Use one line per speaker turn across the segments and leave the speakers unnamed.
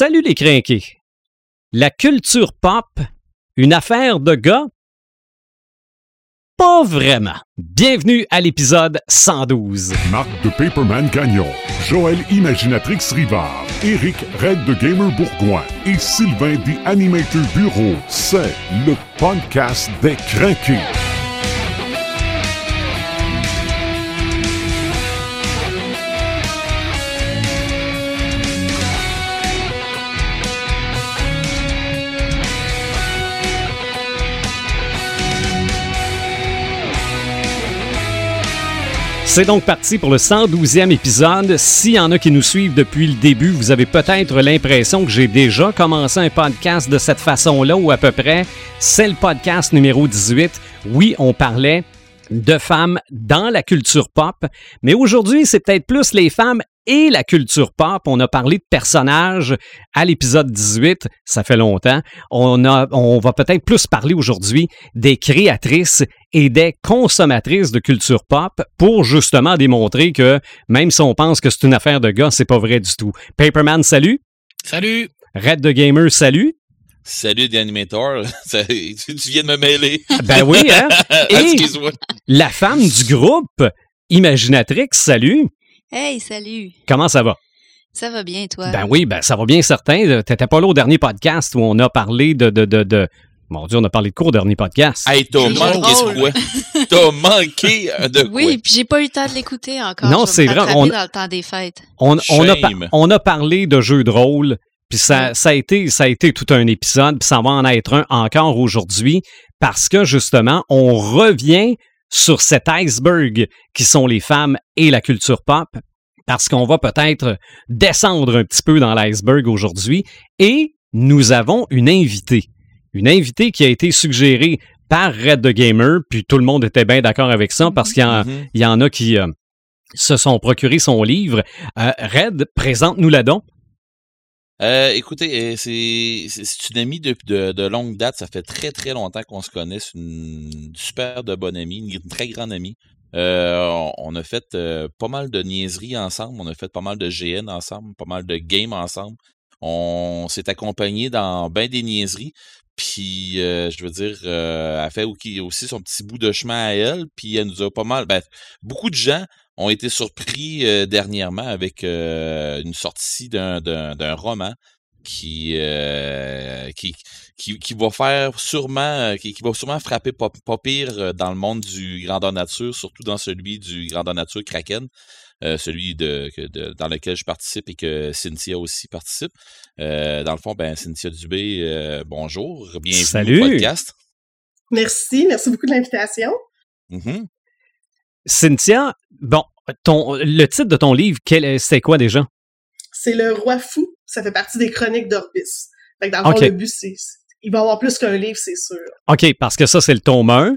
Salut les crinqués. La culture pop, une affaire de gars? Pas vraiment. Bienvenue à l'épisode 112.
Marc de Paperman Gagnon, Joël Imaginatrix Rivard, Eric Red de Gamer Bourgoin et Sylvain The Animator Bureau. C'est le podcast des crinqués.
C'est donc parti pour le 112e épisode. S'il y en a qui nous suivent depuis le début, vous avez peut-être l'impression que j'ai déjà commencé un podcast de cette façon-là, ou à peu près. C'est le podcast numéro 18. Oui, on parlait de femmes dans la culture pop, mais aujourd'hui, c'est peut-être plus les femmes et la culture pop. On a parlé de personnages à l'épisode 18, ça fait longtemps. On, a, on va peut-être plus parler aujourd'hui des créatrices et des consommatrices de culture pop pour justement démontrer que même si on pense que c'est une affaire de gars, c'est pas vrai du tout. Paperman, salut.
Salut.
Red de Gamer, salut.
Salut, The Animator. tu viens de me mêler.
Ben oui, hein? Et la femme du groupe, Imaginatrix, salut.
Hey, salut.
Comment ça va?
Ça va bien, toi?
Ben oui, ben ça va bien certain. T'étais pas là au dernier podcast où on a parlé de, de, de, de... Mon Dieu, on a parlé de quoi au dernier podcast?
Hey, t'as manqué de quoi? t'as manqué de quoi?
Oui, puis j'ai pas eu le temps de l'écouter encore.
Non, c'est vrai.
On... dans le temps des fêtes.
On, on, a, on a parlé de jeux de rôle, puis ça, ça, a été, ça a été tout un épisode, puis ça va en être un encore aujourd'hui, parce que justement, on revient sur cet iceberg qui sont les femmes et la culture pop, parce qu'on va peut-être descendre un petit peu dans l'iceberg aujourd'hui. Et nous avons une invitée. Une invitée qui a été suggérée par Red the Gamer, puis tout le monde était bien d'accord avec ça, parce qu'il y, mm-hmm. y, en a qui euh, se sont procurés son livre. Euh, Red, présente-nous la don.
Euh, écoutez, c'est une amie de, de, longue date. Ça fait très, très longtemps qu'on se connaît. C'est une super de bonne amie, une très grande amie. Euh, on a fait euh, pas mal de niaiseries ensemble. On a fait pas mal de GN ensemble, pas mal de games ensemble. On s'est accompagné dans bien des niaiseries. Puis, euh, je veux dire, elle fait aussi son petit bout de chemin à elle. Puis, elle nous a pas mal. Ben, beaucoup de gens ont été surpris dernièrement avec une sortie d'un roman qui, qui, qui, qui, va faire sûrement, qui, qui va sûrement frapper pas, pas, pire dans le monde du grandeur nature, surtout dans celui du grandeur nature Kraken. celui de, de, dans lequel je participe et que Cynthia aussi participe. dans le fond, ben, Cynthia Dubé, bonjour, bienvenue
Salut.
au podcast.
Merci, merci beaucoup de l'invitation.
Mmh
Cynthia, bon, ton, le titre de ton livre, c'est quoi déjà?
C'est Le Roi Fou. Ça fait partie des chroniques d'Orbis. Fait que dans le fond, le but, c'est. Il va y avoir plus qu'un livre, c'est sûr.
OK, parce que ça, c'est le tome 1.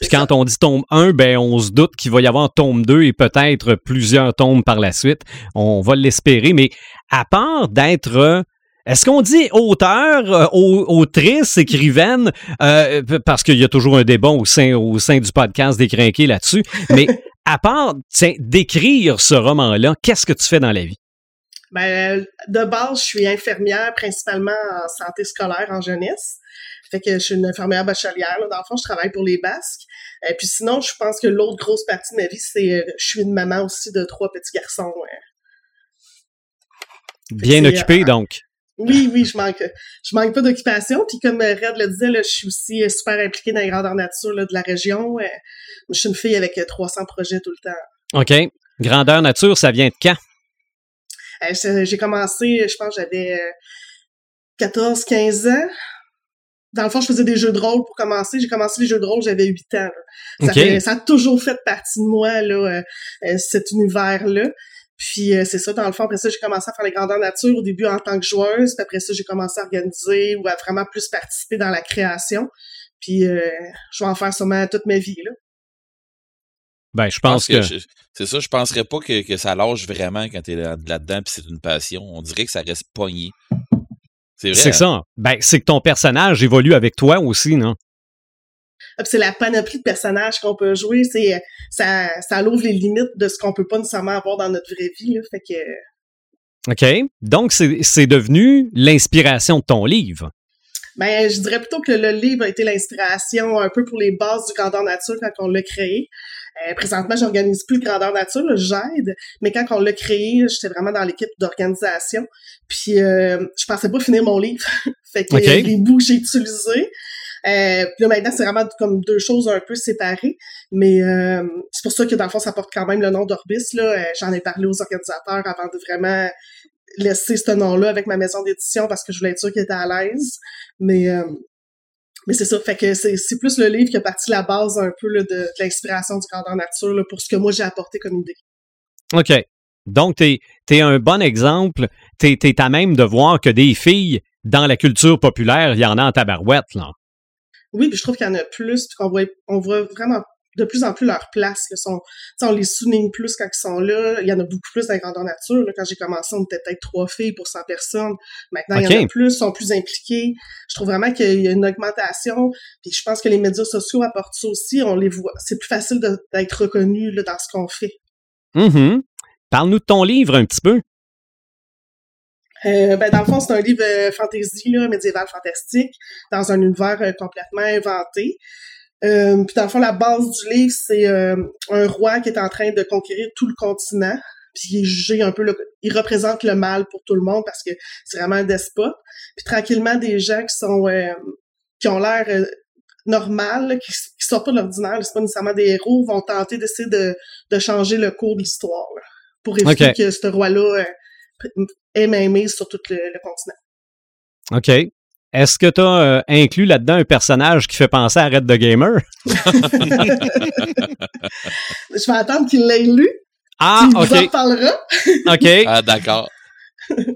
Puis quand on dit tome 1, ben on se doute qu'il va y avoir tome 2 et peut-être plusieurs tomes par la suite. On va l'espérer. Mais à part d'être est-ce qu'on dit auteur, euh, autrice, écrivaine? Euh, parce qu'il y a toujours un débat au sein, au sein du podcast des Crinqués là-dessus. Mais à part d'écrire ce roman-là, qu'est-ce que tu fais dans la vie?
Ben, de base, je suis infirmière principalement en santé scolaire en jeunesse. Fait que je suis une infirmière bachelière. Dans le fond, je travaille pour les Basques. Et euh, puis sinon, je pense que l'autre grosse partie de ma vie, c'est je suis une maman aussi de trois petits garçons.
Bien occupée, donc.
Oui, oui, je manque, je manque pas d'occupation. Puis comme euh, Red le disait, là, je suis aussi euh, super impliquée dans les grandeurs nature de la région. Euh, je suis une fille avec 300 projets tout le temps.
OK. Grandeur nature, ça vient de quand?
j'ai commencé, je pense j'avais 14-15 ans. Dans le fond, je faisais des jeux de rôle pour commencer. J'ai commencé les jeux de rôle, j'avais 8 ans. Ça, ça, a toujours fait partie de moi, là, cet univers-là. Puis euh, c'est ça, dans le fond, après ça, j'ai commencé à faire les grandeurs nature au début en tant que joueuse, puis après ça, j'ai commencé à organiser ou à vraiment plus participer dans la création. Puis euh, je vais en faire sûrement toute ma vie, là.
Ben, je pense, que...
c'est ça, je penserais pas que, que ça lâche vraiment quand tu es là-dedans puis c'est une passion. On dirait que ça reste pogné.
C'est vrai. C'est hein? ça. Ben, c'est que ton personnage évolue avec toi aussi, non?
C'est la panoplie de personnages qu'on peut jouer. C'est ça, ça ouvre les limites de ce qu'on peut pas nécessairement avoir dans notre vraie vie. Là, fait que
OK. Donc, c'est devenu l'inspiration de ton livre.
Ben, je dirais plutôt que le livre a été l'inspiration un peu pour les bases du Grandeur Nature quand on l'a créé. Euh, présentement, j'organise plus le Grandeur Nature, j'aide, mais quand on l'a créé, j'étais vraiment dans l'équipe d'organisation. Puis euh, je pensais pas finir mon livre. fait que les bouts que j'ai utilisés. Euh, là, maintenant, c'est vraiment comme deux choses un peu séparées. Mais euh, c'est pour ça que dans le fond, ça porte quand même le nom d'Orbis. Là. J'en ai parlé aux organisateurs avant de vraiment laisser ce nom-là avec ma maison d'édition parce que je voulais être sûre qu'ils étaient à l'aise. Mais, euh, mais c'est ça. Fait que c'est, plus le livre qui a parti la base un peu de, l'inspiration du grandeur nature pour ce que moi j'ai apporté comme idée.
OK. Donc, tu es, un bon exemple. Tu es, à même de voir que des filles, dans la culture populaire, il y en a en tabarouette, là.
Oui, puis je trouve qu'il y en a plus, puis qu'on voit, on voit vraiment de plus en plus leur place. Sont, on les souligne plus quand ils sont là. Il y en a beaucoup plus dans la grandeur nature. Quand j'ai commencé, on était peut-être trois filles pour 100 personnes. Maintenant, il y en a plus, sont plus impliqués. Je trouve vraiment qu'il y a une augmentation. Puis je pense que les médias sociaux apportent ça aussi. On les voit. C'est plus facile d'être reconnu là, dans ce qu'on fait.
Mm-hmm. Parle-nous de ton livre un petit peu.
Euh, ben, dans le fond, c'est un livre euh, fantasy, là, médiéval fantastique, dans un univers euh, complètement inventé. Euh, puis dans le fond, la base du livre, c'est euh, un roi qui est en train de conquérir tout le continent. Puis il est jugé un peu, le, il représente le mal pour tout le monde parce que c'est vraiment un despote. Puis tranquillement, des gens qui sont euh, qui ont l'air normal, qui, qui sortent pas de l'ordinaire, c'est pas nécessairement des héros, vont tenter d'essayer de, de changer le cours de l'histoire pour éviter que ce roi-là ait main sur tout le, le continent.
OK. Est-ce que tu as euh, inclus là-dedans un personnage qui fait penser à Red the Gamer?
Je vais attendre qu'il l'ait lu.
Ah, ok.
Vous en parlera.
OK.
Ah, d'accord.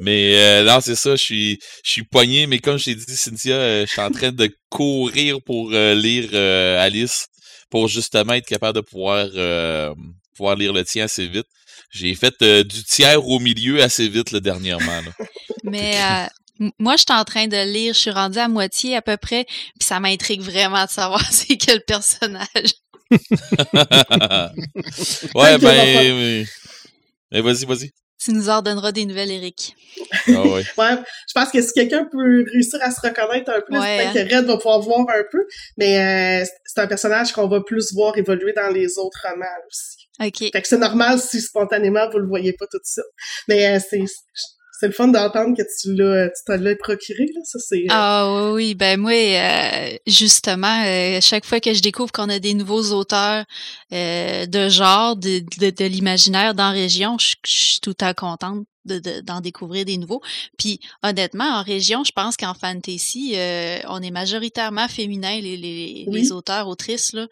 Mais euh, non, c'est ça, je suis, je suis poigné, mais comme je t'ai dit, Cynthia, euh, je suis en train de courir pour lire Alice, pour justement être capable de pouvoir, pouvoir lire le tien assez vite. J'ai fait du tiers au milieu assez vite le dernièrement.
Mais moi, je suis en train de lire, je suis rendue à moitié à peu près, puis ça m'intrigue vraiment de savoir c'est quel personnage.
ouais, ben. Mais vas-y, vas-y.
Tu nous ordonneras des nouvelles, Eric.
Ah ouais.
ouais. Je pense que si quelqu'un peut réussir à se reconnaître un peu, peut-être que Red va pouvoir voir un peu. Mais euh, c'est un personnage qu'on va plus voir évoluer dans les autres romans aussi.
OK.
Fait que c'est normal si spontanément vous le voyez pas tout ça. Mais euh, c'est c'est le fun d'entendre que tu l'as, tu l'as procuré, là. Ça, c'est. Euh,
ah oui, ben moi, euh, justement, euh, chaque fois que je découvre qu'on a des nouveaux auteurs de genre, de, de, l'imaginaire dans la région, je, suis tout à contente d'en découvrir des nouveaux. Puis honnêtement, en région, je pense qu'en fantasy, on est majoritairement féminin, les, les, les auteurs, autrices. Là.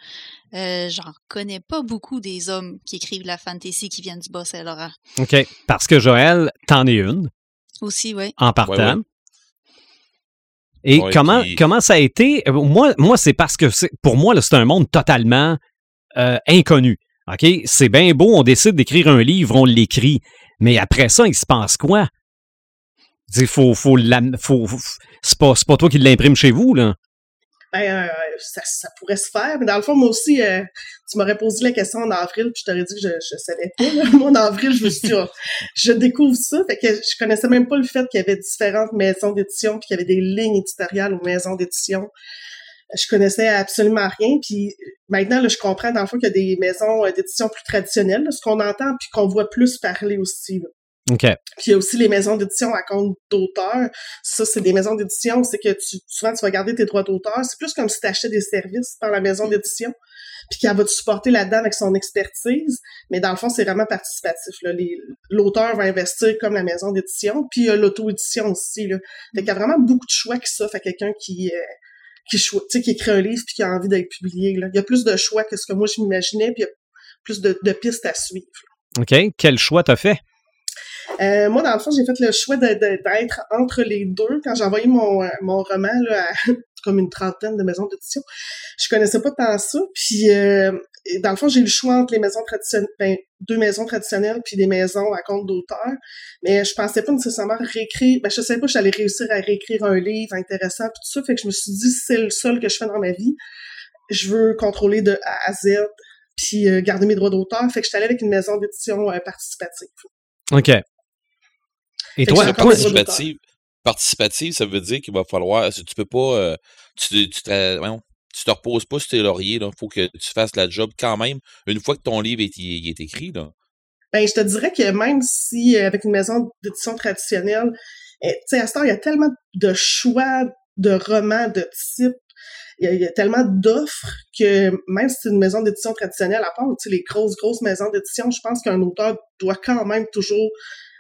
Euh, J'en connais pas beaucoup des hommes qui écrivent la fantasy qui viennent du Bas-Saint-Laurent.
OK. Parce que Joël, t'en es une.
Aussi, oui.
En partant. Et comment, comment ça a été? Euh, moi, moi c'est parce que pour moi, c'est un monde totalement euh, inconnu. OK? C'est bien beau, on décide d'écrire un livre, on l'écrit. Mais après ça, il se passe quoi? Faut, faut, faut, c'est pas, pas toi qui l'imprime chez vous, là.
Ben, euh, ça, ça, pourrait se faire. Mais dans le fond, moi aussi, euh, tu m'aurais posé la question en avril, puis je t'aurais dit que je, je savais pas. Moi, en avril, je me suis dit, oh, je découvre ça. Fait que je connaissais même pas le fait qu'il y avait différentes maisons d'édition, puis qu'il y avait des lignes éditoriales aux maisons d'édition. Je connaissais absolument rien. Puis maintenant, là, je comprends dans le fond qu'il y a des maisons euh, d'édition plus traditionnelles, ce qu'on entend, puis qu'on voit plus parler aussi.
OK.
Puis il y a aussi les maisons d'édition à compte d'auteur. Ça, c'est des maisons d'édition, c'est que tu, souvent tu vas garder tes droits d'auteur. C'est plus comme si tu achetais des services par la maison d'édition, puis qu'elle va te supporter là-dedans avec son expertise. Mais dans le fond, c'est vraiment participatif. L'auteur va investir comme la maison d'édition, puis il y a l'auto-édition aussi. Là. Fait qu'il y a vraiment beaucoup de choix qui s'offrent à quelqu'un qui, euh, qui, qui écrit un livre puis qui a envie d'être publié. Là. Il y a plus de choix que ce que moi je m'imaginais, puis il y a plus de, de pistes à suivre.
OK. Quel choix t'as fait?
Euh, moi, dans le fond, j'ai fait le choix d'être entre les deux. Quand j'ai envoyé mon, euh, mon roman là, à comme une trentaine de maisons d'édition, je connaissais pas tant ça. Puis, euh, dans le fond, j'ai eu le choix entre les maisons traditionnelles, ben, deux maisons traditionnelles puis des maisons à compte d'auteur. Mais je pensais pas nécessairement réécrire. Ben, je savais pas que j'allais réussir à réécrire un livre intéressant puis tout ça. Fait que je me suis dit, c'est le seul que je fais dans ma vie. Je veux contrôler de A à Z puis garder mes droits d'auteur. Fait que je suis allée avec une maison d'édition participative.
OK. Et toi,
participative, participative, ça veut dire qu'il va falloir, tu peux pas, euh, tu, tu, te, reposes pas sur tes lauriers, il faut que tu fasses la job quand même, une fois que ton livre est, écrit. Là.
Ben, je te dirais que même si, euh, avec une maison d'édition traditionnelle, eh, tu sais, à ce temps, il y a tellement de choix de romans de type il y, a, tellement d'offres que même si c'est une maison d'édition traditionnelle, à part les grosses, grosses maisons d'édition, je pense qu'un auteur doit quand même toujours,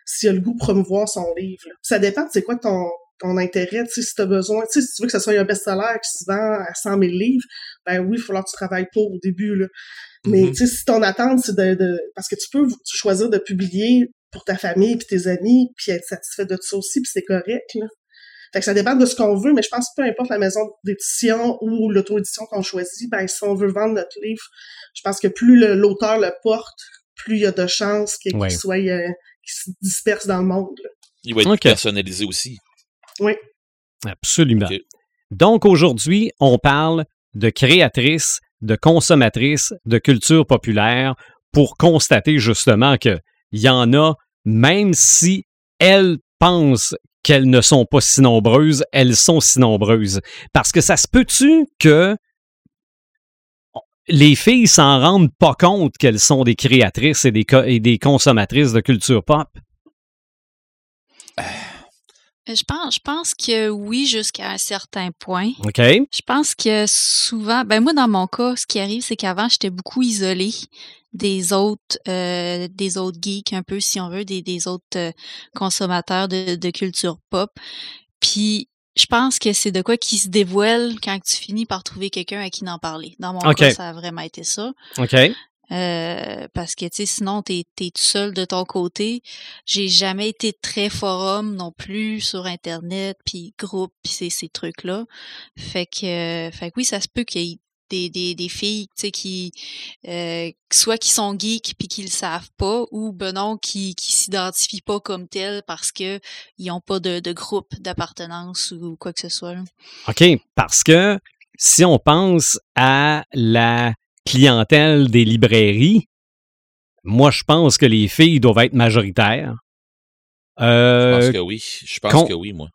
s'il a le goût, promouvoir son livre. Ça dépend de c'est quoi ton, ton intérêt, tu sais, si tu as besoin, tu sais, si tu veux que ce soit un best-seller qui se vend à 100 000 livres, ben oui, il va falloir que tu travailles pour au début, là. Mais, mm-hmm. tu sais, si ton attente, c'est de, de, parce que tu peux choisir de publier pour ta famille puis tes amis puis être satisfait de ça aussi puis c'est correct, là. Fait que ça dépend de ce qu'on veut, mais je pense que peu importe la maison d'édition ou l'auto-édition qu'on choisit, ben, si on veut vendre notre livre, je pense que plus l'auteur le, porte, plus il y a de chances qu'il soit, euh, se disperse dans le monde.
Il va être personnalisé aussi.
Oui.
Absolument. Donc aujourd'hui, on parle de créatrices, de consommatrices de culture populaire pour constater justement qu'il y en a, même si elles pensent qu'elles ne sont pas si nombreuses, elles sont si nombreuses. Parce que ça se peut-tu que les filles s'en rendent pas compte qu'elles sont des créatrices et des, et des consommatrices de culture pop?
Euh, je pense, je pense que oui, jusqu'à un certain point.
OK.
Je pense que souvent, ben moi, dans mon cas, ce qui arrive, c'est qu'avant, j'étais beaucoup isolée des autres, euh, des autres geeks, un peu, si on veut, des, des autres euh, consommateurs de, de culture pop. Puis, je pense que c'est de quoi qui se dévoile quand tu finis par trouver quelqu'un à qui en parler. Dans mon cas, ça a vraiment été ça.
OK.
Euh, parce que tu sais sinon t'es es tout seul de ton côté j'ai jamais été très forum non plus sur internet puis groupe puis ces, ces trucs là fait que fait que oui ça se peut qu'il y ait des, des, des filles tu sais qui euh, soit qui sont geeks puis qui le savent pas ou ben non qui qui s'identifient pas comme telles parce que ils ont pas de, de groupe d'appartenance ou quoi que ce soit
OK parce que si on pense à la clientèle des librairies, moi, je pense que les filles doivent être majoritaires.
Euh, je pense que oui. Je pense que oui, moi.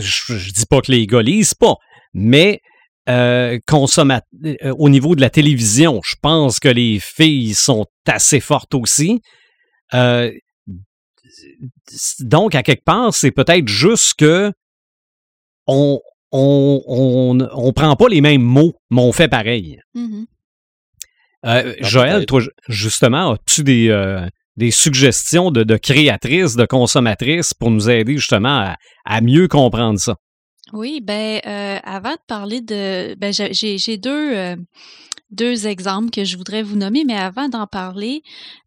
je, dis pas que les gars lisent pas, mais euh, euh, au niveau de la télévision, je pense que les filles sont assez fortes aussi. Euh, donc, à quelque part, c'est peut-être juste que on, on, on, prend pas les mêmes mots, mais on fait pareil.
Mm-hmm.
Euh, Joël, toi, justement, as-tu des, euh, des suggestions de, de, créatrices, de consommatrices pour nous aider justement à, mieux comprendre ça?
Oui, ben euh, avant de parler de, ben j'ai deux deux exemples que je voudrais vous nommer, mais avant d'en parler,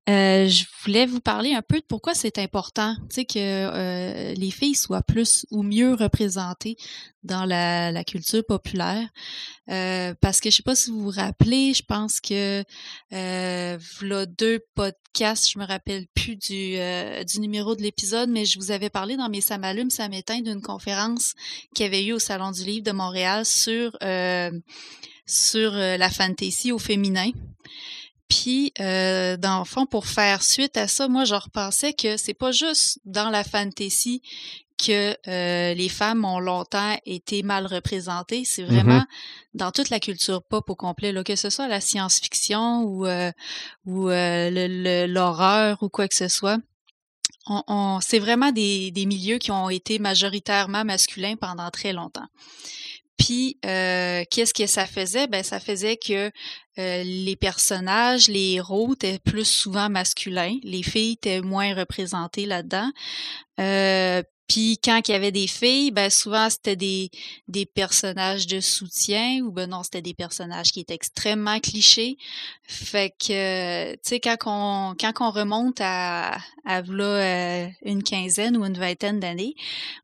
euh, je voulais vous parler un peu de pourquoi c'est important, que euh, les filles soient plus ou mieux représentées dans la, la culture populaire. Euh, parce que je sais pas si vous vous rappelez, je pense que euh, voilà deux podcasts, je me rappelle plus du, euh, du numéro de l'épisode, mais je vous avais parlé dans mes Ça m'allume, ça d'une conférence qui avait eu au Salon du Livre de Montréal sur euh, sur euh, la fantasy au féminin. Puis, euh, dans le fond, pour faire suite à ça, moi, je repensais que c'est pas juste dans la fantasy que euh, les femmes ont longtemps été mal représentées. C'est mm-hmm. vraiment dans toute la culture pop au complet, là, que ce soit la science-fiction ou, euh, ou l'horreur ou quoi que ce soit. On, on c'est vraiment des, des milieux qui ont été majoritairement masculins pendant très longtemps. Puis, euh, qu'est-ce que ça faisait? Ben, ça faisait que euh, les personnages, les héros étaient plus souvent masculins, les filles étaient moins représentées là-dedans. Euh, puis quand il y avait des filles, ben souvent c'était des, des personnages de soutien ou ben non, c'était des personnages qui étaient extrêmement clichés. Fait que tu sais quand on quand on remonte à à euh, une quinzaine ou une vingtaine d'années,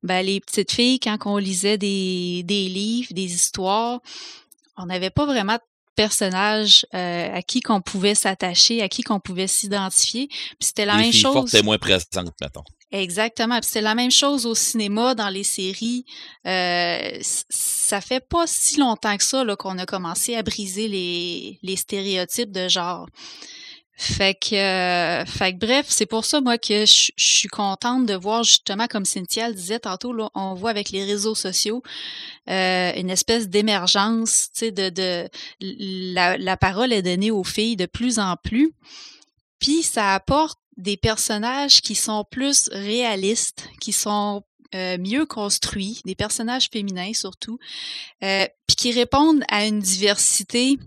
ben les petites filles quand on lisait des des livres, des histoires, on n'avait pas vraiment de personnages euh, à qui qu'on pouvait s'attacher, à qui qu'on pouvait s'identifier. Puis c'était la même chose.
Fortes moins présente, mettons.
Exactement. c'est la même chose au cinéma, dans les séries. Euh, ça fait pas si longtemps que ça qu'on a commencé à briser les, les stéréotypes de genre. Fait que, euh, fait que bref, c'est pour ça moi que je, suis contente de voir justement comme Cynthia le disait tantôt, là, on voit avec les réseaux sociaux euh, une espèce d'émergence, tu sais, de, de la, la parole est donnée aux filles de plus en plus, puis ça apporte des personnages qui sont plus réalistes, qui sont euh, mieux construits, des personnages féminins surtout, euh, puis qui répondent à une diversité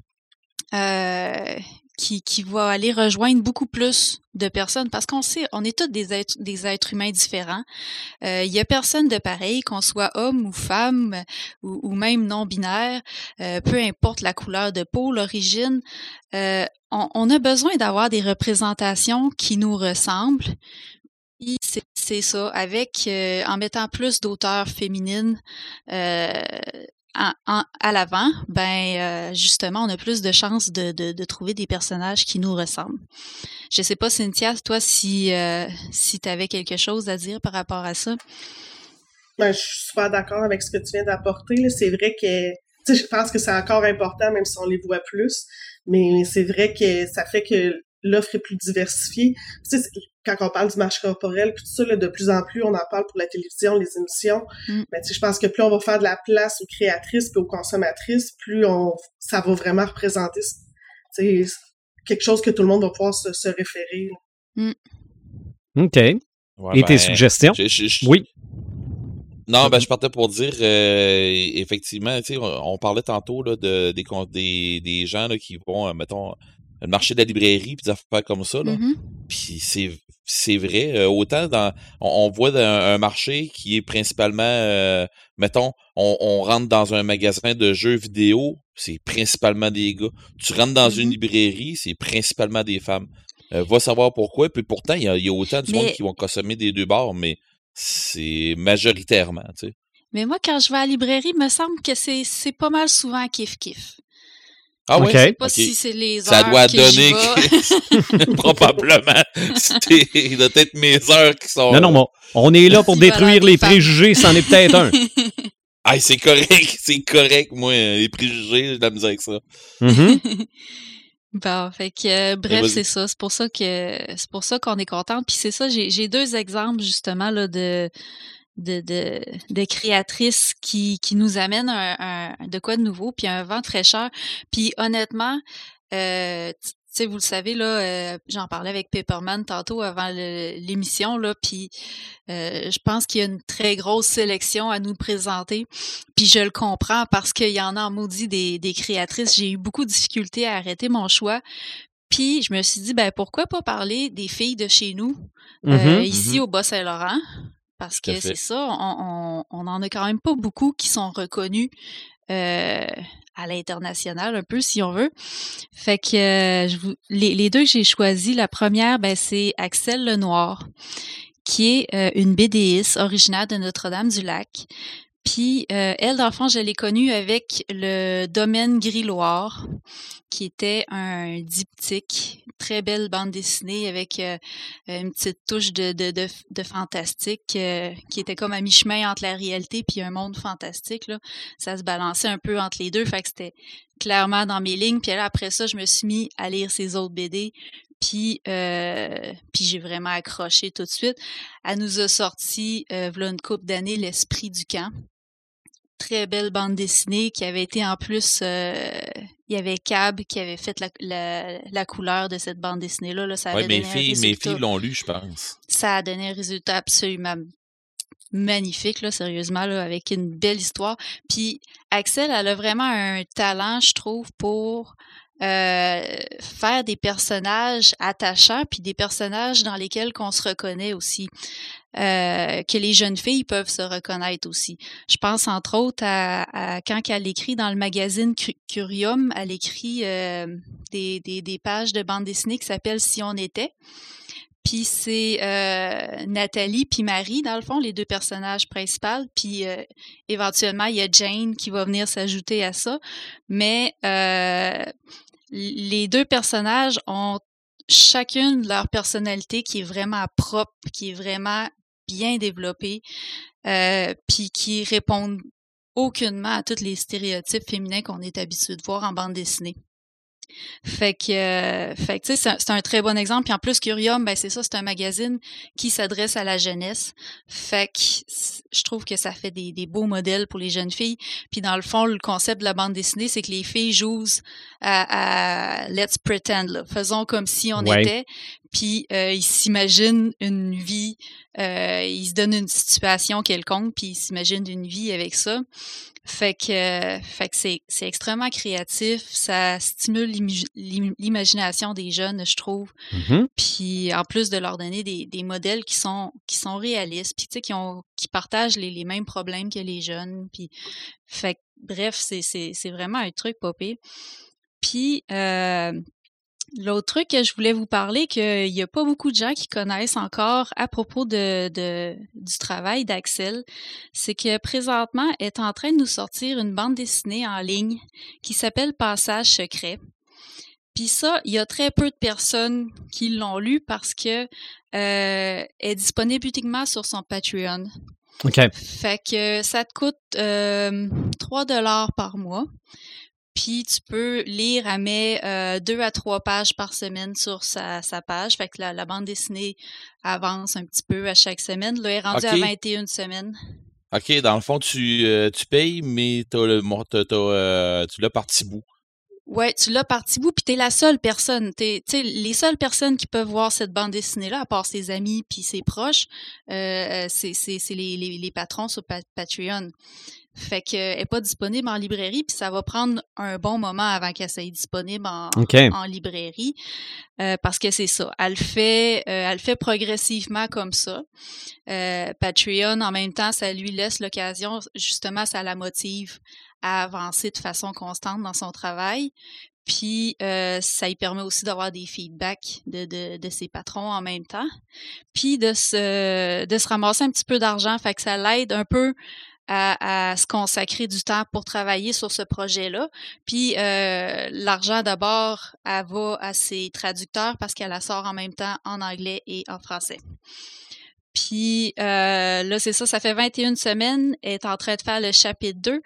euh, qui, qui va aller rejoindre beaucoup plus de personnes parce qu'on sait, on est tous des êtres, des êtres humains différents. Euh, il y a personne de pareil, qu'on soit homme ou femme ou, ou même non binaire, euh, peu importe la couleur de peau, l'origine. Euh, on, a besoin d'avoir des représentations qui nous ressemblent. C'est ça, avec euh, en mettant plus d'auteurs féminines euh, à l'avant, ben euh, justement, on a plus de chances de, trouver des personnages qui nous ressemblent. Je sais pas, Cynthia, toi, si, si tu avais quelque chose à dire par rapport à ça?
Ben, je suis super d'accord avec ce que tu viens d'apporter. C'est vrai que je pense que c'est encore important, même si on les voit plus. Mais c'est vrai que ça fait que l'offre est plus diversifiée. Tu sais, quand on parle du marché corporel, tout ça, là, de plus en plus, on en parle pour la télévision, les émissions. Mm. Mais tu sais, je pense que plus on va faire de la place aux créatrices et aux consommatrices, plus on, ça va vraiment représenter tu sais, quelque chose que tout le monde va pouvoir se, se référer.
Mm. OK. Et tes ben, suggestions? oui.
Non, ben je partais pour dire euh, effectivement, tu sais, on, parlait tantôt là, de, des, des, des gens là, qui vont, euh, mettons, le marché de la librairie, puis des affaires comme ça. Là. Mm-hmm. Puis c'est, c'est vrai. Euh, autant dans on, voit un, marché qui est principalement, euh, mettons, on, on, rentre dans un magasin de jeux vidéo, c'est principalement des gars. Tu rentres dans une mm-hmm. librairie, c'est principalement des femmes. Euh, va savoir pourquoi. Puis pourtant, il y a, y a, autant de monde qui vont consommer des deux bords, mais c'est majoritairement, tu sais.
Mais moi, quand je vais à la librairie, il me semble que c'est, c'est pas mal souvent kiff-kiff.
Ah oui?
Je sais pas si c'est les
heures
Ça
doit donner probablement. Il doit être mes heures qui sont.
Non, non, bon, on est là pour détruire les préjugés, c'en est peut-être un.
Ah, c'est correct, c'est correct, moi, les préjugés, j'ai de la misère avec ça.
Mm-hmm.
Bon, fait que euh, bref, c'est ça. C'est pour ça que c'est pour ça qu'on est content. Puis c'est ça, j'ai deux exemples justement là de de, de, de créatrices qui, qui nous amènent un, de quoi de nouveau, puis un vent de fraîcheur. Puis honnêtement, euh, sais, vous le savez, là, euh, j'en parlais avec Paperman tantôt avant l'émission, là, puis euh, je pense qu'il y a une très grosse sélection à nous présenter. Puis je le comprends parce qu'il y en a en maudit des, des créatrices. J'ai eu beaucoup de difficultés à arrêter mon choix. Puis je me suis dit, ben pourquoi pas parler des filles de chez nous, mm-hmm. ici mm-hmm. au Bas-Saint-Laurent? Parce que c'est ça, on, on, en a quand même pas beaucoup qui sont reconnus euh, à l'international, un peu si on veut. Fait que euh, je vous, les, les, deux que j'ai choisis, la première, ben, c'est Axel Lenoir, qui est euh, une BDiste originaire de Notre-Dame-du-Lac. Puis euh, elle, dans le fond, je l'ai connue avec le domaine Grilloire, qui était un diptyque, très belle bande dessinée avec euh, une petite touche de, de, de, de fantastique euh, qui était comme à mi-chemin entre la réalité puis un monde fantastique. Là. Ça se balançait un peu entre les deux, fait que c'était clairement dans mes lignes. Puis là, après ça, je me suis mis à lire ses autres BD. Puis, euh, puis j'ai vraiment accroché tout de suite. Elle nous a sorti, euh, une couple d'années, L'Esprit du camp très belle bande dessinée qui avait été en plus euh, il y avait Cab qui avait fait la, la, couleur de cette bande dessinée là, là ça
avait mes filles mes filles l'ont lu je pense.
Ça a donné un résultat absolument magnifique là sérieusement là avec une belle histoire. Puis Axel elle a vraiment un talent je trouve pour euh, faire des personnages attachants puis des personnages dans lesquels qu'on se reconnaît aussi euh, que les jeunes filles peuvent se reconnaître aussi. Je pense entre autres à, quand elle écrit dans le magazine Curium, elle écrit euh, des, des, des, pages de bande dessinée qui s'appellent Si on était. Puis c'est euh, Nathalie puis Marie, dans le fond, les deux personnages principaux. Puis euh, éventuellement, il y a Jane qui va venir s'ajouter à ça. Mais euh, les deux personnages ont chacune leur personnalité qui est vraiment propre, qui est vraiment bien développée, euh, puis qui répondent aucunement à tous les stéréotypes féminins qu'on est habitué de voir en bande dessinée. Fait que, euh, fait que c'est un, très bon exemple. Puis en plus, Curium, ben c'est ça, c'est un magazine qui s'adresse à la jeunesse. Fait que je trouve que ça fait des, des, beaux modèles pour les jeunes filles. Puis dans le fond, le concept de la bande dessinée, c'est que les filles jouent à, Let's Pretend, là. faisons comme si on était. Puis euh, ils s'imaginent une vie, euh, ils se donnent une situation quelconque, puis ils s'imaginent une vie avec ça. Fait que, fait que c'est, c'est extrêmement créatif, ça stimule l'imagination des jeunes, je trouve.
Mm-hmm.
Puis en plus de leur donner des, des modèles qui sont qui sont réalistes, puis tu sais qui ont qui partagent les, les mêmes problèmes que les jeunes. Puis fait que, bref, c'est, c'est, c'est vraiment un truc popé. Puis euh, L'autre truc que je voulais vous parler, qu'il n'y a pas beaucoup de gens qui connaissent encore à propos de, du travail d'Axel, c'est que présentement est en train de nous sortir une bande dessinée en ligne qui s'appelle Passage secret. Puis ça, il y a très peu de personnes qui l'ont lu parce que euh, est disponible uniquement sur son Patreon.
OK.
Fait que ça te coûte euh, 3 dollars par mois. Puis tu peux lire à mes euh, deux à trois pages par semaine sur sa, sa page. Fait que la, la, bande dessinée avance un petit peu à chaque semaine. Là, elle est rendue à 21 semaines.
OK, dans le fond, tu, euh, tu payes, mais t'as le, euh, tu l'as par petit bout.
Ouais, tu l'as par petit bout, puis t'es la seule personne. T'es, les seules personnes qui peuvent voir cette bande dessinée-là, à part ses amis puis ses proches, c'est, c'est, les, les, les, patrons sur Patreon. Fait qu'elle n'est pas disponible en librairie, puis ça va prendre un bon moment avant qu'elle soit disponible en, en librairie. Euh, parce que c'est ça. Elle fait, euh, elle fait progressivement comme ça. Euh, Patreon, en même temps, ça lui laisse l'occasion, justement, ça la motive à avancer de façon constante dans son travail. Puis ça lui permet aussi d'avoir des feedbacks de, de, de, ses patrons en même temps. Puis de se, de se ramasser un petit peu d'argent. Fait que ça l'aide un peu à, se consacrer du temps pour travailler sur ce projet-là. Puis euh, l'argent d'abord, elle va à ses traducteurs parce qu'elle la sort en même temps en anglais et en français. Puis euh, là, c'est ça, ça fait 21 semaines, elle est en train de faire le chapitre 2.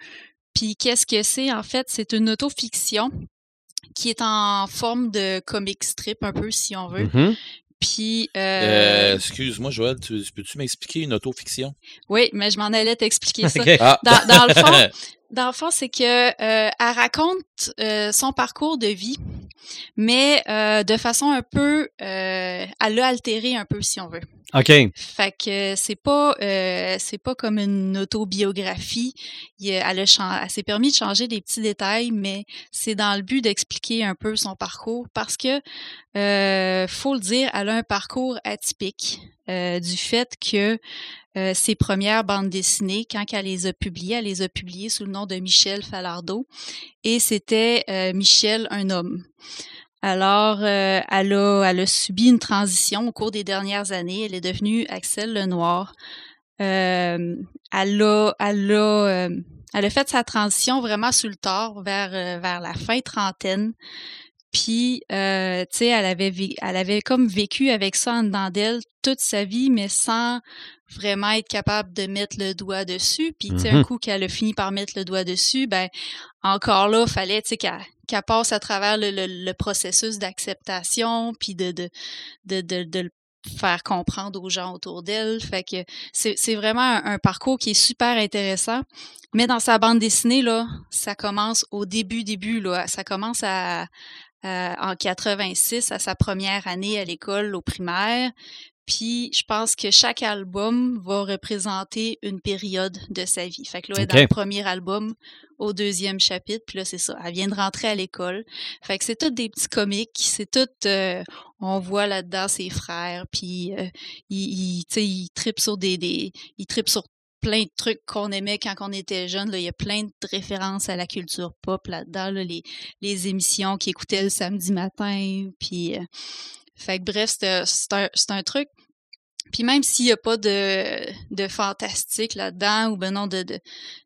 Puis qu'est-ce que c'est? En fait, c'est une autofiction qui est en forme de comic strip un peu, si on veut.
Mm-hmm.
Puis. Euh,
euh... Excuse-moi, Joël, tu, peux-tu m'expliquer une autofiction?
Oui, mais je m'en allais t'expliquer ça. Ah. Dans, dans, le fond, dans le fond, c'est que euh, elle raconte euh, son parcours de vie, mais euh, de façon un peu, euh, elle l'a altéré un peu, si on veut.
OK.
Fait que c'est pas euh, c'est pas comme une autobiographie. elle, a, elle s'est permis de changer des petits détails, mais c'est dans le but d'expliquer un peu son parcours parce que euh, faut le dire, elle a un parcours atypique euh, du fait que euh, ses premières bandes dessinées, quand elle les a publiées, elle les a publiées sous le nom de Michel Falardeau et c'était euh, Michel un homme. Alors, euh, elle, a, elle a subi une transition au cours des dernières années. Elle est devenue Axel Lenoir. Euh, elle a, elle a, euh, elle a fait sa transition vraiment sur le tard, vers la fin trentaine. Puis, euh, tu sais, elle avait, elle avait comme vécu avec ça en dedans d'elle toute sa vie, mais sans vraiment être capable de mettre le doigt dessus. Puis, tu sais, un mm-hmm. coup qu'elle a fini par mettre le doigt dessus, ben encore là, fallait, tu sais, qu'elle qu'elle passe à travers le, le, processus d'acceptation, puis de, de, de, de, de, le faire comprendre aux gens autour d'elle. Fait que c'est vraiment un, parcours qui est super intéressant. Mais dans sa bande dessinée, là, ça commence au début, début, là. Ça commence à, en 86, à sa première année à l'école, au primaire. Puis je pense que chaque album va représenter une période de sa vie. Fait que là, elle est dans le premier album au deuxième chapitre, puis là, c'est ça. Elle vient de rentrer à l'école. Fait que c'est tout des petits comiques, c'est tout... Euh, on voit là-dedans ses frères, puis euh, il, il, tripe sur des... des il tripe sur plein de trucs qu'on aimait quand on était jeune. Là. Il y a plein de références à la culture pop là-dedans, les, les émissions qu'il écoutait le samedi matin. Puis, euh, fait que bref, c'est un, un, truc puis même s'il n'y a pas de, de fantastique là-dedans ou ben non de, de,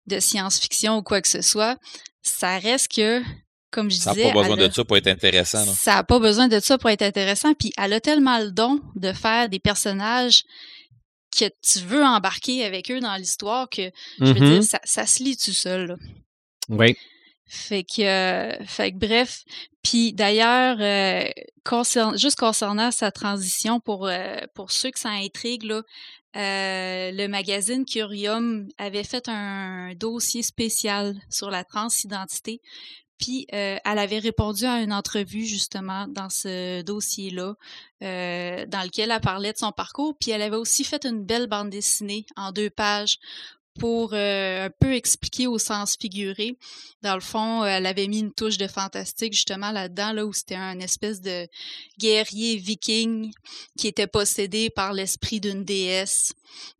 de science-fiction ou quoi que ce soit, ça reste que, comme je disais... Ça
n'a pas besoin de ça pour être intéressant. Non?
Ça n'a pas besoin de ça pour être intéressant. Puis elle a tellement le don de faire des personnages que tu veux embarquer avec eux dans l'histoire que, je veux dire, mm-hmm. ça, ça, se lit tout seul.
Oui.
Fait que, fait que bref. Puis d'ailleurs, euh, juste concernant sa transition, pour, euh, pour ceux que ça intrigue, là, euh, le magazine Curium avait fait un dossier spécial sur la transidentité. Puis elle avait répondu à une entrevue justement dans ce dossier-là, dans lequel elle parlait de son parcours. Puis elle avait aussi fait une belle bande dessinée en deux pages pour euh, un peu expliquer au sens figuré. Dans le fond, euh, elle avait mis une touche de fantastique justement là-dedans, là où c'était un espèce de guerrier viking qui était possédé par l'esprit d'une déesse.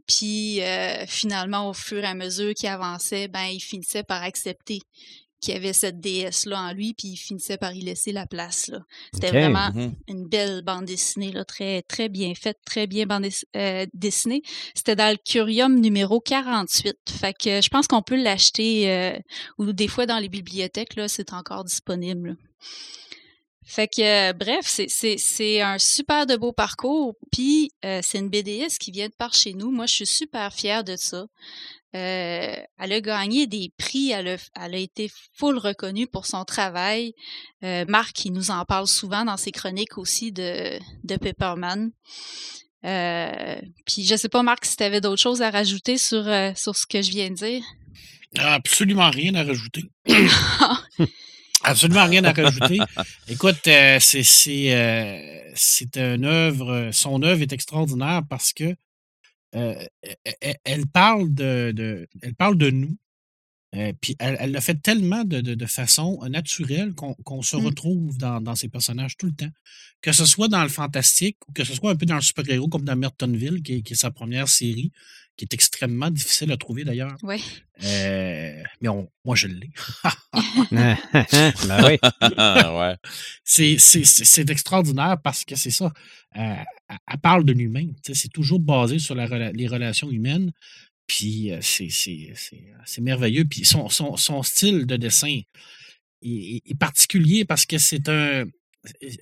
Puis euh, finalement, au fur et à mesure qu'il avançait, ben il finissait par accepter qui avait cette déesse-là en lui, puis il finissait par y laisser la place. Là. C'était vraiment mm-hmm. une belle bande dessinée, là, très, très bien faite, très bien bande euh, dessinée. C'était dans le Curium numéro 48. Fait que je pense qu'on peut l'acheter, euh, ou des fois dans les bibliothèques, là, c'est encore disponible. Fait que, bref, c'est un super de beau parcours. Puis, euh, c'est une BDS qui vient de par chez nous. Moi, je suis super fière de ça. Euh, elle a gagné des prix, elle a, elle a, été full reconnue pour son travail. Euh, Marc, il nous en parle souvent dans ses chroniques aussi de, de Pepperman. Euh, puis je sais pas, Marc, si tu avais d'autres choses à rajouter sur, sur ce que je viens de dire?
Absolument rien à rajouter. Absolument rien à rajouter. Écoute, c'est c'est une œuvre, son œuvre est extraordinaire parce que euh, elle, parle de, elle parle de nous. Euh, puis elle, le fait tellement de, façon naturelle qu'on se mmh. retrouve dans, dans, ces personnages tout le temps. Que ce soit dans le fantastique ou que ce soit un peu dans le super-héros comme dans Mertonville, qui est, sa première série, qui est extrêmement difficile à trouver d'ailleurs.
Oui.
Euh, mais moi, je l'ai.
ben oui.
ouais.
C'est extraordinaire parce que c'est ça. Euh, elle parle de l'humain. C'est toujours basé sur la, les relations humaines. Puis euh, c'est merveilleux. Puis son, son, son, style de dessin est, est particulier parce que c'est un.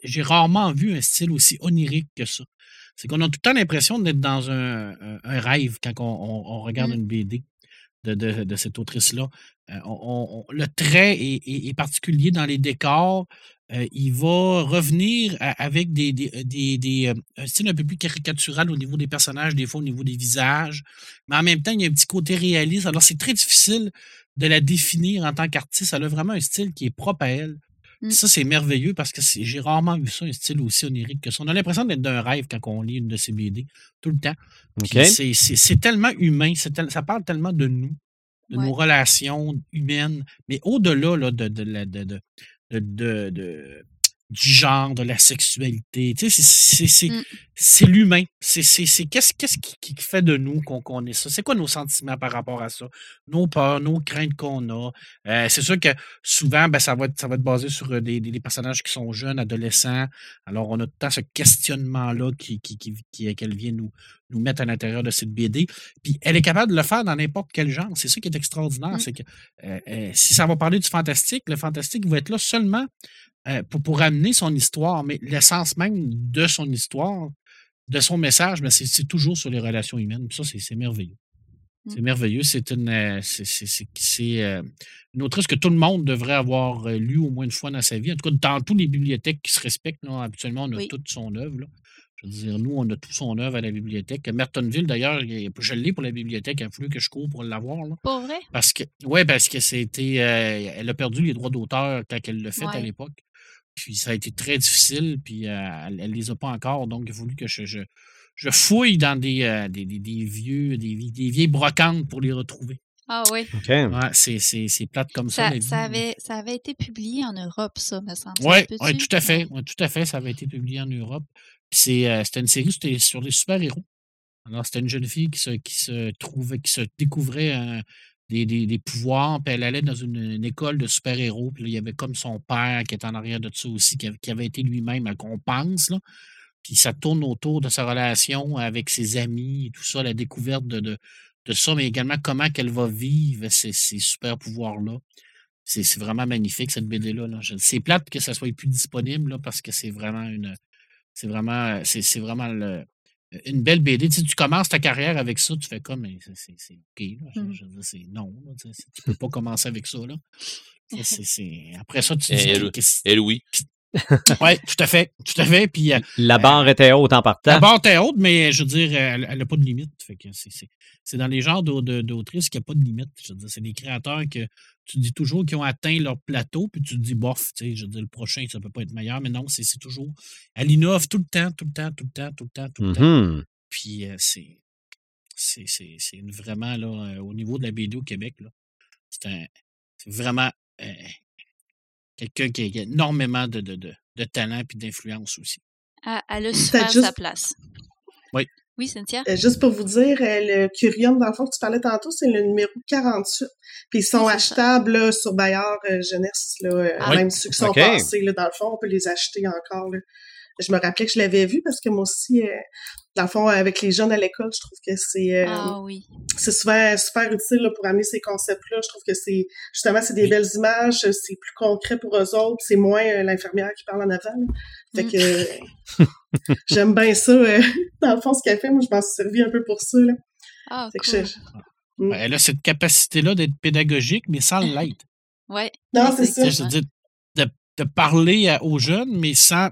J'ai rarement vu un style aussi onirique que ça c'est qu'on a tout le temps l'impression d'être dans un, rêve quand on, regarde mmh. une BD de, de, cette autrice-là. Euh, le trait est, particulier dans les décors. Euh, il va revenir avec des, des, euh, un style un peu plus caricatural au niveau des personnages, des fois au niveau des visages. Mais en même temps, il y a un petit côté réaliste. Alors, c'est très difficile de la définir en tant qu'artiste. Elle a vraiment un style qui est propre à elle. Mmh. Ça, c'est merveilleux parce que j'ai rarement vu ça, un style aussi onirique que ça. On a l'impression d'être d'un rêve quand on lit une de ces BD, tout le temps. C'est tellement humain, ça parle tellement de nous, de nos relations humaines, mais au-delà de, de, de, de, du genre, de la sexualité. Tu sais, c'est mmh. l'humain. C'est qu'est-ce qu'est-ce qui, fait de nous qu'on connaît ça? C'est quoi nos sentiments par rapport à ça? Nos peurs, nos craintes qu'on a. Euh, c'est sûr que souvent, ben, ça, va être, ça va être basé sur euh, des, des, personnages qui sont jeunes, adolescents. Alors, on a tout le temps ce questionnement-là qui, qui, qui, qu'elle vient nous, nous mettre à l'intérieur de cette BD. Puis elle est capable de le faire dans n'importe quel genre. C'est ça qui est extraordinaire. Mmh. C'est que euh, si ça va parler du fantastique, le fantastique va être là seulement euh, pour, pour amener son histoire, mais l'essence même de son histoire, de son message, mais c'est toujours sur les relations humaines. ça, c'est merveilleux. C'est mmh. merveilleux. C'est une, euh, c'est euh, une autrice que tout le monde devrait avoir lu au moins une fois dans sa vie. En tout cas, dans toutes les bibliothèques qui se respectent, là, habituellement, on a toute son œuvre. Je veux dire, nous, on a toute son œuvre à la bibliothèque. Mertonville, d'ailleurs, je l'ai pour la bibliothèque. Il a fallu que je cours pour l'avoir.
Pas vrai?
Parce que, oui, parce que c'était. elle a perdu les droits d'auteur quand elle l'a fait à l'époque. Puis ça a été très difficile, puis euh, elle ne les a pas encore. Donc, il a voulu que je, je, fouille dans des, euh, des, des, vieux, des, des, vieilles brocantes pour les retrouver.
Ah oui.
Ouais, c'est plate comme ça.
Ça, avait, ça avait été publié en Europe, ça, me semble.
Oui, ouais, tout à fait. Ouais, tout à fait. Ça avait été publié en Europe. Euh, c'était une série sur les super-héros. Alors, c'était une jeune fille qui se, qui se trouvait, qui se découvrait un, des, pouvoirs, puis elle allait dans une, école de super-héros, puis il y avait comme son père qui était en arrière de ça aussi, qui, avait été lui-même à compense, là. Puis ça tourne autour de sa relation avec ses amis et tout ça, la découverte de, de, ça, mais également comment qu'elle va vivre ces, super pouvoirs-là. C'est vraiment magnifique, cette BD-là. Là. C'est plate que ça soit plus disponible là, parce que c'est vraiment une. C'est vraiment. C'est vraiment le, une belle BD. Tu, tu commences ta carrière avec ça, tu fais comme, c'est OK. Là, mmh. je, c'est non, tu ne peux pas commencer avec ça. Là. Après ça, tu
dis. Et, Louis.
Oui, tout à fait. Tout à fait. Puis,
la barre était haute en partant.
La barre était haute, mais je veux dire, elle n'a pas de limite. Fait que c'est dans les genres d'autrices qu'il n'y a pas de limite. c'est des créateurs que tu dis toujours qui ont atteint leur plateau, puis tu te dis, bof, je veux dire, le prochain, ça ne peut pas être meilleur, mais non, c'est toujours. Elle innove tout le temps, tout le temps, tout le temps, tout le temps, tout le temps.
Mm-hmm.
Puis c'est. C'est vraiment, là, au niveau de la BD au Québec, c'est vraiment quelqu'un qui a énormément de, de, de, de talent et d'influence aussi.
Ah, elle a su faire sa place.
Oui.
Oui, Cynthia?
Euh, juste pour vous dire, euh, le Curium, dans le fond, que tu parlais tantôt, c'est le numéro 48. Puis ils sont achetables sur Bayard euh, Jeunesse, là, ah, même ceux qui sont passés, là, dans le fond, on peut les acheter encore. Là. Je me rappelais que je l'avais vu parce que moi aussi, dans le fond, avec les jeunes à l'école, je trouve que c'est
ah, oui.
c'est souvent super utile pour amener ces concepts-là. Je trouve que c'est justement c'est des belles images, c'est plus concret pour eux autres, c'est moins l'infirmière qui parle en avant. Fait mm. que J'aime bien ça. Euh, dans le fond, ce qu'elle fait, moi, je m'en suis servi un peu pour ça. Là.
Ah, cool.
Mm. elle a cette capacité-là d'être pédagogique, mais sans l'être.
Oui.
Non, c'est ça.
Je veux dire, de, de, parler aux jeunes, mais sans,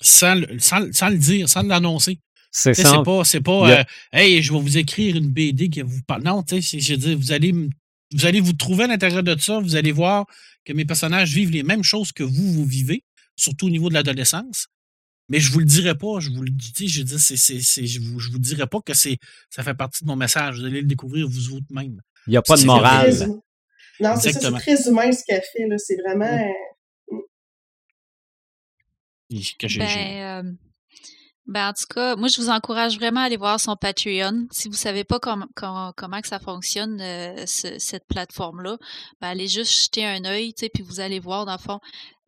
sans, sans, sans le dire, sans l'annoncer.
C'est ça.
C'est pas, c'est pas euh, Hey, je vais vous écrire une BD qui vous parle. Non, tu sais, je veux dire, vous allez, vous allez vous trouver à l'intérieur de ça, vous allez voir que mes personnages vivent les mêmes choses que vous, vous vivez, surtout au niveau de l'adolescence. Mais je vous le dirai pas, je vous le dis, je dis, c'est, je vous, je vous dirai pas que c'est, ça fait partie de mon message. Vous allez le découvrir vous autres même.
Il n'y a pas de morale.
non, c'est ça, c'est très humain ce qu'elle fait, là. C'est vraiment.
Mm.
Que
ben, euh, ben, en tout cas, moi, je vous encourage vraiment à aller voir son Patreon. Si vous savez pas comment comment que ça fonctionne, euh, cette plateforme-là, ben, allez juste jeter un œil, puis vous allez voir, dans le fond,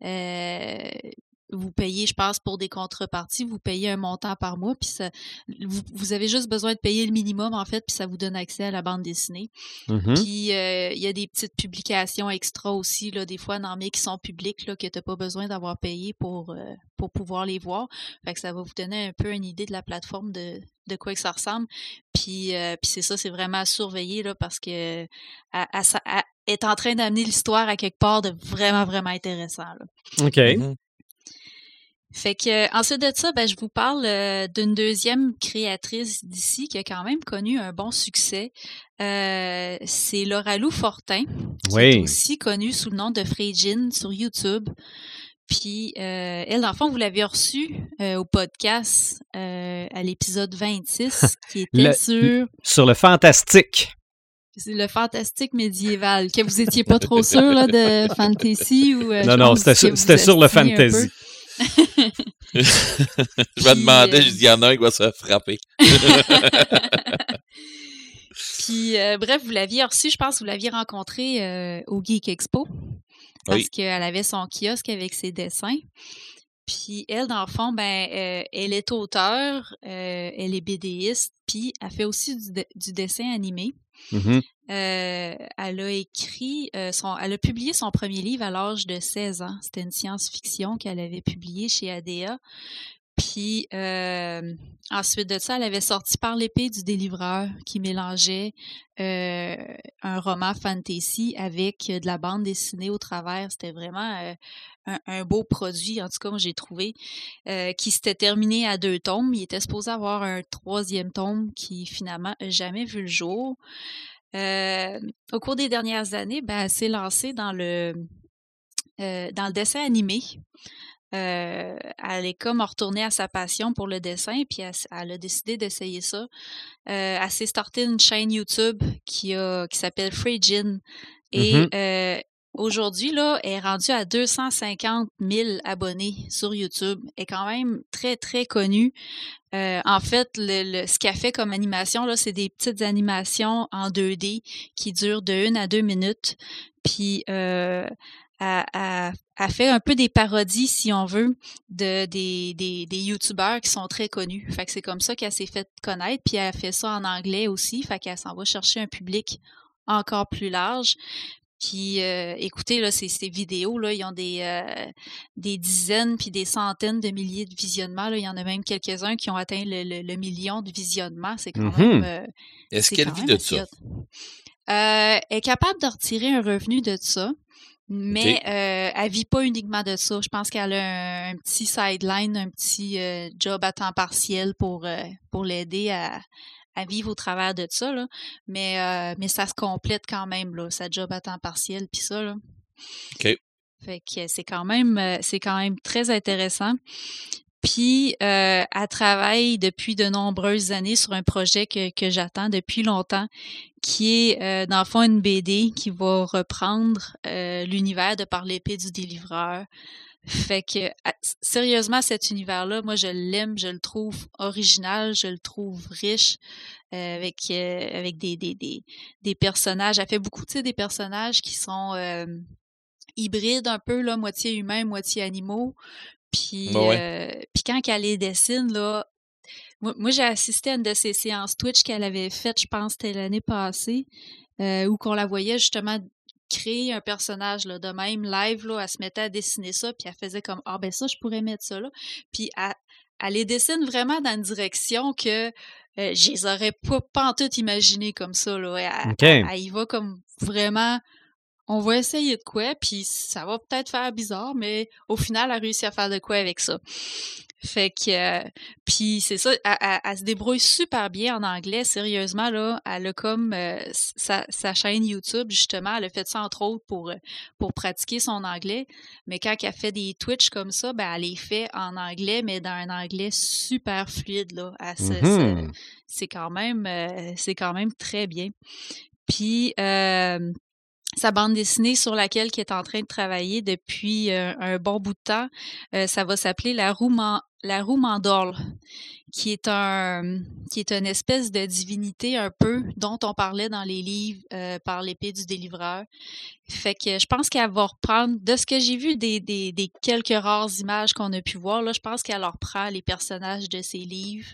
euh, vous payez, je pense, pour des contreparties, vous payez un montant par mois, puis ça, vous, avez juste besoin de payer le minimum, en fait, puis ça vous donne accès à la bande dessinée.
Mm-hmm.
Puis euh, il y a des petites publications extra aussi, là, des fois, dans mes qui sont publiques, là, que tu n'as pas besoin d'avoir payé pour, euh, pour pouvoir les voir. Fait que ça va vous donner un peu une idée de la plateforme de, de quoi que ça ressemble. Puis, euh, puis c'est ça, c'est vraiment à surveiller, là, parce que à, est en train d'amener l'histoire à quelque part de vraiment, vraiment intéressant. Là.
OK.
Mm-hmm.
Fait que ensuite de ça, ben, je vous parle euh, d'une deuxième créatrice d'ici qui a quand même connu un bon succès. Euh, c'est Laura Lou Fortin, qui est aussi connue sous le nom de Frégine sur YouTube. Puis euh, elle, dans le fond, vous l'avez reçue au podcast à l'épisode 26, qui était sur...
Sur le fantastique.
Le fantastique médiéval. Que vous étiez pas trop sûr là, de fantasy ou...
non, non, c'était sur le fantasy.
Je me demandais, je dis, il y en a un qui va se frapper.
Puis, euh, bref, vous l'aviez reçu, je pense, vous l'aviez rencontré euh, au Geek Expo. Parce qu'elle avait son kiosque avec ses dessins. Puis elle, dans le fond, ben, euh, elle est auteure, elle est BDiste, puis elle fait aussi du dessin animé.
Mm-hmm.
Euh, elle a écrit, euh, son, elle a publié son premier livre à l'âge de 16 ans. C'était une science-fiction qu'elle avait publiée chez ADA. Puis euh, ensuite de ça, elle avait sorti par l'épée du délivreur qui mélangeait un roman fantasy avec de la bande dessinée au travers. C'était vraiment un, beau produit, en tout cas, j'ai trouvé, qui s'était terminé à deux tomes. Il était supposé avoir un troisième tome qui finalement n'a jamais vu le jour. au cours des dernières années, ben, elle s'est lancée dans le, dans le dessin animé. Euh, elle est comme retournée à sa passion pour le dessin, puis elle, a décidé d'essayer ça. Euh, elle s'est starté une chaîne YouTube qui, a, qui s'appelle Free Gin. Et mm-hmm. euh, aujourd'hui, là, elle est rendue à 250 000 abonnés sur YouTube. Elle est quand même très, très connue. en fait, le, ce qu'elle fait comme animation, là, c'est des petites animations en 2D qui durent de 1 à 2 minutes. Puis, euh, a, fait un peu des parodies, si on veut, de des, des, des youtubeurs qui sont très connus. Fait que c'est comme ça qu'elle s'est fait connaître, puis elle a fait ça en anglais aussi, fait qu'elle s'en va chercher un public encore plus large. Puis euh, écoutez, là, ces, ces vidéos, là, ils ont des, euh, des dizaines puis des centaines de milliers de visionnements. Là. Il y en a même quelques-uns qui ont atteint le, le, million de visionnements. C'est quand même.
Mm-hmm. Euh, Est-ce qu'elle vit de ça?
elle est capable de retirer un revenu de ça. Mais euh, elle vit pas uniquement de ça. Je pense qu'elle a un, petit sideline, un petit euh, job à temps partiel pour, euh, pour l'aider à, à vivre au travers de ça. Là. Mais, euh, mais ça se complète quand même, là, sa job à temps partiel, puis ça. Là.
OK.
Fait que c'est quand même c'est quand même très intéressant. Puis, euh, elle travaille depuis de nombreuses années sur un projet que, que j'attends depuis longtemps, qui est, euh, dans le fond, une BD qui va reprendre euh, l'univers de par l'épée du délivreur. Fait que, sérieusement, cet univers-là, moi, je l'aime, je le trouve original, je le trouve riche, euh, avec, euh, avec des, des, des, des, personnages. Elle fait beaucoup, tu sais, des personnages qui sont euh, hybrides un peu, là, moitié humains, moitié animaux. Puis,
Bah
euh, puis quand elle les dessine, là, moi, moi, j'ai assisté à une de ces séances Twitch qu'elle avait faites, je pense, c'était l'année passée, euh, où qu'on la voyait justement créer un personnage là, de même live, là, elle se mettait à dessiner ça, puis elle faisait comme Ah ben ça, je pourrais mettre ça là. Puis elle, elle les dessine vraiment dans une direction que euh, je les aurais pas, pas en tout imaginé comme ça. Là. Elle- elle y va comme vraiment on va essayer de quoi, puis ça va peut-être faire bizarre, mais au final, elle a réussi à faire de quoi avec ça. Fait que, euh, puis c'est ça, elle, elle- elle se débrouille super bien en anglais, sérieusement, là. Elle a comme euh, sa, sa chaîne YouTube, justement, elle a fait ça entre autres pour, euh, pour pratiquer son anglais. Mais quand elle fait des Twitch comme ça, ben, elle les fait en anglais, mais dans un anglais super fluide, là.
Mhm.
c'est quand même, euh, c'est quand même très bien. Puis, euh, sa bande dessinée sur laquelle elle est en train de travailler depuis euh, un bon bout de temps, euh, ça va s'appeler La roue, Mandorle, qui est un qui est une espèce de divinité un peu dont on parlait dans les livres euh, par l'épée du délivreur. Fait que je pense qu'elle va reprendre, de ce que j'ai vu des, des, quelques rares images qu'on a pu voir, là, je pense qu'elle reprend les personnages de ses livres,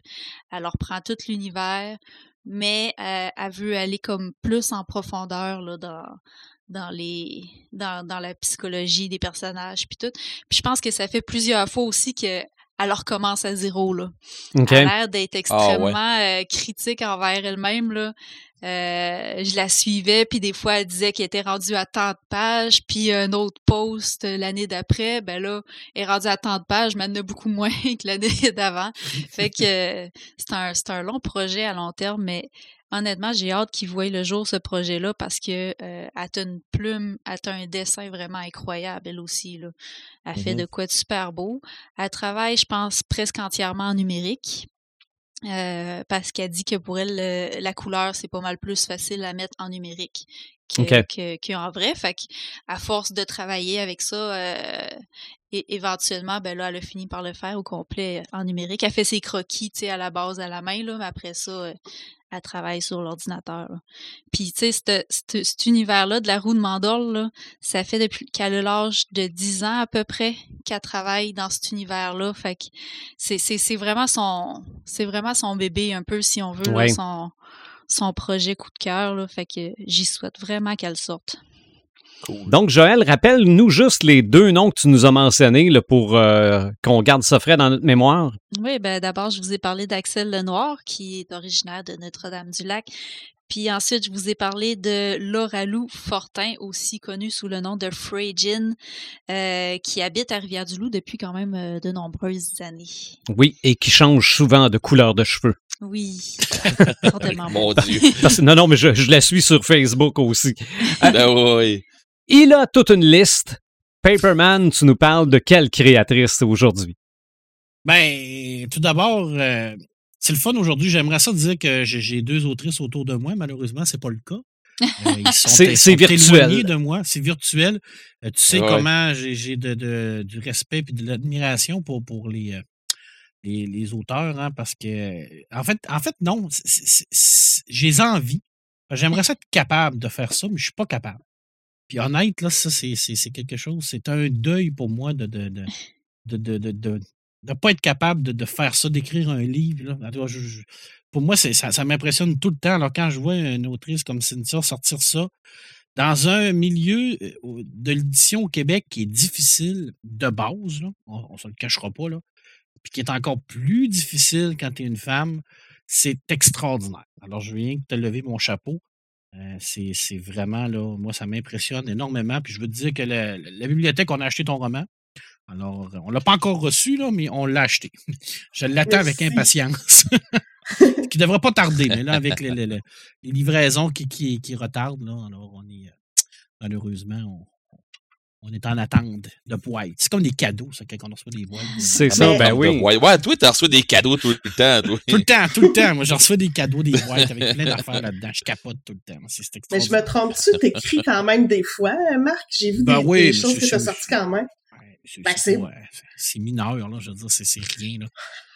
elle reprend tout l'univers, mais elle veut aller comme plus en profondeur là, dans, dans les dans, dans la psychologie des personnages puis tout. Puis je pense que ça fait plusieurs fois aussi que elle recommence à zéro là.
OK.
Elle a l'air d'être
Ah, ouais.
extrêmement euh, critique envers elle-même là. Euh, je la suivais puis des fois elle disait qu'elle était rendue à tant de pages puis un autre post euh, l'année d'après ben là elle est rendue à tant de pages mais elle en a beaucoup moins que l'année d'avant fait que euh, c'est un c'est un long projet à long terme mais honnêtement j'ai hâte qu'il voie le jour ce projet là parce que euh, elle a une plume elle a un dessin vraiment incroyable elle aussi là elle fait
Mhm.
de quoi de super beau elle travaille je pense presque entièrement en numérique euh, parce qu'elle dit que pour elle, le- la couleur, c'est pas mal plus facile à mettre en numérique que,
OK.
que- qu'en vrai. Fait que, à force de travailler avec ça, euh, et éventuellement, ben là, elle a fini par le faire au complet en numérique. Elle fait ses croquis, tu sais, à la base à la main, là, mais après ça, euh, elle travaille sur l'ordinateur. Puis, tu sais, cet univers-là de la roue de Mandorle, là, ça fait depuis qu'elle a l'âge de 10 ans à peu près qu'elle travaille dans cet univers-là. Fait que c'est, c'est, c'est vraiment son c'est vraiment son bébé un peu si on veut là, son son projet coup de cœur là. Fait que j'y souhaite vraiment qu'elle sorte.
Cool.
Donc, Joël, rappelle-nous juste les deux noms que tu nous as mentionnés là, pour euh, qu'on garde ça frais dans notre mémoire.
Oui, ben d'abord je vous ai parlé d'Axel Lenoir qui est originaire de Notre-Dame-du-Lac. Puis ensuite, je vous ai parlé de Laura Lou Fortin, aussi connue sous le nom de Frejin, euh, qui habite à Rivière-du-Loup depuis quand même euh, de nombreuses années.
Oui, et qui change souvent de couleur de cheveux.
Oui.
Mon Dieu.
Parce non, non, mais je, je la suis sur Facebook aussi.
Ben oui.
Il a toute une liste. Paperman, tu nous parles de quelle créatrice aujourd'hui?
Ben, tout d'abord, euh, c'est le fun aujourd'hui. J'aimerais ça dire que j'ai deux autrices autour de moi. Malheureusement, c'est pas le cas. Euh, ils sont,
C'est- virtuel.
éloignés de moi. C'est virtuel. Euh, tu sais
Ouais.
comment j'ai j'ai de, de- du respect et de l'admiration pour, pour les, euh, les, les auteurs, hein, parce que, en fait, en fait non, j'ai envie. J'aimerais ça être capable de faire ça, mais je suis pas capable. Puis honnête, là, ça, c'est quelque chose. C'est un deuil pour moi de de, de, de, de, de, pas être capable de, faire ça, d'écrire un livre. Là. Pour moi, ça, ça m'impressionne tout le temps. Alors, quand je vois une autrice comme Cynthia sortir ça dans un milieu euh, de l'édition au Québec qui est difficile de base, là, on ne se le cachera pas, là, puis qui est encore plus difficile quand tu es une femme, c'est extraordinaire. Alors, je viens de te lever mon chapeau. Euh, c'est vraiment, là, moi, ça m'impressionne énormément. Puis je veux te dire que la, bibliothèque, on a acheté ton roman. Alors, on ne l'a pas encore reçu, là, mais on l'a acheté. Je l'attends avec impatience. qui ne devrait pas tarder, mais là, avec les, livraisons qui, qui, qui, retardent, là, alors on est malheureusement, on, est en attente de boîtes. C'est comme des cadeaux, ça, quand on reçoit des boîtes.
C'est ça, ben oui.
Ouais, toi, tu reçois des cadeaux tout le temps. Toi.
tout le temps, tout le temps. Moi, je reçois des cadeaux, des boîtes avec plein d'affaires là-dedans. Je capote tout le temps.
Mais je me trompe-tu, t'écris quand même des fois, Marc? J'ai vu ben des, choses que t'as sorties quand même. Ben,
c'est mineur, là. Je veux dire, c'est rien, là.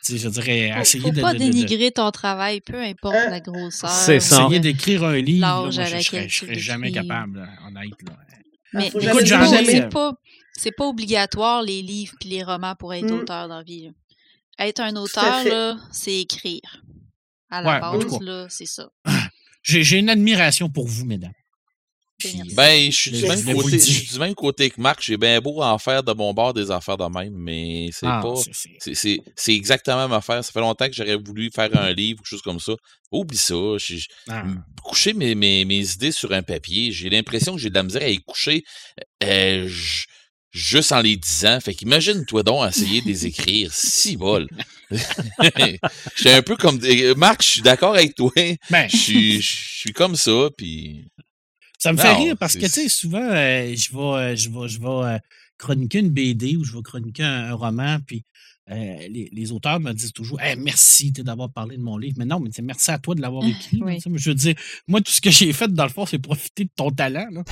je dirais, essayer
faut
de.
pas dénigrer ton travail, peu importe euh, la grosseur.
C'est ça.
Essayer d'écrire un livre, là, je, ne serais, jamais capable, honnête, là.
Mais, écoute, c'est pas, c'est pas obligatoire les livres puis les romans pour être mmh. auteur dans la vie. Être un auteur, là, c'est écrire. À la base, là, c'est ça.
J'ai une admiration pour vous, mesdames.
Ben, je suis, du même côté, je suis du même côté que Marc. J'ai bien beau en faire de mon bord des affaires de même, mais c'est ah, pas. C'est exactement ma affaire. Ça fait longtemps que j'aurais voulu faire un livre ou quelque chose comme ça. Oublie ça. Ah. Coucher mes, mes, mes, idées sur un papier, j'ai l'impression que j'ai de la misère à y coucher euh, juste en les disant. Fait qu'imagine-toi donc essayer de les écrire. si bol. je suis un peu comme. Marc, je suis d'accord avec toi. Ben. Je suis comme ça, puis.
Ça me fait rire parce que, tu sais, souvent, euh, je vais, euh, je vais, je vais euh, chroniquer une BD ou je vais chroniquer un, roman, puis les, les, auteurs me disent toujours merci d'avoir parlé de mon livre. Mais non, mais merci à toi de l'avoir écrit. Je veux dire, moi, tout ce que j'ai fait, dans le fond, c'est profiter de ton talent. Là.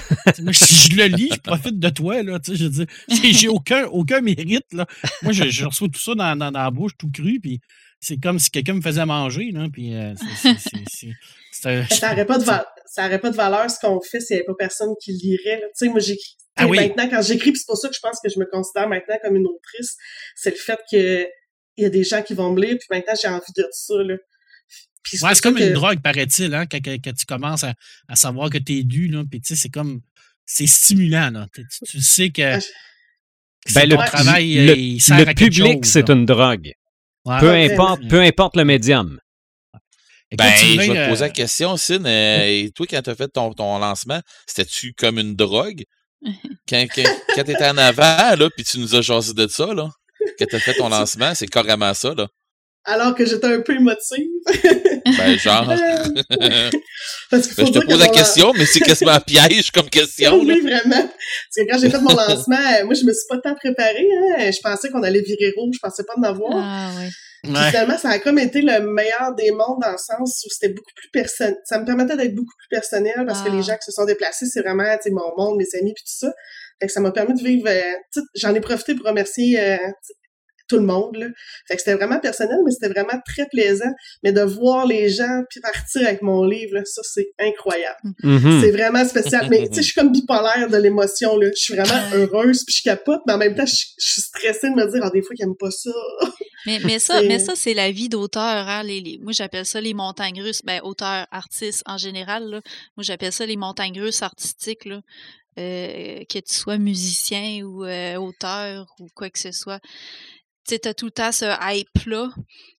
moi, si je le lis, je profite de toi. Là, je veux dire, j'ai aucun, aucun mérite. Là. Moi, je, je, reçois tout ça dans, dans, dans la bouche, tout cru, puis c'est comme si quelqu'un me faisait manger. Là, puis,
ça n'aurait pas, de pas de valeur ce qu'on fait s'il n'y avait pas personne qui lirait. Tu sais, moi, j'écris. Ah maintenant, quand j'écris, c'est pour ça que je pense que je me considère maintenant comme une autrice, c'est le fait qu'il y a des gens qui vont me lire, puis maintenant, j'ai envie de ça. Là.
c'est comme une drogue, paraît-il, hein, quand, tu commences à, savoir que tu es dû, là, puis tu sais, c'est comme, c'est stimulant, là. Tu, sais que, ah,
ben, le, travail, le, il sert le public, c'est une drogue. Peu, importe, peu importe le médium
ben, je vais te poser la euh, question, Sin. Euh, toi, quand tu as fait ton, ton lancement, c'était-tu comme une drogue? quand quand, quand tu étais en avant, là, puis tu nous as jasé de ça, là, quand tu as fait ton lancement, c'est carrément ça, là.
Alors que j'étais un peu émotive.
ben, genre. Parce ben, je te pose la question, mais c'est quasiment un piège comme question.
oui, vraiment. Parce que quand j'ai fait mon lancement, euh, moi, je me suis pas tant préparée. Hein. Je pensais qu'on allait virer rouge, je pensais pas en avoir.
Ah, oui.
Finalement, ça a comme été le meilleur des mondes dans le sens où c'était beaucoup plus personnel. Ça me permettait d'être beaucoup plus personnel parce que les ah. gens qui se sont déplacés, c'est vraiment mon monde, mes amis, puis tout ça. Fait que ça m'a permis de vivre. Euh, j'en ai profité pour remercier euh, tout le monde. Là. Fait que c'était vraiment personnel, mais c'était vraiment très plaisant. Mais de voir les gens puis partir avec mon livre, ça, c'est incroyable. Mm-hmm. C'est vraiment spécial. Mais tu sais, je suis comme bipolaire de l'émotion. Je suis vraiment heureuse puis je capote, mais en même temps, je, suis stressée de me dire, ah, des fois, qu'ils n'aiment pas ça.
mais, mais ça, mais ça, c'est la vie d'auteur. Hein? Les, moi, j'appelle ça les montagnes russes. Ben, auteur, artiste en général. Là. Moi, j'appelle ça les montagnes russes artistiques. Là. Euh, que tu sois musicien ou euh, auteur ou quoi que ce soit tu as tout le temps ce hype-là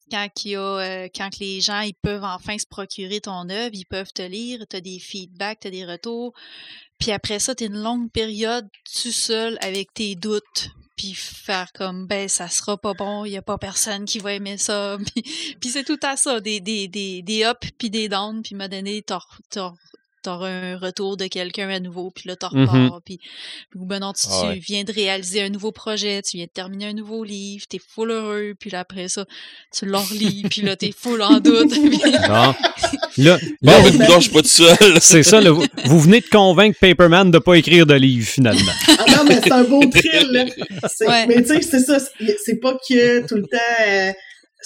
quand, il a, euh, quand les gens ils peuvent enfin se procurer ton œuvre, ils peuvent te lire, tu as des feedbacks, tu des retours. Puis après ça, tu une longue période tout seul avec tes doutes. Puis faire comme, ben, ça sera pas bon, il y a pas personne qui va aimer ça. Puis, c'est tout à ça, des, des, des, des ups puis des downs. Puis m'a donné, t'auras un retour de quelqu'un à nouveau, puis là, t'en mmh repars, puis, ben non, tu, ah viens de réaliser un nouveau projet, tu viens de terminer un nouveau livre, t'es full heureux, puis là, après ça, tu le relis, puis là, t'es full en doute.
non. Là,
là vous ne pas tout seul.
c'est ça, là, vous, venez de convaincre Paperman de pas écrire de livre, finalement.
ah non, mais c'est un beau thrill, là. Mais tu sais, c'est ça, c'est pas que tout le temps... Euh,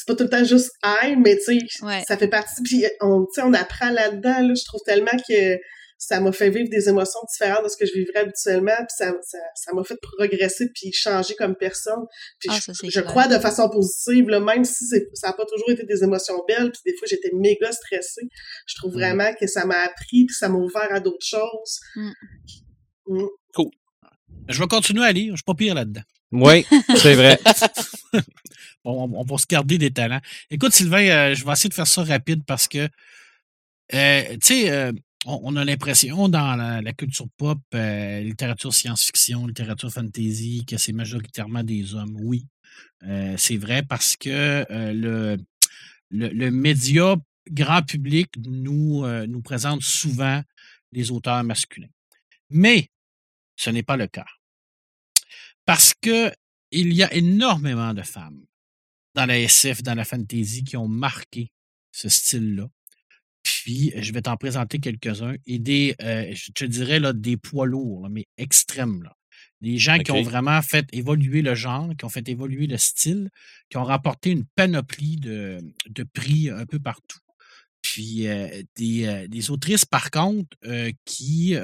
c'est pas tout le temps juste aïe, mais tu sais, ça fait partie. Puis on, on apprend là-dedans, là, je trouve tellement que ça m'a fait vivre des émotions différentes de ce que je vivrais habituellement, puis ça, ça, m'a fait progresser puis changer comme personne. Puis ah, je, crois de façon positive, là, même si ça n'a pas toujours été des émotions belles, puis des fois j'étais méga stressée, je trouve mm. vraiment que ça m'a appris puis ça m'a ouvert à d'autres choses. Mm.
Mm. Cool. Je vais continuer à lire, je suis pas pire là-dedans.
Oui, c'est vrai.
on, va se garder des talents. Écoute, Sylvain, euh, je vais essayer de faire ça rapide parce que, euh, tu sais, euh, on, a l'impression dans la, culture pop, littérature science-fiction, littérature fantasy, que c'est majoritairement des hommes. Oui, c'est vrai parce que le, le, média grand public nous, nous présente souvent des auteurs masculins. Mais ce n'est pas le cas. Parce que il y a énormément de femmes dans la SF, dans la fantasy, qui ont marqué ce style-là. Puis, je vais t'en présenter quelques-uns et des, euh, je te dirais, là, des poids lourds, mais extrêmes. Là. Des gens qui ont vraiment fait évoluer le genre, qui ont fait évoluer le style, qui ont remporté une panoplie de, de prix un peu partout. Puis, euh, des, euh, des, autrices, par contre, qui,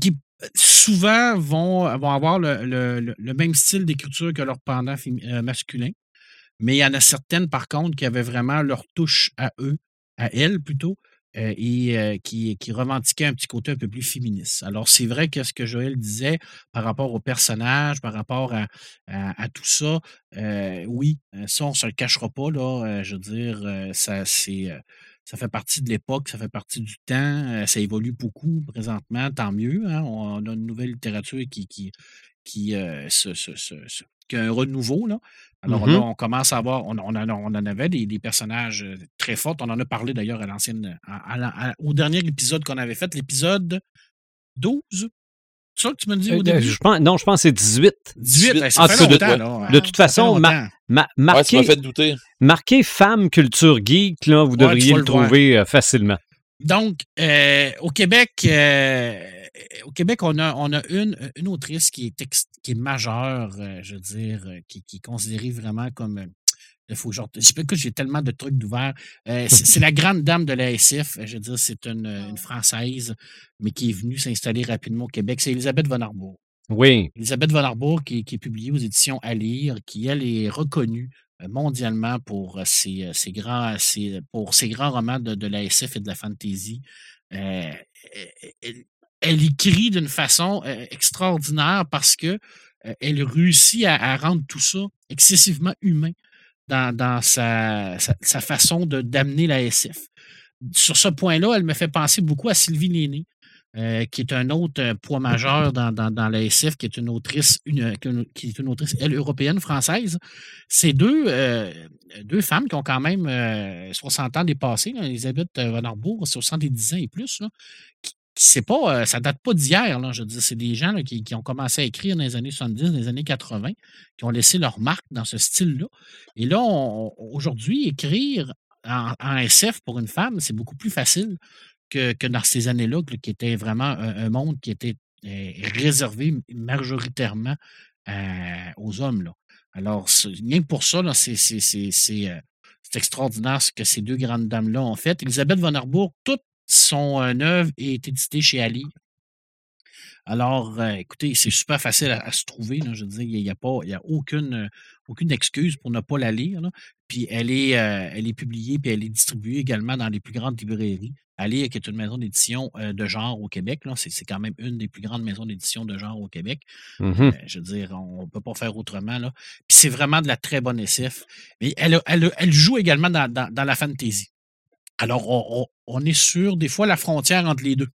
qui souvent vont, avoir le, même style d'écriture que leur pendant masculin. Mais il y en a certaines, par contre, qui avaient vraiment leur touche à eux, à elle plutôt, euh, et euh, qui, revendiquait un petit côté un peu plus féministe. Alors, c'est vrai que ce que Joël disait par rapport au personnage, par rapport à, tout ça, euh, oui, ça, on ne se le cachera pas, là. je veux dire, ça, c'est. Ça fait partie de l'époque, ça fait partie du temps, ça évolue beaucoup présentement, tant mieux. Hein, on, a une nouvelle littérature qui, qui, qui, se, se, se, qui a un renouveau. Là. Alors là, mmh on commence à avoir, on, on, en avait des, personnages euh, très forts. On en a parlé d'ailleurs à l'ancienne, au dernier épisode qu'on avait fait, l'épisode 12. C'est ça que tu me dis au euh, début?
Je pense, non, je pense que c'est 18.
18, ça fait longtemps,
de, de, toute façon, ma, ma, marqué,
fait douter.
marqué femme culture geek, là, vous devriez le, trouver euh, facilement.
Donc, au Québec, au Québec, on a, on a une, une autrice qui est, qui est majeure, euh, je veux dire, euh, qui, qui est considérée vraiment comme. Euh, il faut genre, je que j'ai tellement de trucs d'ouvert. c'est la grande dame de la SF. Je veux dire, c'est une, une, Française, mais qui est venue s'installer rapidement au Québec. C'est Elisabeth Von Arbour.
Oui.
Elisabeth Von Arbour, qui, qui, est publiée aux éditions À lire, qui, elle, est reconnue mondialement pour ses, ses grands, ses, pour ses grands romans de, de, la SF et de la fantasy. Euh, elle écrit d'une façon euh, extraordinaire parce que euh, elle réussit à, rendre tout ça excessivement humain dans, sa, façon de d'amener la SF. Sur ce point-là, elle me fait penser beaucoup à Sylvie Néné, euh, qui est un autre poids majeur dans, dans, la SF, qui est une autrice, une, qui est une autrice, elle, européenne, française. C'est deux, deux femmes qui ont quand même 60 ans dépassés, Elisabeth Van Arbour, 70 ans et plus, c'est pas, euh, ça date pas d'hier, là. Je veux dire, c'est des gens qui, ont commencé à écrire dans les années 70, dans les années 80, qui ont laissé leur marque dans ce style-là. Et là, aujourd'hui, écrire en, SF pour une femme, c'est beaucoup plus facile que, dans ces années-là, qui était vraiment un, monde qui était euh, réservé majoritairement euh, aux hommes. Là. Alors, rien que pour ça, c'est extraordinaire ce que ces deux grandes dames-là ont fait. Elisabeth von Arbourg, toute son euh, œuvre est édité chez Ali. Alors, euh, écoutez, c'est super facile à, se trouver. Je veux dire, il n'y a, pas, il y a aucune, euh, aucune excuse pour ne pas la lire. Puis elle est, elle est publiée, puis elle est distribuée également dans les plus grandes librairies. Ali, qui est une maison d'édition de genre au Québec, c'est quand même une des plus grandes maisons d'édition de genre au Québec.
Mmh
je veux dire, on ne peut pas faire autrement. Là. Puis c'est vraiment de la très bonne SF. Mais elle, elle, elle joue également dans, dans la fantasy. Alors, on, est sur des fois la frontière entre les deux.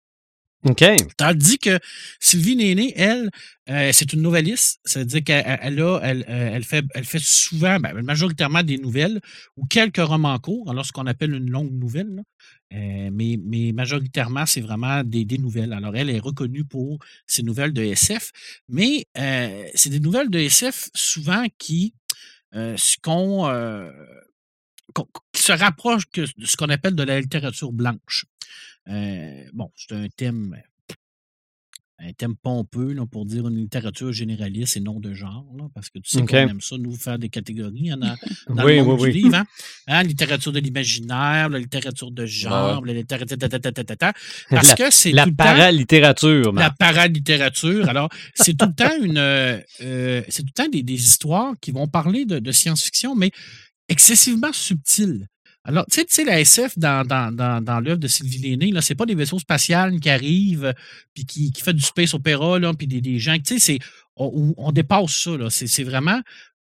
OK.
Tandis que Sylvie Néné, elle, euh, c'est une nouvelliste. C'est-à-dire qu'elle elle, elle, euh, elle, fait, elle fait souvent, ben, majoritairement des nouvelles ou quelques romans courts, alors ce qu'on appelle une longue nouvelle. Euh, mais, mais, majoritairement, c'est vraiment des, des, nouvelles. Alors, elle est reconnue pour ses nouvelles de SF, mais c'est des nouvelles de SF souvent qui, ce qu'on qui se rapproche de ce qu'on appelle de la littérature blanche. Euh, bon, c'est un thème un thème pompeux là, pour dire une littérature généraliste et non de genre, parce que tu sais qu'on aime ça, nous, faire des catégories hein, dans, dans le monde du livre. Hein? Hein, littérature de l'imaginaire, la littérature de genre, la littérature... Parce que c'est
La paralittérature.
La paralittérature. Alors, c'est tout le temps une... Euh, euh, c'est tout le temps des, des, histoires qui vont parler de, de science-fiction, mais excessivement subtil. Alors, tu sais, la SF dans, dans, dans, l'œuvre de Sylvie Léné, là, c'est pas des vaisseaux spatials qui arrivent puis qui, qui du space opéra, là, puis des, des gens, tu sais, c'est, on, dépasse ça, là. C'est, vraiment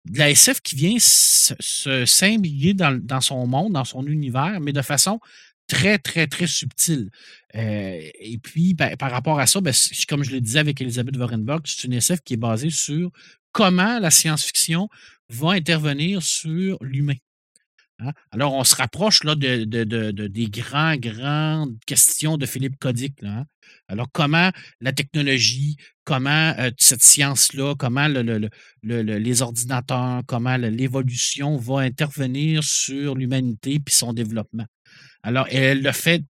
de la SF qui vient se, s'imbriquer dans, dans son monde, dans son univers, mais de façon très, très, très subtil. et puis, ben, par rapport à ça, ben, comme je le disais avec Elisabeth Vorenberg, c'est une SF qui est basée sur comment la science-fiction va intervenir sur l'humain. Hein? Alors, on se rapproche là, de, des grands, grandes questions de Philippe Codic. Hein? Alors, comment la technologie, comment euh, cette science-là, comment les ordinateurs, comment l'évolution va intervenir sur l'humanité et son développement? Alors, elle le fait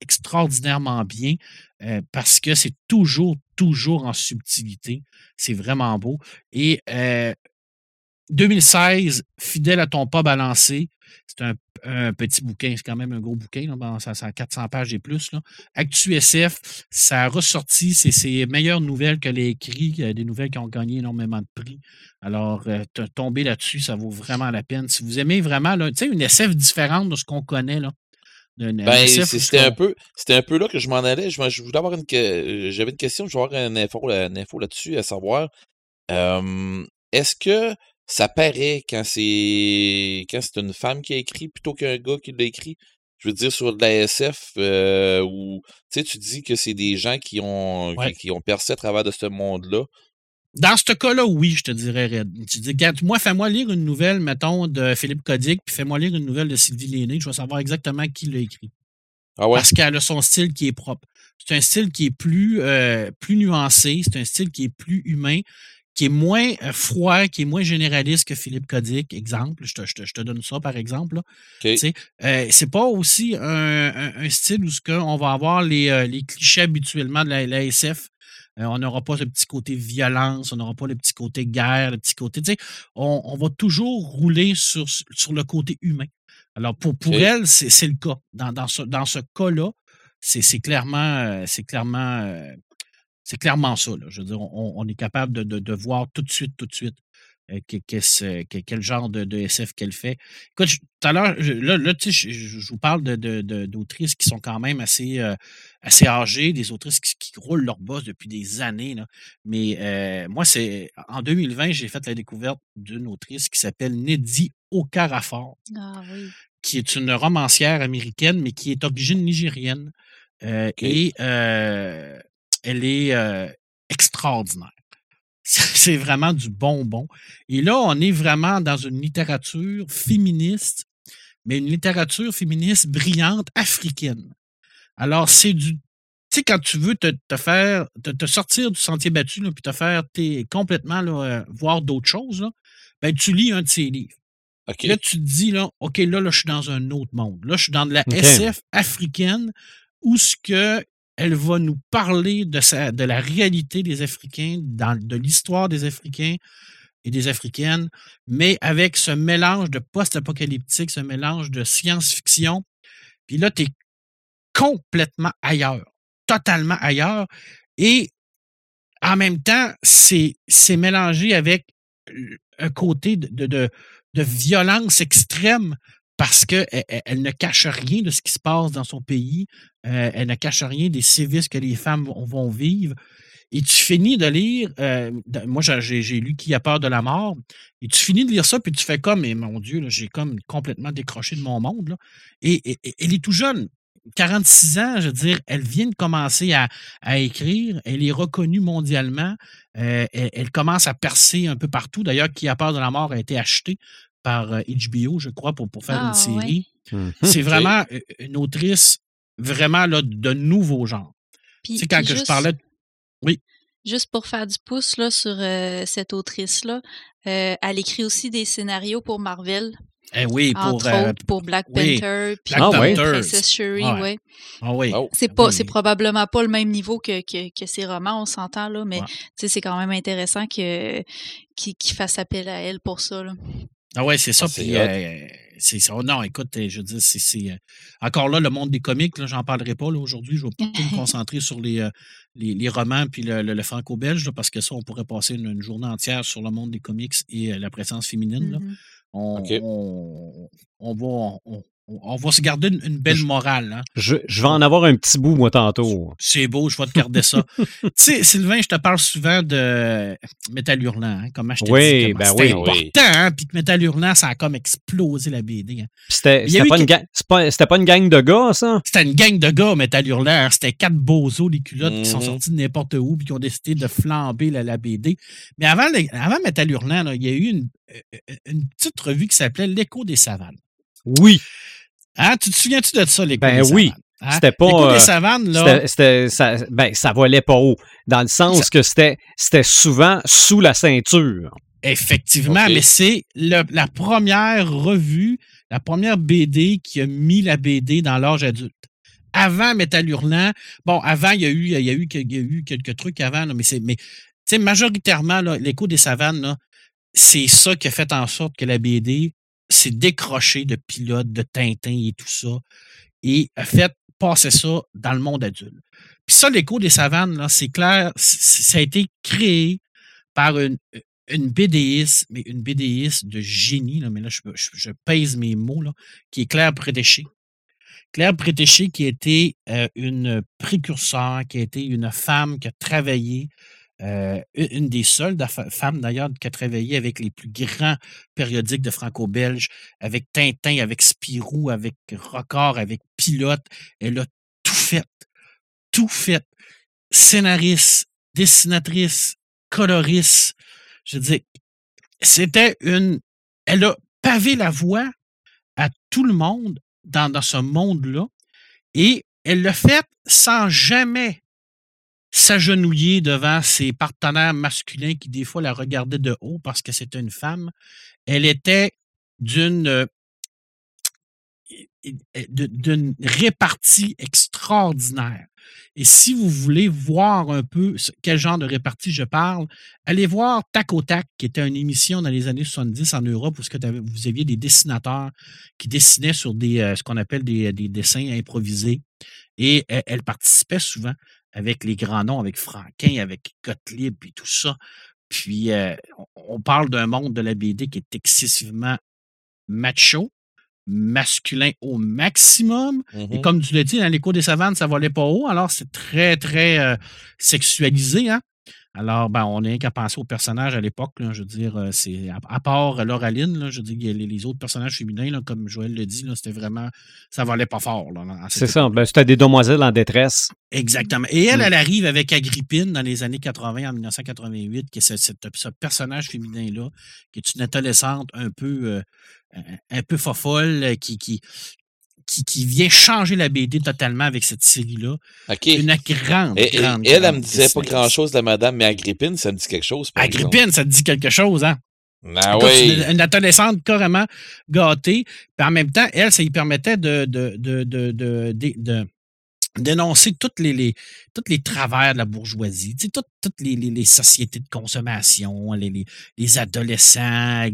extraordinairement bien euh, parce que c'est toujours, toujours en subtilité. C'est vraiment beau. Et 2016, Fidèle à ton pas balancé. C'est un, petit bouquin, c'est quand même un gros bouquin, là, ça, ça, a 400 pages et plus. Là. Actu SF, ça a ressorti c'est ses meilleures nouvelles qu'elle a écrites, des nouvelles qui ont gagné énormément de prix. Alors, euh, tomber là-dessus, ça vaut vraiment la peine. Si vous aimez vraiment, tu sais, une SF différente de ce qu'on connaît, là.
Ben, c'était un peu, c'était un peu là que je m'en allais. Je, je voulais avoir une, j'avais une question, je voulais avoir une info, une info là-dessus, à savoir, est-ce que ça paraît quand c'est quand c'est une femme qui a écrit plutôt qu'un gars qui l'a écrit. Je veux dire, sur de la SF, euh, où tu dis que c'est des gens qui ont, qui, ont percé à travers de ce monde-là.
Dans ce cas-là, oui, je te dirais, Red. Tu dis, moi, fais-moi lire une nouvelle, mettons, de Philippe Codic, puis fais-moi lire une nouvelle de Sylvie Léné, je vais savoir exactement qui l'a écrit. Ah ouais? Parce qu'elle a son style qui est propre. C'est un style qui est plus, euh, plus nuancé, c'est un style qui est plus humain qui est moins euh, froid, qui est moins généraliste que Philippe Codic, exemple. Je te, je te, donne ça, par exemple. Euh, c'est pas aussi un, style où ce on va avoir les, euh, les, clichés habituellement de la, SF. on n'aura pas ce petit côté violence, on n'aura pas le petit côté guerre, le petit côté. On, on va toujours rouler sur, sur le côté humain. Alors, pour, pour elle, c'est le cas. Dans, dans ce, dans ce cas-là, c'est clairement, c'est clairement c'est clairement ça. Je veux dire, on, est capable de, voir tout de suite, tout de suite, euh, quel genre de, SF qu'elle fait. Écoute, tout à l'heure, là, je, vous parle d'autrices qui sont quand même assez, euh, assez âgées, des autrices qui, roulent leur boss depuis des années. Mais euh, moi, c'est en 2020, j'ai fait la découverte d'une autrice qui s'appelle Neddy Okarafor, ah, qui est une romancière américaine, mais qui est d'origine nigérienne. Et elle est extraordinaire. C'est vraiment du bonbon. Et là, on est vraiment dans une littérature féministe, mais une littérature féministe brillante africaine. Alors, c'est du. Tu sais, quand tu veux te, faire, te, sortir du sentier battu, puis te faire complètement voir d'autres choses, ben, tu lis un de ses livres. Là, tu te dis, là, OK, là, là, je suis dans un autre monde. Là, je suis dans de la SF africaine où ce que elle va nous parler de, la réalité des Africains, de l'histoire des Africains et des Africaines, mais avec ce mélange de post-apocalyptique, ce mélange de science-fiction. Puis là, tu es complètement ailleurs, totalement ailleurs. Et en même temps, c'est mélangé avec un côté de, violence extrême parce qu'elle elle ne cache rien de ce qui se passe dans son pays. Euh, elle ne cache rien des sévices que les femmes vont, vivre. Et tu finis de lire, euh, moi j'ai lu Qui a peur de la mort, et tu finis de lire ça, puis tu fais comme, mais mon Dieu, j'ai comme complètement décroché de mon monde. Et, elle est tout jeune, 46 ans, je veux dire, elle vient de commencer à, écrire, elle est reconnue mondialement, euh, elle, commence à percer un peu partout. D'ailleurs, Qui a peur de la mort a été acheté par HBO, je crois, pour, pour faire une ah, série. Mmh. C'est vraiment une autrice vraiment là, de nouveau genre. C'est quand que je parlais. Oui.
Juste pour faire du pouce là, sur cette autrice-là, elle écrit aussi des scénarios pour Marvel.
Eh oui, pour,
pour Black Panther, puis ah, Princess Shuri, ouais.
Ah oui.
Oh. C'est pas, c'est probablement pas le même niveau que, que, que ses romans, on s'entend là, mais c'est quand même intéressant que qu'il fasse appel à elle pour ça là.
Ah ouais, c'est ça. Ah, puis, euh, c'est ça. Non, écoute, euh, je veux dire, c'est. Euh, encore là, le monde des comics, j'en parlerai pas aujourd'hui. Je vais plutôt me concentrer sur les, les, romans puis le, franco-belge, parce que ça, on pourrait passer une, journée entière sur le monde des comics et la présence féminine. Là. Mm-hmm. on, on, va, on va se garder une, belle morale. Hein.
Je, je, vais en avoir un petit bout, moi, tantôt.
C'est beau, je vais te garder ça. tu sais, Sylvain, je te parle souvent de Métal Hurlant, hein, comment je t'ai
oui, dit.
Ben
oui,
important, hein, puis Métal Hurlant, ça a comme explosé la BD. Hein.
C'était pas, une gang de gars, ça?
C'était une gang de gars, Métal Hurlant. C'était quatre bozos, les culottes, qui sont mm-hmm. sortis de n'importe où, puis qui ont décidé de flamber la, BD. Mais avant, avant Métal Hurlant, il y a eu une, euh, euh, une petite revue qui s'appelait L'écho des savanes.
Oui.
Hein, tu te souviens-tu de ça, l'écho
ben,
des
oui.
Hein?
C'était pas.
L'écho des euh, savanes, là.
C'était, ça, ben, ça volait pas haut. Dans le sens que c'était, c'était souvent sous la ceinture.
Effectivement, mais c'est la première revue, la première BD qui a mis la BD dans l'âge adulte. Avant Métal Hurlant, bon, avant, il y a eu, il y a eu, il y a eu quelques trucs avant, mais c'est, mais, tu sais, majoritairement, l'écho des savanes, là, c'est ça qui a fait en sorte que la BD s'est décrochée de pilote, de Tintin et tout ça, et a fait passer ça dans le monde adulte. Puis ça, l'écho des savanes, c'est clair, ça a été créé par une, une BDiste, mais une BDiste de génie, là, mais là, je, pèse mes mots, là, qui est Claire Prétéché. Claire Prétéché, qui été euh, une précurseur, qui a été une femme qui a travaillé euh, une des seules femmes d'ailleurs qui a travaillé avec les plus grands périodiques de franco-belge, avec Tintin, avec Spirou, avec Record, avec Pilote. Elle a tout fait. Tout fait. Scénariste, dessinatrice, coloriste. Je dis, c'était une. Elle a pavé la voie à tout le monde dans, dans ce monde-là. Et elle l'a fait sans jamais s'agenouiller devant ses partenaires masculins qui, des fois, la regardaient de haut parce que c'était une femme. Elle était d'une euh, d'une répartie extraordinaire. Et si vous voulez voir un peu quel genre de répartie je parle, allez voir Tac au Tac, qui était une émission dans les années 70 en Europe où vous aviez des dessinateurs qui dessinaient sur euh, ce qu'on appelle des, des, dessins improvisés. Et elle participait souvent avec les grands noms, avec Franquin, avec Gottlieb et tout ça. Puis, euh, on parle d'un monde de la BD qui est excessivement macho, masculin au maximum. Et mmh comme tu l'as dit, dans l'écho des savanes, ça volait pas haut. Alors, c'est très, très euh, sexualisé. Hein? Alors, ben, on n'est qu'à penser aux personnages à l'époque. Je veux dire, euh, c'est à, part Lauraline, je veux dire, les, autres personnages féminins, comme Joël le dit, c'était vraiment. Ça valait pas fort.
C'est ça. Ben, c'était des demoiselles en détresse.
Exactement. Et elle, mm. elle arrive avec Agrippine dans les années 80, en 1988, qui est ce, personnage féminin-là, qui est une adolescente un peu. Euh, un peu fofolle, qui, qui, qui, vient changer la BD totalement avec cette série-là. Une grande,
et,
grande.
elle, elle, me disait pas grand-chose, la madame, mais Agrippine, ça me dit quelque chose.
Agrippine, ça te dit quelque chose, hein?
Ah oui.
Une, une, adolescente carrément gâtée. Puis en même temps, elle, ça lui permettait de, de, de, de, de dénoncer toutes les, les, tous les travers de la bourgeoisie, tu sais, toutes, toutes les, les, les, sociétés de consommation, les, les adolescents,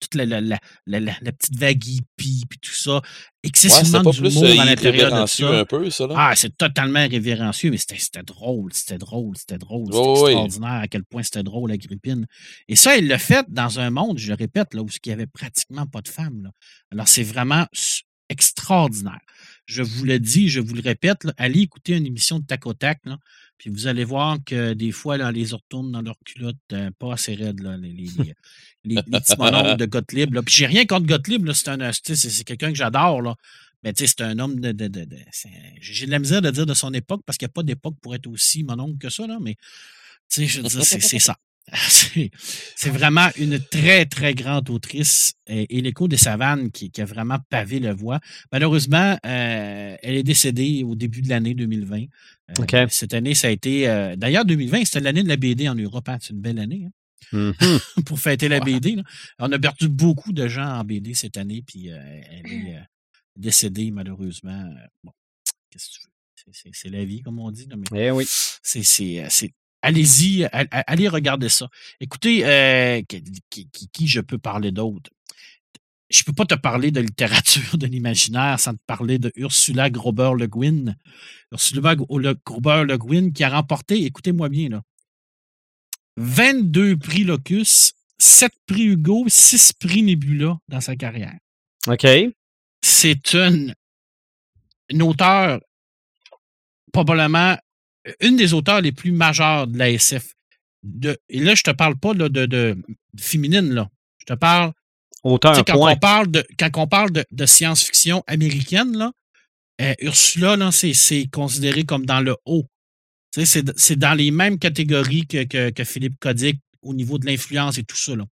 toute la, la, la, la, petite vague hippie, puis tout ça. Excessivement
ouais, d'humour euh, à l'intérieur de ça. un peu, ça, là.
Ah, c'est totalement révérencieux, mais c'était drôle, c'était drôle, c'était drôle. C'était extraordinaire à quel point c'était drôle, Agrippine. Et ça, il l'a fait dans un monde, je le répète, là, où il n'y avait pratiquement pas de femmes. Là. Alors, c'est vraiment extraordinaire. Je vous le dis, je vous le répète, allez écouter une émission de Tac au Tac, puis vous allez voir que des fois, là, les retournent dans leur culotte euh, pas assez raides, là, les, les, les, petits mononges de Gottlieb. Là. Puis j'ai rien contre Gottlieb, c'est, quelqu'un que j'adore, là. Mais tu sais, c'est un homme de. de, j'ai de la misère de dire de son époque parce qu'il n'y a pas d'époque pour être aussi mononcle que ça, là, mais tu sais, je veux dire, c'est ça. C'est vraiment une très, très grande autrice. Et, l'écho des savanes qui, a vraiment pavé le voie. Malheureusement, euh, elle est décédée au début de l'année 2020. Euh, cette année, ça a été. Euh, d'ailleurs, 2020, c'était l'année de la BD en Europe. Hein. C'est une belle année. Hein. Mm-hmm. pour fêter la BD. On a perdu beaucoup de gens en BD cette année, puis elle est décédée, malheureusement. Bon, qu'est-ce que tu veux? C'est la vie, comme on dit.
mais eh oui.
C'est allez-y, allez regarder ça. Écoutez, euh, qui, je peux parler d'autre? Je peux pas te parler de littérature, de l'imaginaire, sans te parler de Ursula Grober-Le Guin. Ursula Grober-Le Guin qui a remporté, écoutez-moi bien, là, 22 prix Locus, 7 prix Hugo, 6 prix Nebula dans sa carrière.
OK.
c'est une, une auteure, probablement une des auteurs les plus majeures de la SF. De, et là, je te parle pas de, de, féminine, là. Je te parle.
Auteur,
quand, on parle de, quand on parle de, de science-fiction américaine, là, euh, Ursula, là, c'est, considéré comme dans le haut. C'est, c'est dans les mêmes catégories que, que, que Philippe Codic au niveau de l'influence et tout ça. Là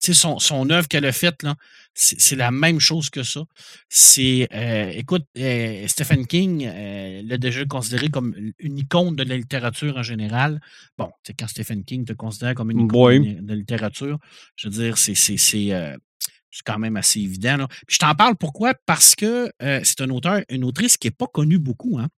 son, son œuvre qu'elle a faite, là, c'est, la même chose que ça. C'est, euh, écoute, euh, Stephen King euh, l'a déjà considéré comme une icône de la littérature en général. Bon, c'est quand Stephen King te considère comme une icône de la littérature, je veux dire, c'est, quand même assez évident. Là. je t'en parle pourquoi? Parce que c'est un auteur, une autrice qui n'est pas connue beaucoup. Hein?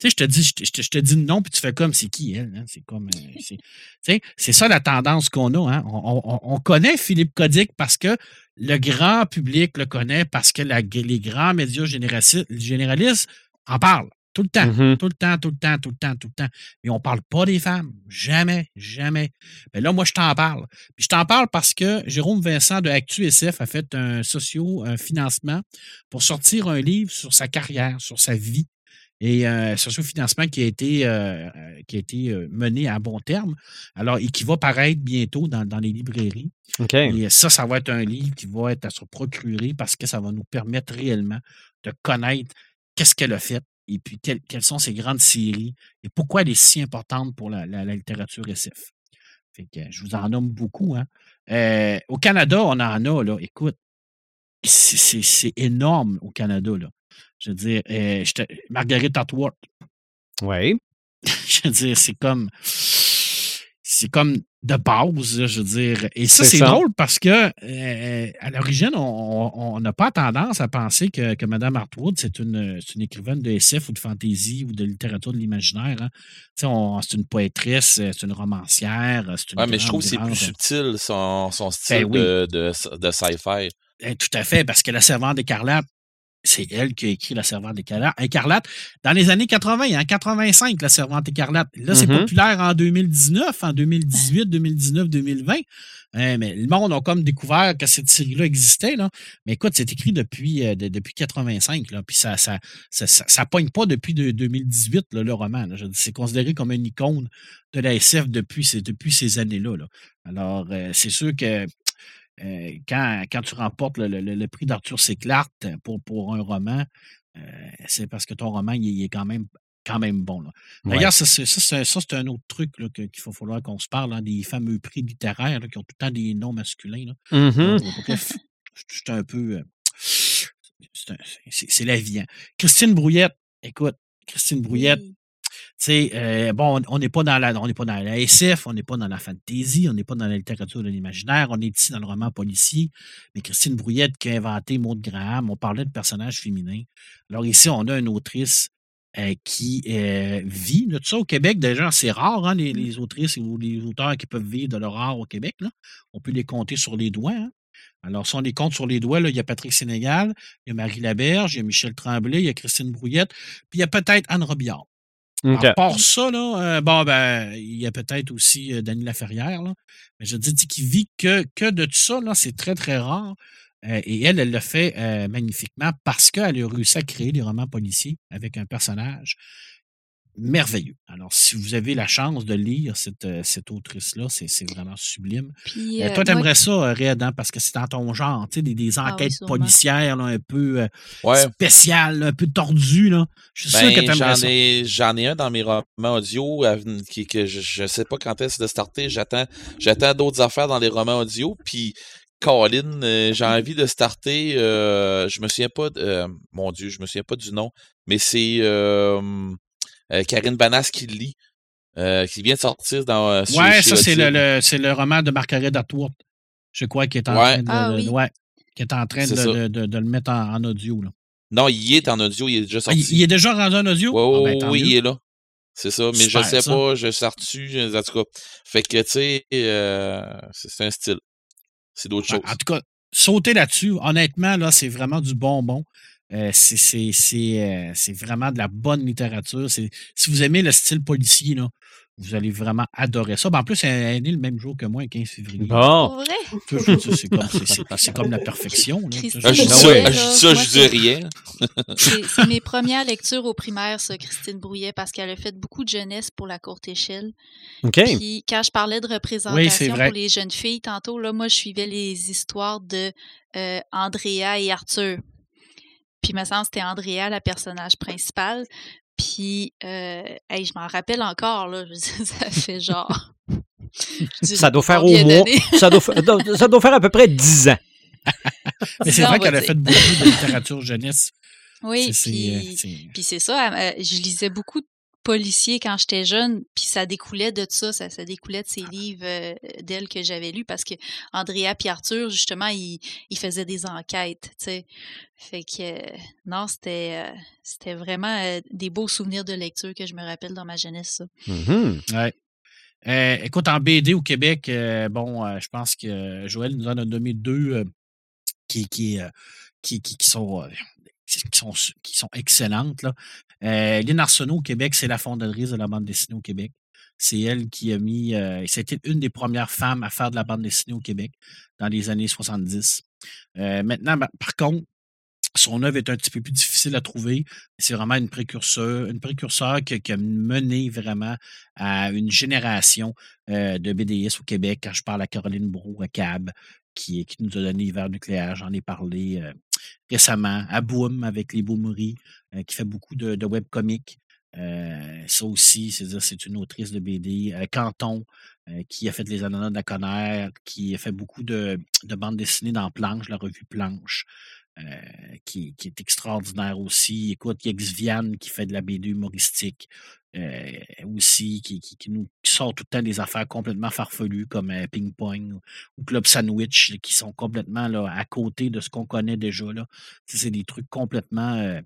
Sais, je te dis, je te, je te dis non, puis tu fais comme, c'est qui elle? Hein? C'est comme, euh, c'est ça la tendance qu'on a. Hein? On, on, connaît Philippe Codic parce que le grand public le connaît, parce que la, les grands médias généralistes en parlent. Tout le temps,
mm-hmm.
tout le temps, tout le temps, tout le temps, tout le temps. Mais on ne parle pas des femmes. Jamais, jamais. Mais là, moi, je t'en parle. Puis je t'en parle parce que Jérôme Vincent de ActuSF a fait un socio, un financement pour sortir un livre sur sa carrière, sur sa vie. Et euh, ce financement qui a été, euh, euh, qui a été mené à bon terme, alors, et qui va paraître bientôt dans, les librairies. Et ça, ça va être un livre qui va être à se procurer parce que ça va nous permettre réellement de connaître qu'est-ce qu'elle a fait et puis quelles, sont ses grandes séries et pourquoi elle est si importante pour la, littérature SF. Fait que je vous en nomme beaucoup. Hein. au Canada, on en a, là, écoute, c'est énorme au Canada. Là. Je veux dire, euh, Marguerite Atwood.
Oui.
je veux dire, c'est comme. C'est comme de base, je veux dire. Et ça, c'est drôle parce que euh, à l'origine, on n'a pas tendance à penser que, que Mme Hartwood, c'est une, une, écrivaine de SF ou de fantasy ou de littérature de l'imaginaire. Hein. C'est une poétresse, c'est une romancière.
Oui, mais je trouve que c'est plus subtil son, son ben style de, de, de sci-fi.
Eh, tout à fait, parce que La Servante écarlate, c'est elle qui a écrit La Servante écarlate dans les années 80, en 85, La Servante écarlate. Là, c'est mm-hmm. populaire en 2019, en 2018, 2019, 2020. mais le monde a comme découvert que cette série-là existait. Là. Mais écoute, c'est écrit depuis, euh, depuis 85. Là, puis ça ça, ça, pogne pas depuis 2018, le roman. C'est considéré comme une icône de la SF depuis, depuis ces années-là. Là. Alors, euh, c'est sûr que euh, quand, quand, tu remportes le, prix d'Arthur C. pour, pour un roman, euh, c'est parce que ton roman il, est quand même quand même bon. D'ailleurs, ça, c'est un autre truc qu'il va falloir qu'on se parle, hein, des fameux prix littéraires qui ont tout le temps des noms masculins. Là.
Mm-hmm.
c'est un peu. Euh, c'est la vie. Hein. Christine Brouillette, écoute, Christine Brouillette, euh, bon, on n'est pas dans la, on n'est pas dans la SF, on n'est pas dans la fantasy, on n'est pas dans la littérature de l'imaginaire, on est ici dans le roman policier. Mais Christine Brouillette qui a inventé Maud Graham, on parlait de personnages féminins. Alors ici, on a une autrice euh, qui euh, vit de ça au Québec. Déjà, c'est rare, hein, les, les, autrices ou les auteurs qui peuvent vivre de leur art au Québec. Là. On peut les compter sur les doigts. Hein. Alors, si on les compte sur les doigts, là, il y a Patrick Sénégal, il y a Marie Laberge, il y a Michel Tremblay, il y a Christine Brouillette, puis il y a peut-être Anne Robillard. À part ça, là, euh, bon, ben, il y a peut-être aussi euh, Dany Laferrière, là. Mais je dis qu'il vit que, que de tout ça, là, c'est très, très rare. Euh, et elle, elle le fait magnifiquement parce qu'elle a réussi à créer des romans policiers avec un personnage merveilleux. Alors, si vous avez la chance de lire cette, euh, cette autrice-là, c'est vraiment sublime. Euh, euh, toi, tu aimerais ça, Red, hein, parce que c'est dans ton genre, tu sais, des, des, ah enquêtes policières un peu spéciales, un peu tordues. Là. Je suis sûr que
ben, tu aimerais ai, J'en ai un dans mes romans audio qui, que je ne sais pas quand est-ce de starter. J'attends d'autres affaires dans les romans audio. Puis Colin, j'ai envie de starter. je me souviens pas, de, mon Dieu, je me souviens pas du nom, mais c'est euh, Karine Banas qui lit, euh, qui vient de sortir dans.
Euh, ouais, ça, c'est le, le, roman de Margaret Atwood, je crois, qui est en train de, ah ouais, qui est en train de, de, de, le mettre en, audio. Là.
Non, il est en audio, il est déjà ah, sorti.
il, est déjà rendu en audio?
Ouais, ah, ben, oui, il est là. C'est ça, mais je sais pas, je sors dessus, en tout cas. Fait que, tu sais, c'est un style. C'est d'autres choses.
En tout cas, sauter là-dessus, honnêtement, là, c'est vraiment du bonbon. Euh, euh, c'est vraiment de la bonne littérature. Si vous aimez le style policier, là, Vous allez vraiment adorer ça. Ben, en plus, elle est née le même jour que moi, le 15 février.
Bon.
C'est comme, c'est comme la perfection. Là.
Ah, je dis ça, ça, je dis rien.
C'est mes premières lectures au primaire, ça, Christine Brouillet, parce qu'elle a fait beaucoup de jeunesse pour la courte échelle.
OK.
Puis quand je parlais de représentation pour les jeunes filles tantôt, là, moi, je suivais les histoires de euh, Andrea et Arthur. Puis, me semble c'était Andrea, la personnage principale. Puis, euh, je m'en rappelle encore, là. ça fait genre.
ça doit faire au moins. Ça doit, ça doit faire à peu près 10 ans.
Mais c'est vrai qu'elle a fait beaucoup de littérature jeunesse.
Oui, puis, puis c'est ça. Euh, je lisais beaucoup de policier quand j'étais jeune, puis ça découlait de ça, ça, ça découlait de ces livres euh, d'elle que j'avais lus parce que Andrea et Arthur, justement, ils, faisaient des enquêtes, tu sais. Fait que euh, non, c'était euh, c'était vraiment des beaux souvenirs de lecture que je me rappelle dans ma jeunesse, ça.
Mm-hmm. ouais. écoute, en BD au Québec, bon, je pense que Joël nous en a nommé deux qui, qui, qui, qui, sont qui sont, qui sont excellentes. Là. Euh, Lynn Arsenault au Québec, c'est la fondatrice de la bande dessinée au Québec. C'est elle qui a mis. Euh, c'était une des premières femmes à faire de la bande dessinée au Québec dans les années 70. Euh, maintenant, ben, par contre, son œuvre est un petit peu plus difficile à trouver. C'est vraiment une précurseur, une précurseur qui, a mené vraiment à une génération de BDS au Québec. Quand je parle à Caroline Brou, à CAB, qui, qui nous a donné Hiver nucléaire, j'en ai parlé récemment, à Boom avec les Boomeries, euh, qui fait beaucoup de, webcomics. Euh, ça aussi, c'est une autrice de BD. Euh, Canton, qui a fait Les Ananas de la Conner, qui a fait beaucoup de, de bandes dessinées dans Planche, la revue Planche. qui, qui, est extraordinaire aussi. Écoute, il y a Xviane qui fait de la BD humoristique aussi, qui, qui, nous sort tout le temps des affaires complètement farfelues comme Ping Pong ou Club Sandwich, qui sont complètement là, à côté de ce qu'on connaît déjà. Là. C'est des trucs complètement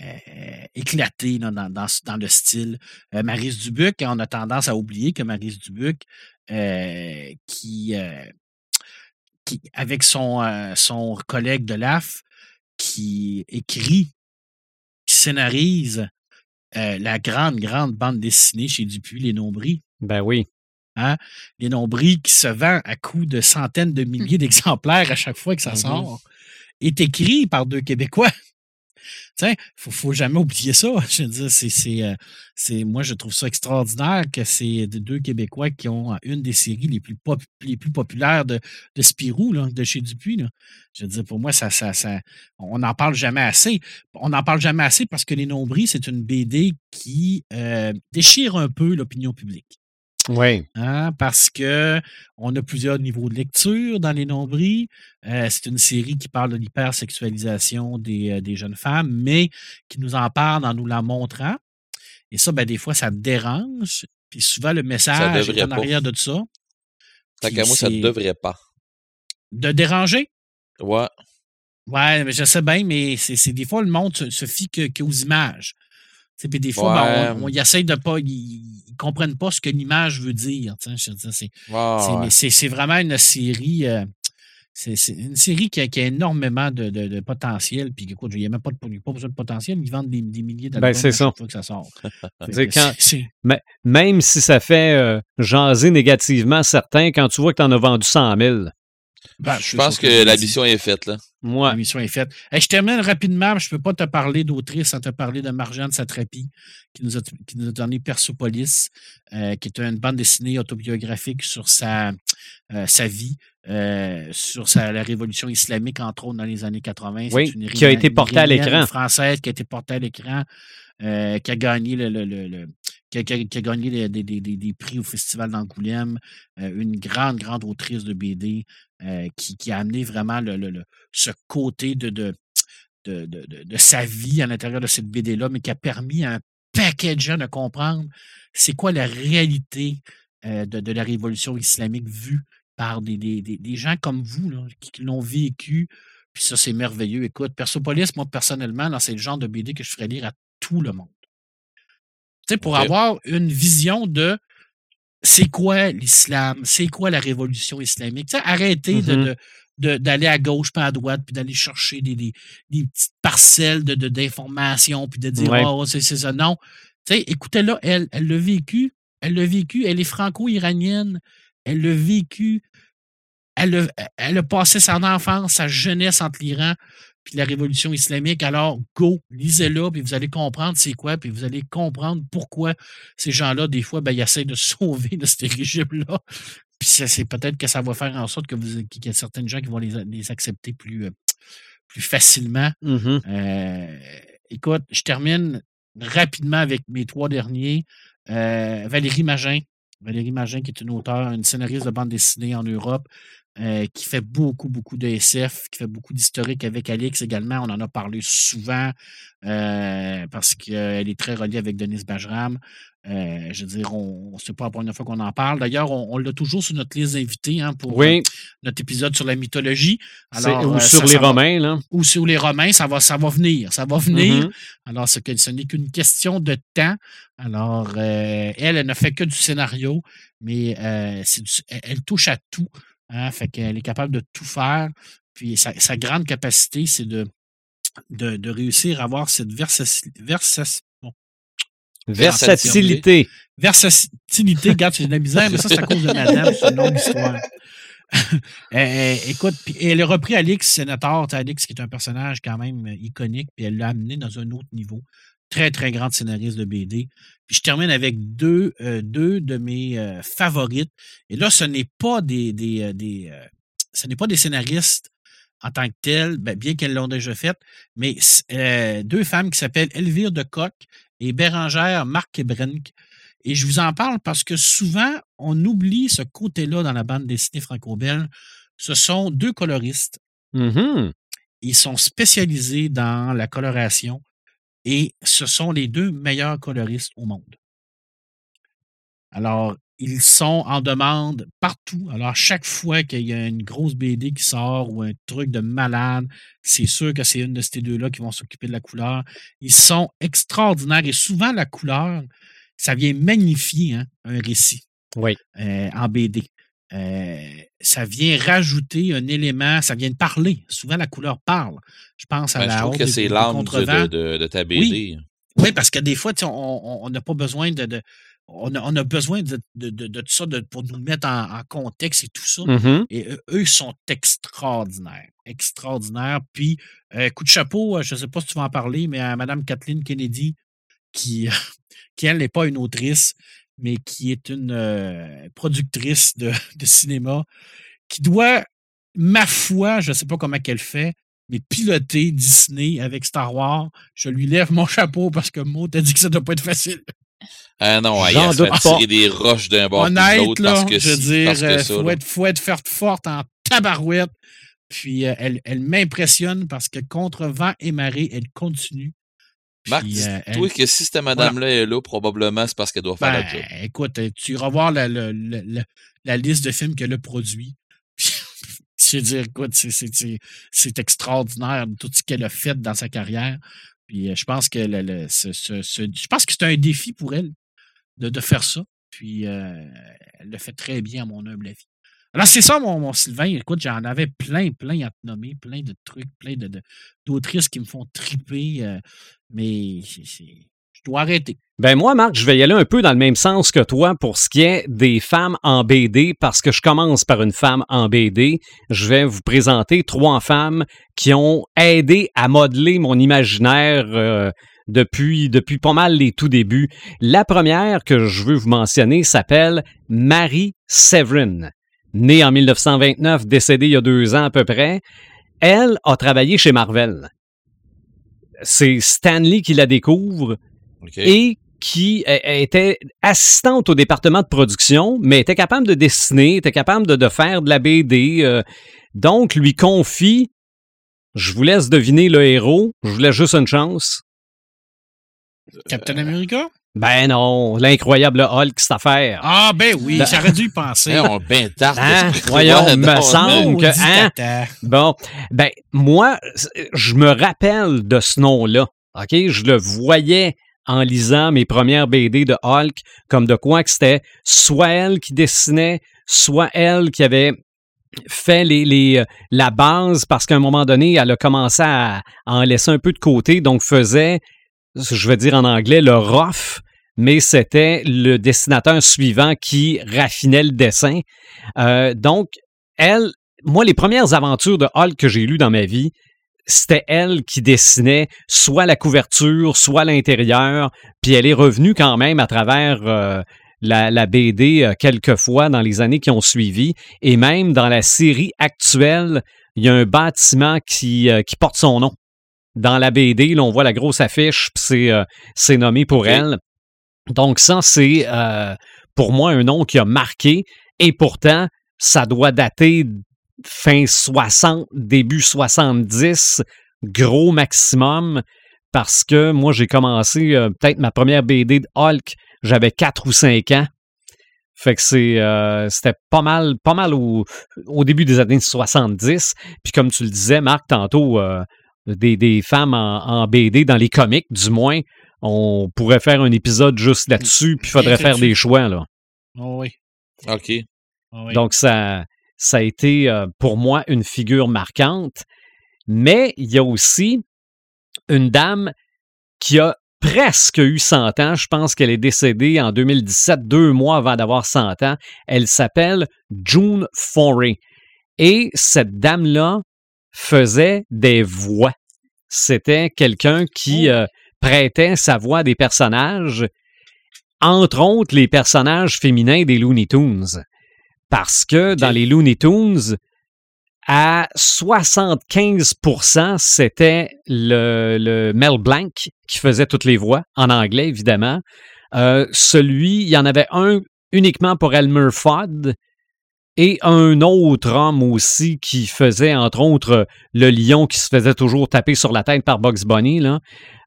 euh, éclaté dans, dans, dans, le style. Euh, Marise Dubuc, on a tendance à oublier que Marise Dubuc, euh, qui, qui, avec son, son collègue de l'AF, qui écrit, qui scénarise la grande, grande bande dessinée chez Dupuis, Les Nombris.
Ben oui.
Hein? Les Nombris qui se vend à coût de centaines de milliers mmh. d'exemplaires à chaque fois que ça mmh sort, est écrit par deux Québécois. Il faut, faut jamais oublier ça. Je veux dire, c'est, euh, c'est, moi, je trouve ça extraordinaire que c'est deux Québécois qui ont une des séries les plus, les plus populaires de, de Spirou, là, de chez Dupuis. Là. Je veux dire, pour moi, ça, ça, ça, on n'en parle jamais assez. On n'en parle jamais assez parce que Les Nombris, c'est une BD qui euh, déchire un peu l'opinion publique.
Oui.
Hein, parce que on a plusieurs niveaux de lecture dans les nombris. Euh, c'est une série qui parle de l'hypersexualisation des, euh, des jeunes femmes, mais qui nous en parle en nous la montrant. Et ça, ben, des fois, ça dérange. Puis souvent, le message est en arrière de ça.
Tant qu'à moi, ça ne devrait pas.
De déranger?
Ouais.
Ouais, mais je sais bien, mais c'est des fois, le monde se, se fie qu'aux images. Puis des fois, ben, on, ils essayent de pas. Ils, ne comprennent pas ce que l'image veut dire. C'est vraiment une série. Euh, c'est une série qui a, énormément de, de, potentiel. Puis écoute, il n'y a même pas, de, pas besoin de potentiel. Ils vendent des, milliers d'albums
ben, c'est ça.
que ça sort.
mais, même si ça fait euh, jaser négativement certains, quand tu vois que tu en as vendu 100 000,
ben, je pense que la mission est faite, là.
La mission est faite. je termine rapidement, je ne peux pas te parler d'autrice sans te parler de Marjane Satrapi, qui nous a, qui nous a donné Persopolis, euh, qui est une bande dessinée autobiographique sur sa, euh, sa vie, euh, sur sa, la révolution islamique, entre autres, dans les années 80.
Oui, qui a été portée à l'écran.
française qui a été portée à l'écran, qui a gagné le, le, le, qui a, gagné des, des, des, prix au Festival d'Angoulême, une grande, grande autrice de BD qui, qui, a amené vraiment le, le, ce côté de, de, de, de, sa vie à l'intérieur de cette BD-là, mais qui a permis à un paquet de gens de comprendre c'est quoi la réalité de, la révolution islamique vue par des, des, des gens comme vous là, qui, l'ont vécu. Puis ça, c'est merveilleux. Écoute, Persopolis, moi, personnellement, c'est le genre de BD que je ferais lire à tout le monde pour avoir une vision de c'est quoi l'islam, c'est quoi la révolution islamique. arrêtez mm-hmm. de, d'aller à gauche pas à droite, puis d'aller chercher des, des, petites parcelles de, d'informations, puis de dire Oh, c'est, ça. Non. écoutez-la, elle, elle l'a vécu, Elle l'a vécu. Elle est franco-iranienne. Elle l'a vécu. Elle a, elle a passé son enfance, sa jeunesse entre l'Iran puis la révolution islamique. Alors, go, lisez-la, puis vous allez comprendre c'est quoi, puis vous allez comprendre pourquoi ces gens-là, des fois, ben, ils essaient de sauver de ce régime-là. Puis c'est peut-être que ça va faire en sorte que vous qu'il y a certaines gens qui vont les, accepter plus, euh, plus facilement.
Mm-hmm.
Euh, écoute, je termine rapidement avec mes trois derniers. Euh, Valérie Magin. Valérie Magin, qui est une auteure, une scénariste de bande dessinée en Europe, euh, qui fait beaucoup, beaucoup de SF, qui fait beaucoup d'historique avec Alix également. On en a parlé souvent euh, parce qu'elle est très reliée avec Denise Bajram. Euh, je veux dire, on, c'est pas la première fois qu'on en parle. D'ailleurs, on, l'a toujours sur notre liste d'invités hein, pour notre épisode sur la mythologie.
Alors, ou sur les Romains, là.
Ou sur les Romains, ça va, ça va venir. Ça va venir. Mm-hmm. Alors, ce n'est qu'une question de temps. Alors, elle, elle ne fait que du scénario, mais elle touche à tout. Hein, fait qu'elle est capable de tout faire. Puis sa, grande capacité, c'est de, de, réussir à avoir cette versatilité.
versatilité.
Versatilité, regarde, c'est de la misère, mais ça, c'est à cause de madame, c'est une longue histoire. Eh, eh, écoute, puis elle a repris Alix Sénateur, Alix qui est un personnage quand même iconique, puis elle l'a amené dans un autre niveau très, très grande scénariste de BD. Puis je termine avec deux, euh, deux de mes euh, favorites. Et là, ce n'est pas des, des, euh, des ce n'est pas des scénaristes en tant que tels, ben, bien qu'elles l'ont déjà fait, mais deux femmes qui s'appellent Elvire de Coq et Bérangère Marc Brenk. Et je vous en parle parce que souvent, on oublie ce côté-là dans la bande dessinée franco-belge. Ce sont deux coloristes.
Mm-hmm.
Ils sont spécialisés dans la coloration. Et ce sont les deux meilleurs coloristes au monde. Alors, ils sont en demande partout. Alors, chaque fois qu'il y a une grosse BD qui sort ou un truc de malade, c'est sûr que c'est une de ces deux-là qui vont s'occuper de la couleur. Ils sont extraordinaires et souvent la couleur, ça vient magnifier hein, un récit
oui.
Euh, en BD. Euh, ça vient rajouter un élément, ça vient de parler. Souvent, la couleur parle. Je pense à
ben,
la
Je trouve que c'est l'âme de, de, ta BD.
Oui, parce que des fois, on n'a pas besoin de. on, a, besoin de, de, ça pour nous mettre en, contexte et tout ça.
Mm-hmm.
Et eux, sont extraordinaires. Extraordinaires. Puis, euh, coup de chapeau, je ne sais pas si tu vas en parler, mais à Mme Kathleen Kennedy, qui, qui elle, n'est pas une autrice, mais qui est une euh, productrice de, cinéma, qui doit, ma foi, je ne sais pas comment qu'elle fait, mais piloter Disney avec Star Wars. Je lui lève mon chapeau parce que Mo t'a dit que ça ne doit pas être facile.
Ah non, il a tirer des roches d'un bord
Honnête, là, parce que je veux dire, il euh, faut, être, faut être forte en tabarouette. Puis euh, elle, elle m'impressionne parce que contre vent et marée, elle continue.
Marc, dis-toi que si cette madame-là est là, probablement c'est parce qu'elle doit faire la ben, job.
Écoute, tu iras voir la, la, liste de films qu'elle a produits. je veux dire, écoute, c'est extraordinaire tout ce qu'elle a fait dans sa carrière. Puis euh, je pense que je pense que c'est un défi pour elle de, de faire ça. Puis euh, elle le fait très bien, à mon humble avis. Alors, c'est ça, mon, Sylvain. Écoute, j'en avais plein, plein à te nommer, plein de trucs, plein d'autrices de, qui me font triper. Euh, mais je dois arrêter.
Ben moi, Marc, je vais y aller un peu dans le même sens que toi pour ce qui est des femmes en BD, parce que je commence par une femme en BD. Je vais vous présenter trois femmes qui ont aidé à modeler mon imaginaire euh, depuis, depuis pas mal les tout débuts. La première que je veux vous mentionner s'appelle Marie Severin née en 1929, décédée il y a deux ans à peu près, elle a travaillé chez Marvel. C'est Stanley qui la découvre et qui était assistante au département de production, mais était capable de dessiner, était capable de, faire de la BD. Euh. donc, lui confie, je vous laisse deviner le héros, je vous laisse juste une chance.
Captain America?
Ben non, l'incroyable Hulk, cette affaire.
Ah ben oui, j'aurais dû y penser.
on ben tard.
Hein? Voyons, me semble que... Hein? Bon, ben moi, je me rappelle de ce nom-là. OK? Je le voyais en lisant mes premières BD de Hulk, comme de quoi que c'était soit elle qui dessinait, soit elle qui avait fait les, les, la base parce qu'à un moment donné, elle a commencé à, en laisser un peu de côté, donc faisait, je vais dire en anglais, le rough mais c'était le dessinateur suivant qui raffinait le dessin. Euh, donc, elle, moi, les premières aventures de Hulk que j'ai lues dans ma vie, c'était elle qui dessinait soit la couverture, soit l'intérieur, puis elle est revenue quand même à travers euh, la, BD euh, quelques fois dans les années qui ont suivi, et même dans la série actuelle, il y a un bâtiment qui, qui porte son nom. Dans la BD, là, on voit la grosse affiche, puis c'est nommé pour elle. Donc ça, c'est pour moi un nom qui a marqué, et pourtant, ça doit dater fin 60, début 70, gros maximum, parce que moi, j'ai commencé euh, peut-être ma première BD de Hulk, j'avais 4 ou 5 ans. Fait que c'est, euh, c'était pas mal, pas mal au, début des années 70. Puis comme tu le disais, Marc, tantôt, euh, des, femmes en, BD, dans les comics du moins, on pourrait faire un épisode juste là-dessus, puis il faudrait faire des choix. Là.
Oh oui.
OK.
Oh
Donc, ça, ça a été euh, pour moi une figure marquante. Mais il y a aussi une dame qui a presque eu 100 ans. Je pense qu'elle est décédée en 2017, deux mois avant d'avoir 100 ans. Elle s'appelle June Foray. Et cette dame-là faisait des voix. C'était quelqu'un qui oh. euh, prêtait sa voix à des personnages, entre autres les personnages féminins des Looney Tunes. Parce que dans les Looney Tunes, à 75% c'était le, Mel Blanc qui faisait toutes les voix, en anglais évidemment. Euh, celui, il y en avait un uniquement pour Elmer Fudd et un autre homme aussi qui faisait entre autres le lion qui se faisait toujours taper sur la tête par Bugs Bunny. Là.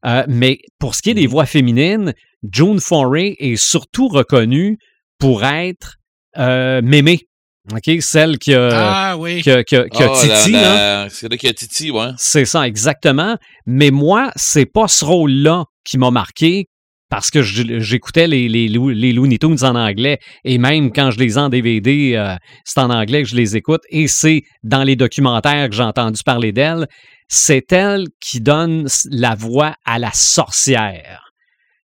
Euh, mais pour ce qui est des voix féminines, June Foray est surtout reconnue pour être euh, Mémé. OK, celle qui a,
ah, oui.
qui a, qui a, qui a oh, Titi.
C'est là qui a Titi, ouais.
C'est ça, exactement. Mais moi, c'est pas ce rôle-là qui m'a marqué parce que j'écoutais les, les, les, Looney Tunes en anglais et même quand je les ai en DVD, euh, c'est en anglais que je les écoute et c'est dans les documentaires que j'ai entendu parler d'elle. C'est elle qui donne la voix à la sorcière.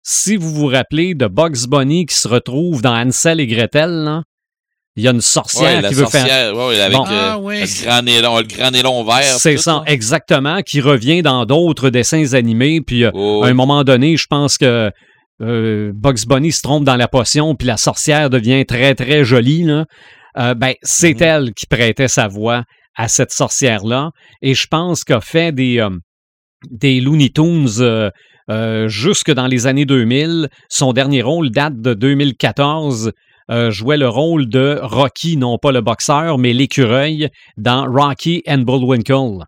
Si vous vous rappelez de Bugs Bunny qui se retrouve dans Hansel et Gretel, là, il y a une sorcière qui veut faire.
Ouais, avec euh, ah, le, grand nylon, le grand nylon vert.
C'est ça, exactement, qui revient dans d'autres dessins animés. Puis euh, oh, à un moment donné, je pense que euh, Bugs Bunny se trompe dans la potion, puis la sorcière devient très, très jolie. Là. ben, c'est mm-hmm. elle qui prêtait sa voix à cette sorcière-là. Et je pense qu'a fait des, des Looney Tunes. jusque dans les années 2000. Son dernier rôle date de 2014 euh, jouait le rôle de Rocky, non pas le boxeur, mais l'écureuil dans Rocky and Bullwinkle.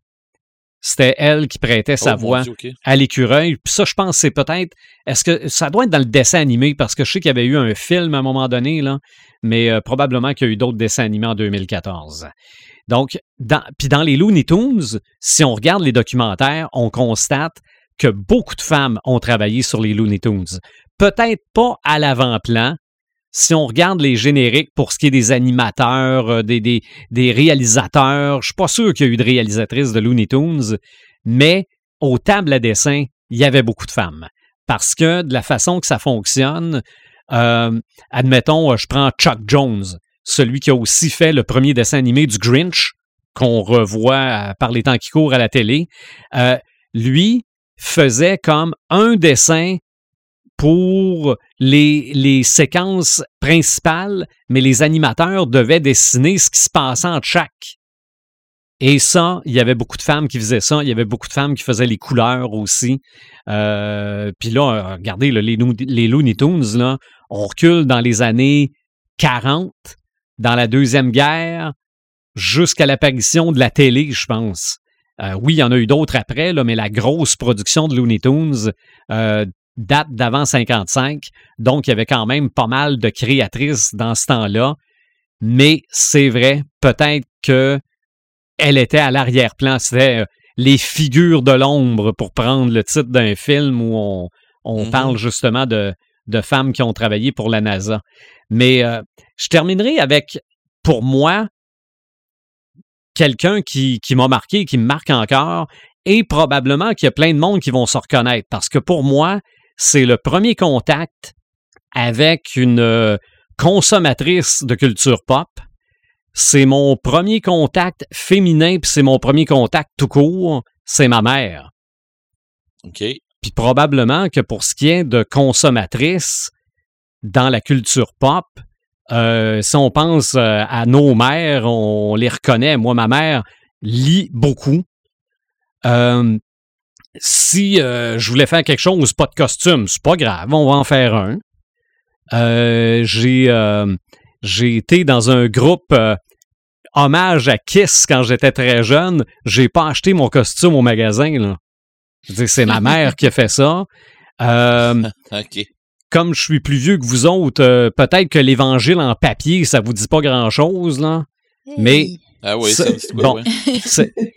C'était elle qui prêtait sa oh, voix à l'écureuil. Puis ça, je pense, c'est peut-être. Est-ce que ça doit être dans le dessin animé? Parce que je sais qu'il y avait eu un film à un moment donné, là, mais euh, probablement qu'il y a eu d'autres dessins animés en 2014. Donc, dans, puis dans les Looney Tunes, si on regarde les documentaires, on constate que beaucoup de femmes ont travaillé sur les Looney Tunes. Peut-être pas à l'avant-plan, si on regarde les génériques pour ce qui est des animateurs, euh, des, réalisateurs, je suis pas sûr qu'il y a eu de réalisatrices de Looney Tunes, mais aux tables à dessin, il y avait beaucoup de femmes. Parce que de la façon que ça fonctionne, euh, admettons, je prends Chuck Jones, celui qui a aussi fait le premier dessin animé du Grinch, qu'on revoit par les temps qui courent à la télé. Euh, lui faisait comme un dessin pour les, séquences principales, mais les animateurs devaient dessiner ce qui se passait entre chaque. Et ça, il y avait beaucoup de femmes qui faisaient ça. Il y avait beaucoup de femmes qui faisaient les couleurs aussi. Euh, puis là, regardez, les, les Looney Tunes, là, on recule dans les années 40, dans la Deuxième Guerre, jusqu'à l'apparition de la télé, je pense. Euh, oui, il y en a eu d'autres après, là, mais la grosse production de Looney Tunes, euh, date d'avant 55. Donc, il y avait quand même pas mal de créatrices dans ce temps-là. Mais c'est vrai, peut-être que elle était à l'arrière-plan. C'était euh, les figures de l'ombre, pour prendre le titre d'un film où on, mm-hmm. parle justement de, de, femmes qui ont travaillé pour la NASA. Mais euh, je terminerai avec, pour moi, quelqu'un qui, qui m'a marqué, qui me marque encore, et probablement qu'il y a plein de monde qui vont se reconnaître. Parce que pour moi, c'est le premier contact avec une euh, consommatrice de culture pop. C'est mon premier contact féminin, puis c'est mon premier contact tout court, c'est ma mère.
OK.
Puis probablement que pour ce qui est de consommatrice dans la culture pop, euh, si on pense euh, à nos mères, on les reconnaît. Moi, ma mère lit beaucoup. Euh, si je voulais faire quelque chose, pas de costume, c'est pas grave, on va en faire un. j'ai, j'ai été dans un groupe hommage à Kiss quand j'étais très jeune. J'ai pas acheté mon costume au magasin. Là. c'est ma mère qui a fait ça. Comme je suis plus vieux que vous autres, euh, peut-être que l'évangile en papier, ça vous dit pas grand-chose, là. Mais.
Ah oui, ça, c'est
bon,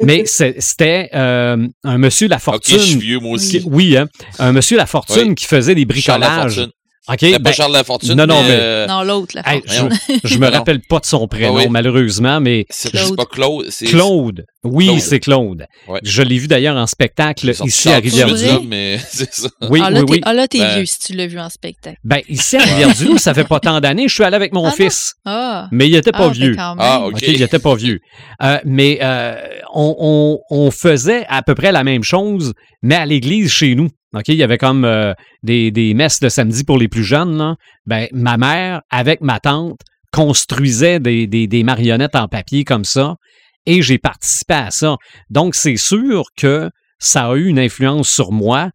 mais c'était euh, un monsieur La Fortune.
Je suis vieux, moi aussi.
oui, hein, un monsieur La Fortune qui faisait des bricolages.
OK. pas ben, Charles Lafortune.
Non, non, mais.
Euh,
non, l'autre, la
je, je me rappelle pas de son prénom, ah malheureusement, mais.
C'est pas Claude.
Claude. Oui, c'est Claude. Je l'ai vu d'ailleurs en spectacle ici à Rivière-du-Loup.
mais c'est ça.
Oui,
ah,
là, oui, oui.
Ah, là, t'es ben. vieux si tu l'as vu en spectacle.
Ben, ici à Rivière-du-Loup, ça fait pas tant d'années. Je suis allé avec mon
ah,
fils.
Ah.
Mais il était pas
ben,
vieux.
Ah, OK.
Il était pas vieux. Euh, mais euh, on, on, on faisait à peu près la même chose, mais à l'église chez nous. OK, il y avait comme euh, des, des, messes de samedi pour les plus jeunes. Là. Ben, ma mère, avec ma tante, construisait des, des, des, marionnettes en papier comme ça et j'ai participé à ça. Donc, c'est sûr que ça a eu une influence sur moi,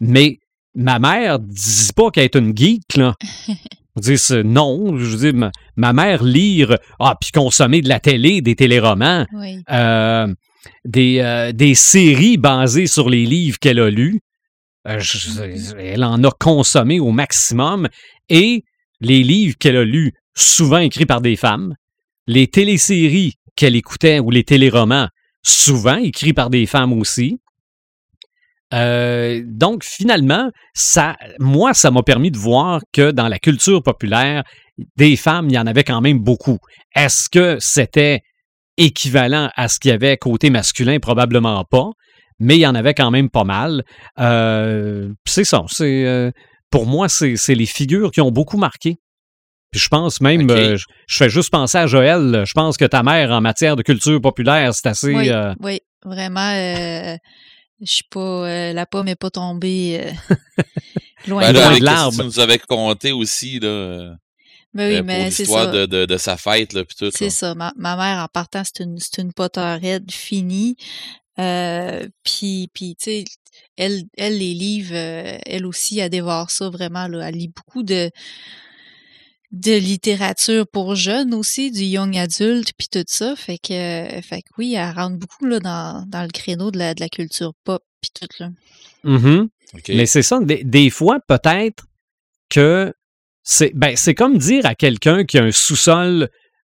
mais ma mère ne dit pas qu'elle est une geek. Là. Je non, je dis ma, ma, mère lire, ah, puis consommer de la télé, des téléromans, euh, des, euh, des séries basées sur les livres qu'elle a lus. Euh, elle en a consommé au maximum. Et les livres qu'elle a lus, souvent écrits par des femmes, les téléséries qu'elle écoutait ou les téléromans, souvent écrits par des femmes aussi. Euh, donc finalement, ça, moi, ça m'a permis de voir que dans la culture populaire, des femmes, il y en avait quand même beaucoup. Est-ce que c'était équivalent à ce qu'il y avait côté masculin? Probablement pas mais il y en avait quand même pas mal. Euh, c'est ça. C'est, euh, pour moi, c'est, les figures qui ont beaucoup marqué. Puis je pense même, euh, je, fais juste penser à Joël, je pense que ta mère, en matière de culture populaire, c'est assez...
Oui, oui vraiment, je suis pas... la pomme n'est pas tombée loin,
ben
de
l'arbre. Tu nous avais compté aussi, là...
Mais ben oui, mais c'est
ça. De, de, de, sa fête, là, puis tout.
C'est ça. Ma, ma, mère, en partant, c'est une, c'est une potterhead finie. Euh, puis, puis tu sais, elle, elle, les livres, euh, elle aussi, elle dévore ça vraiment. Là. Elle lit beaucoup de, de littérature pour jeunes aussi, du young adulte, puis tout ça. Fait que, fait que oui, elle rentre beaucoup là, dans, dans le créneau de la, de la culture pop, puis tout. Là.
Mm Mais c'est ça, des, des fois, peut-être que c'est ben, c'est comme dire à quelqu'un qui a un sous-sol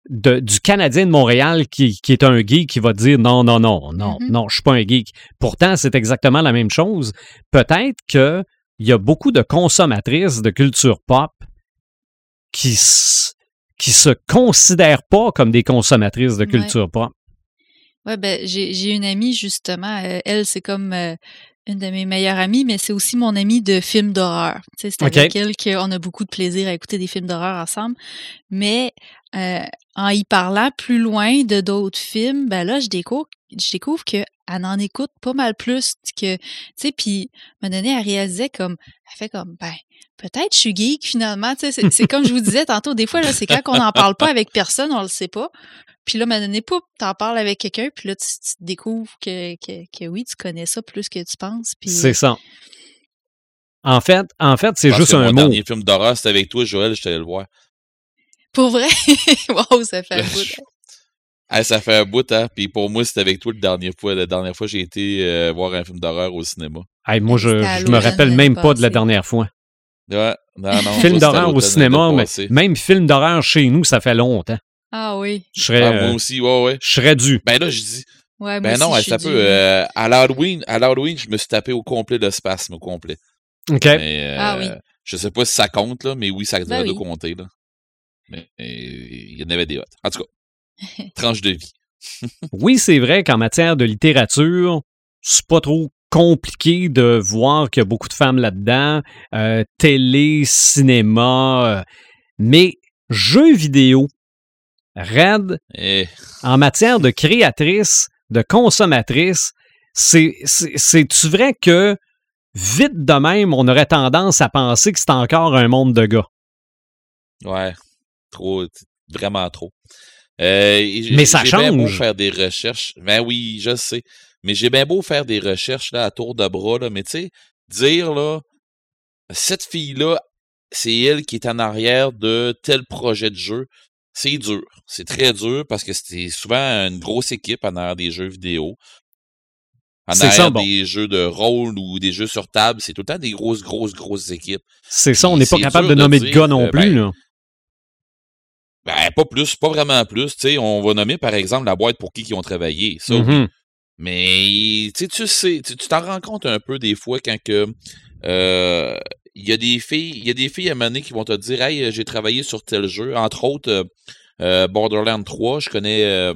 du Canadien de Montréal qui, est un geek qui va dire non, non, non, non, mm-hmm. non, je suis pas un geek. Pourtant, c'est exactement la même chose. Peut-être qu'il y a beaucoup de consommatrices de culture pop qui, qui se considèrent pas comme des consommatrices de culture pop.
Ouais, ben, j'ai une amie, justement, euh, elle, c'est comme euh, une de mes meilleures amies, mais c'est aussi mon amie de films d'horreur. C'est avec elle qu'on a beaucoup de plaisir à écouter des films d'horreur ensemble. Mais euh, en y parlant plus loin de d'autres films, ben là, je découvre, je découvre qu'elle en écoute pas mal plus que, tu sais, puis m'a donné à réaliser comme, elle fait comme, ben, peut-être je suis geek finalement, tu sais, c'est comme je vous disais tantôt, des fois, là, c'est quand on n'en parle pas avec personne, on le sait pas. Puis là, m'a donné, tu t'en parles avec quelqu'un, puis là, tu, découvres que, que, que, oui, tu connais ça plus que tu penses.
C'est ça. En fait, en fait, c'est juste un mot.
Mon dernier film d'horreur, c'était avec toi, Joël, je t'allais le voir.
Pour vrai? wow, ça fait un bout.
Hein. ça fait un bout, hein. Puis pour moi, c'était avec toi la dernière fois. La dernière fois, j'ai été euh, voir un film d'horreur au cinéma.
moi, je, je me rappelle même pas de la dernière fois.
Ouais, non, non.
film d'horreur au cinéma, mais même film d'horreur chez nous, ça fait longtemps.
Ah oui.
Je serais,
ah, moi euh, aussi, ouais, ouais.
Je serais dû.
Ben là, je dis.
Ouais,
ben non, ça peut. Euh, à l'Halloween, à l'Halloween, je me suis tapé au complet de spasme, au complet.
OK.
Mais,
ah oui.
Je sais pas si ça compte, là, mais oui, ça devrait
ben
de compter, là. Mais il y en avait des autres. En tout cas, tranche de vie.
oui, c'est vrai qu'en matière de littérature, c'est pas trop compliqué de voir qu'il y a beaucoup de femmes là-dedans, euh, télé, cinéma, euh, mais jeux vidéo, Red,
Eh,
en matière de créatrice, de consommatrice, c'est, c'est, c'est-tu vrai que vite de même, on aurait tendance à penser que c'est encore un monde de gars?
ouais, trop, vraiment trop. Euh, et
Mais ça
j'ai bien beau
change.
faire des recherches. Ben oui, je sais. Mais j'ai bien beau faire des recherches là, à tour de bras, là, mais tu sais, dire là, cette fille-là, c'est elle qui est en arrière de tel projet de jeu. C'est dur. C'est très dur parce que c'est souvent une grosse équipe en arrière des jeux vidéo. En
ça,
arrière
bon.
des jeux de rôle ou des jeux sur table, c'est tout le temps des grosses, grosses, grosses équipes.
C'est ça, on n'est pas capable de nommer de
dire,
gars non
euh,
plus.
ben,
là.
Ben, pas plus, pas vraiment plus. Tu sais, on va nommer, par exemple, la boîte pour qui ils ont travaillé. Ça.
Mhm.
Mais tu sais, tu sais, tu tu t'en rends compte un peu des fois quand que euh, il y a des filles, il y a des filles à donné qui vont te dire Hey, j'ai travaillé sur tel jeu. Entre autres, euh, euh, Borderlands 3, je connais euh,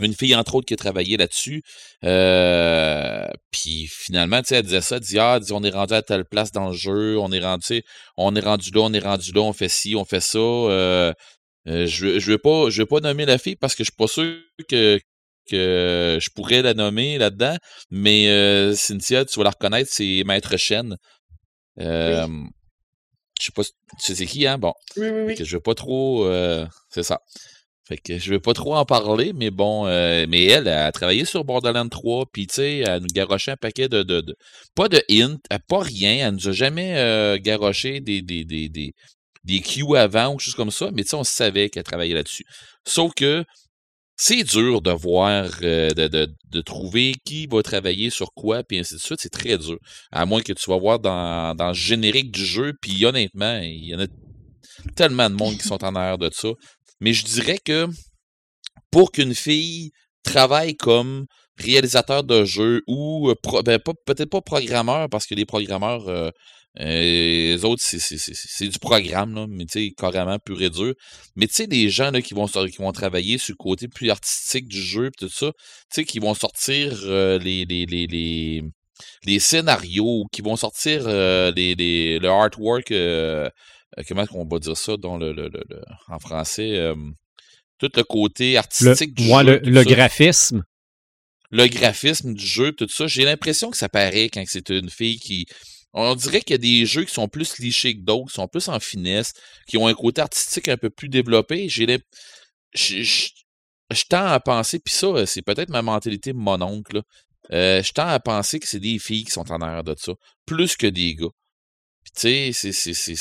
une fille, entre autres, qui a travaillé là-dessus. Euh, puis finalement, tu sais, elle disait ça, elle dit Ah, on est rendu à telle place dans le jeu, on est rendu, on est là, on est rendu là, on fait ci, on fait ça. Je je veux pas, nommer la fille parce que je suis pas sûr que que je pourrais la nommer là-dedans, mais Cynthia, tu vas la reconnaître, c'est Maître Chen. Euh, Je sais pas, si- tu sais c'est qui, hein? Bon,
Oui, oui, oui.
que je veux pas trop, euh, c'est ça. Fait que je veux pas trop en parler, mais bon, euh, mais elle, elle a travaillé sur Borderlands 3, puis tu sais, elle nous garochait un paquet de, de, de- pas de hint, pas rien, elle nous a jamais euh, garoché des, des, des, des, des cues avant ou quelque chose comme ça, mais tu sais, on savait qu'elle travaillait là-dessus. Sauf que c'est dur de voir, euh, de, de, trouver qui va travailler sur quoi, puis ainsi de suite. C'est très dur. À moins que tu vas voir dans, dans le générique du jeu, puis honnêtement, il y en a tellement de monde qui sont en arrière de ça. Mais je dirais que pour qu'une fille travaille comme réalisateur de jeu ou euh, ben, peut-être pas programmeur parce que les programmeurs euh, euh, les autres c'est, du programme là, mais tu sais carrément pur et dur mais tu sais des gens là qui vont qui vont travailler sur le côté plus artistique du jeu pis tout ça tu sais qui vont sortir euh, les, les, les, les les scénarios qui vont sortir euh, les, les le artwork euh, comment on va dire ça dans le, le, le- le- en français tout le côté artistique du
ouais,
jeu
le, graphisme.
le graphisme du jeu, tout ça, j'ai l'impression que ça paraît quand c'est une fille qui. On dirait qu'il y a des jeux qui sont plus lichés que d'autres, qui sont plus en finesse, qui ont un côté artistique un peu plus développé. J'ai l'im- je, tends à penser, puis ça, c'est peut-être ma mentalité mon oncle. Euh, je tends à penser que c'est des filles qui sont en arrière de ça, plus que des gars. Puis tu sais, c'est,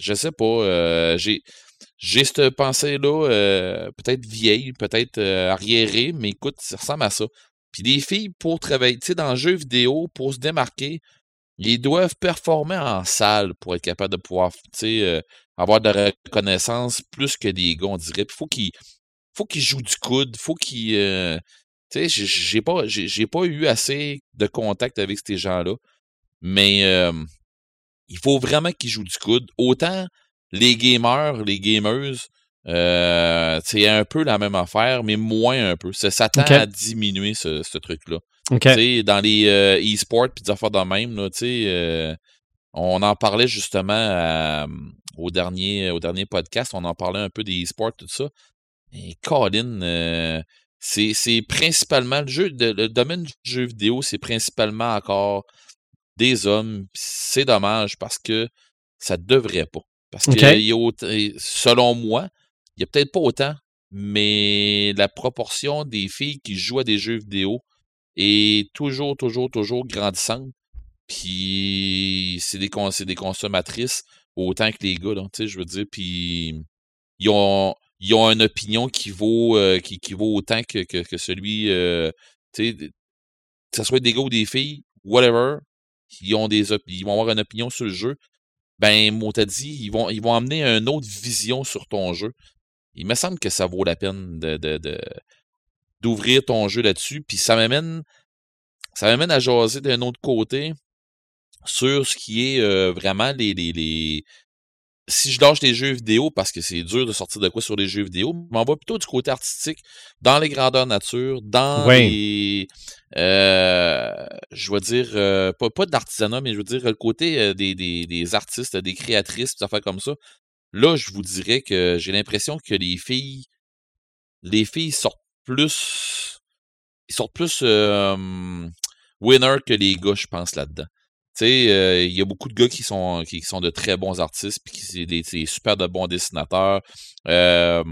je sais pas, euh, j'ai, j'ai cette pensée-là, euh, peut-être vieille, peut-être euh, arriérée, mais écoute, ça ressemble à ça. Puis les filles, pour travailler, tu sais, dans le jeu vidéo, pour se démarquer, ils doivent performer en salle pour être capable de pouvoir, tu sais, euh, avoir de la reconnaissance plus que des gars, on dirait. Puis faut qu'ils, faut qu'ils jouent du coude, faut qu'ils, euh, tu sais, j'ai- pas, j'ai pas eu assez de contact avec ces gens-là, mais euh, il faut vraiment qu'ils jouent du coude. Autant les gamers, les gameuses, euh, c'est un peu la même affaire, mais moins un peu. Ça, ça tend
Ok.
à diminuer ce, ce truc-là. Dans les euh, e-sports puis des affaires de même, là, euh, on en parlait justement à- au, dernier, au dernier podcast, on en parlait un peu des e-sports, tout ça. Et Colin, euh, c'est principalement le jeu, le domaine du jeu vidéo, c'est principalement encore des hommes. C'est dommage parce que ça devrait pas. Parce que
OK.
il y a autant- selon moi, il y a peut-être pas autant, mais la proportion des filles qui jouent à des jeux vidéo est toujours, toujours, toujours grandissante. Puis c'est des, des consommatrices autant que les gars, je veux dire. Puis ils ont, ils ont une opinion qui vaut, euh, qui, qui vaut autant que, que, que celui, euh, tu sais, que ce soit des gars ou des filles, whatever, ils, ont des ils vont avoir une opinion sur le jeu. Ben, moi, t'as dit, ils vont, ils vont amener une autre vision sur ton jeu. Il me semble que ça vaut la peine de- d'ouvrir ton jeu là-dessus. Puis ça m'amène, ça m'amène à jaser d'un autre côté sur ce qui est euh, vraiment les, les, les, si je lâche les jeux vidéo parce que c'est dur de sortir de quoi sur les jeux vidéo, m'en vais plutôt du côté artistique, dans les grandeurs nature, dans les. Euh, je veux dire, euh, pas, pas de l'artisanat, mais je veux dire le côté euh, des, des, des, artistes, des créatrices, des affaires comme ça. Là, je vous dirais que j'ai l'impression que les filles. Les filles sortent plus. Ils sortent plus winner que les gars, je pense, là-dedans. Tu sais, euh, il y a beaucoup de gars qui sont, qui, sont de très bons artistes, puis qui sont des, super de bons dessinateurs, euh,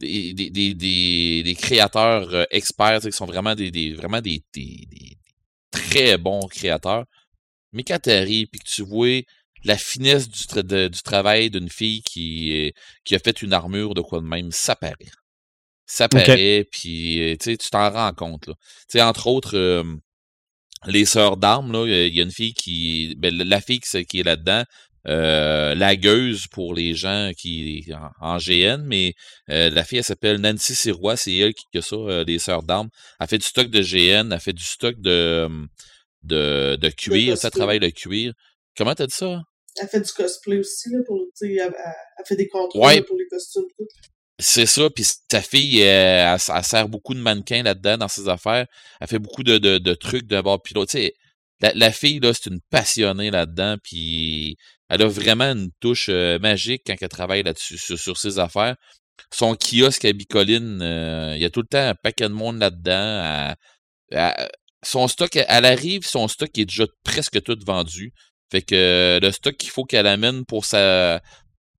des, des, des, créateurs euh, experts, qui sont vraiment des, vraiment des, très bons créateurs. Mais quand tu arrives et que tu vois la finesse du, du travail d'une fille qui, qui a fait une armure de quoi de même, ça paraît. Ça paraît, puis tu t'en rends compte. Là. entre autres, les sœurs d'armes, il y a une fille qui. Ben, la fille qui, est là-dedans, euh, la gueuse pour les gens qui en, GN, mais euh, la fille, elle s'appelle Nancy Sirois, c'est elle qui a ça, euh, les sœurs d'armes. Elle fait du stock de GN, elle fait du stock de, de, de cuir, ça travaille le cuir. Comment t'as dit ça?
Elle fait du cosplay aussi, là, pour, elle, elle, fait des contrôles pour les costumes.
C'est ça, puis ta fille, elle, sert beaucoup de mannequins là-dedans dans ses affaires. Elle fait beaucoup de, de, trucs de bord pilote. Tu sais, la, la fille, là, c'est une passionnée là-dedans, puis elle a vraiment une touche euh, magique quand elle travaille là-dessus, sur, ses affaires. Son kiosque à Bicoline, euh, il y a tout le temps un paquet de monde là-dedans. son stock, elle arrive, son stock est déjà presque tout vendu. Fait que le stock qu'il faut qu'elle amène pour sa,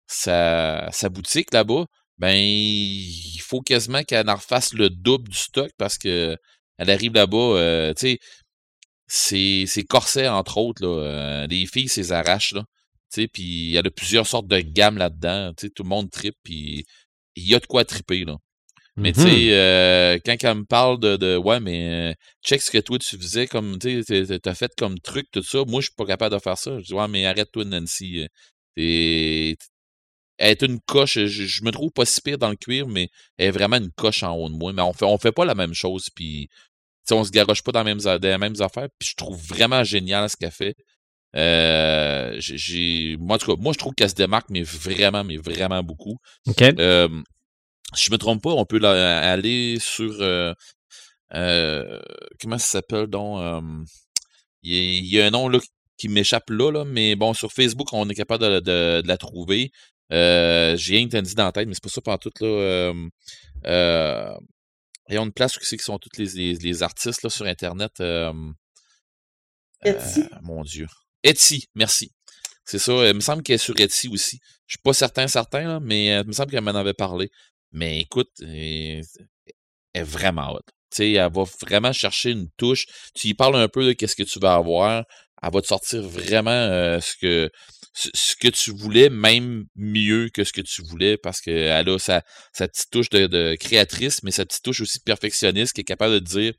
sa, sa boutique là-bas, ben, il faut quasiment qu'elle en refasse le double du stock parce que elle arrive là-bas, euh, tu sais, c'est corsets, entre autres, là, euh, les filles, c'est arrachent, là. Tu sais, puis il y a plusieurs sortes de gammes là-dedans, tu sais, tout le monde tripe, puis il y a de quoi triper, là. Mais tu sais, mm-hmm. euh, quand elle me parle de, de ouais, mais check ce que toi tu faisais comme, tu sais, t'as fait comme truc, tout ça, moi je suis pas capable de faire ça. Je dis, ouais, mais arrête-toi, Nancy. T'es elle est une coche. Je, me trouve pas si pire dans le cuir, mais elle est vraiment une coche en haut de moi. Mais on fait, on fait pas la même chose, puis on se garoche pas dans les mêmes, dans les mêmes affaires. Puis je trouve vraiment génial ce qu'elle fait. Euh, j'ai, moi, en tout cas, moi, je trouve qu'elle se démarque, mais vraiment, mais vraiment beaucoup.
OK.
Euh, si je me trompe pas, on peut aller sur. Euh, euh, comment ça s'appelle donc Il y, a un nom là, qui m'échappe là, là, mais bon, sur Facebook, on est capable de, de la trouver. Euh, j'ai rien dit dans la tête, mais c'est pas ça par tout. Là, euh, euh, a une place où c'est qui sont tous les, les, artistes là, sur Internet. Euh,
Etsy.
mon Dieu. Etsy, merci. C'est ça. Il me semble qu'elle est sur Etsy aussi. Je suis pas certain, certain, là, mais il me semble qu'elle m'en avait parlé. Mais écoute, elle est vraiment haute. sais, elle va vraiment chercher une touche. Tu y parles un peu de qu'est-ce que tu vas avoir. Elle va te sortir vraiment ce que ce que tu voulais, même mieux que ce que tu voulais, parce qu'elle a sa, sa petite touche de, créatrice, mais sa petite touche aussi de perfectionniste qui est capable de dire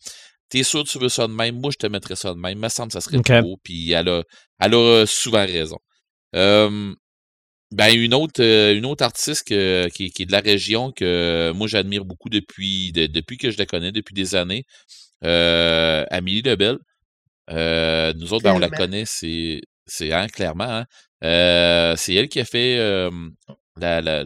T'es sûr que tu veux ça de même, moi je te mettrais ça de même, me semble que ça serait trop beau, puis elle a, elle a souvent raison. ben une autre, une autre artiste qui, qui, est de la région que moi j'admire beaucoup depuis, depuis que je la connais, depuis des années, euh, Amélie Lebel. Euh, nous autres, ben, on la connaît, c'est, c'est hein, clairement. Hein. Euh, c'est elle qui a fait la, la,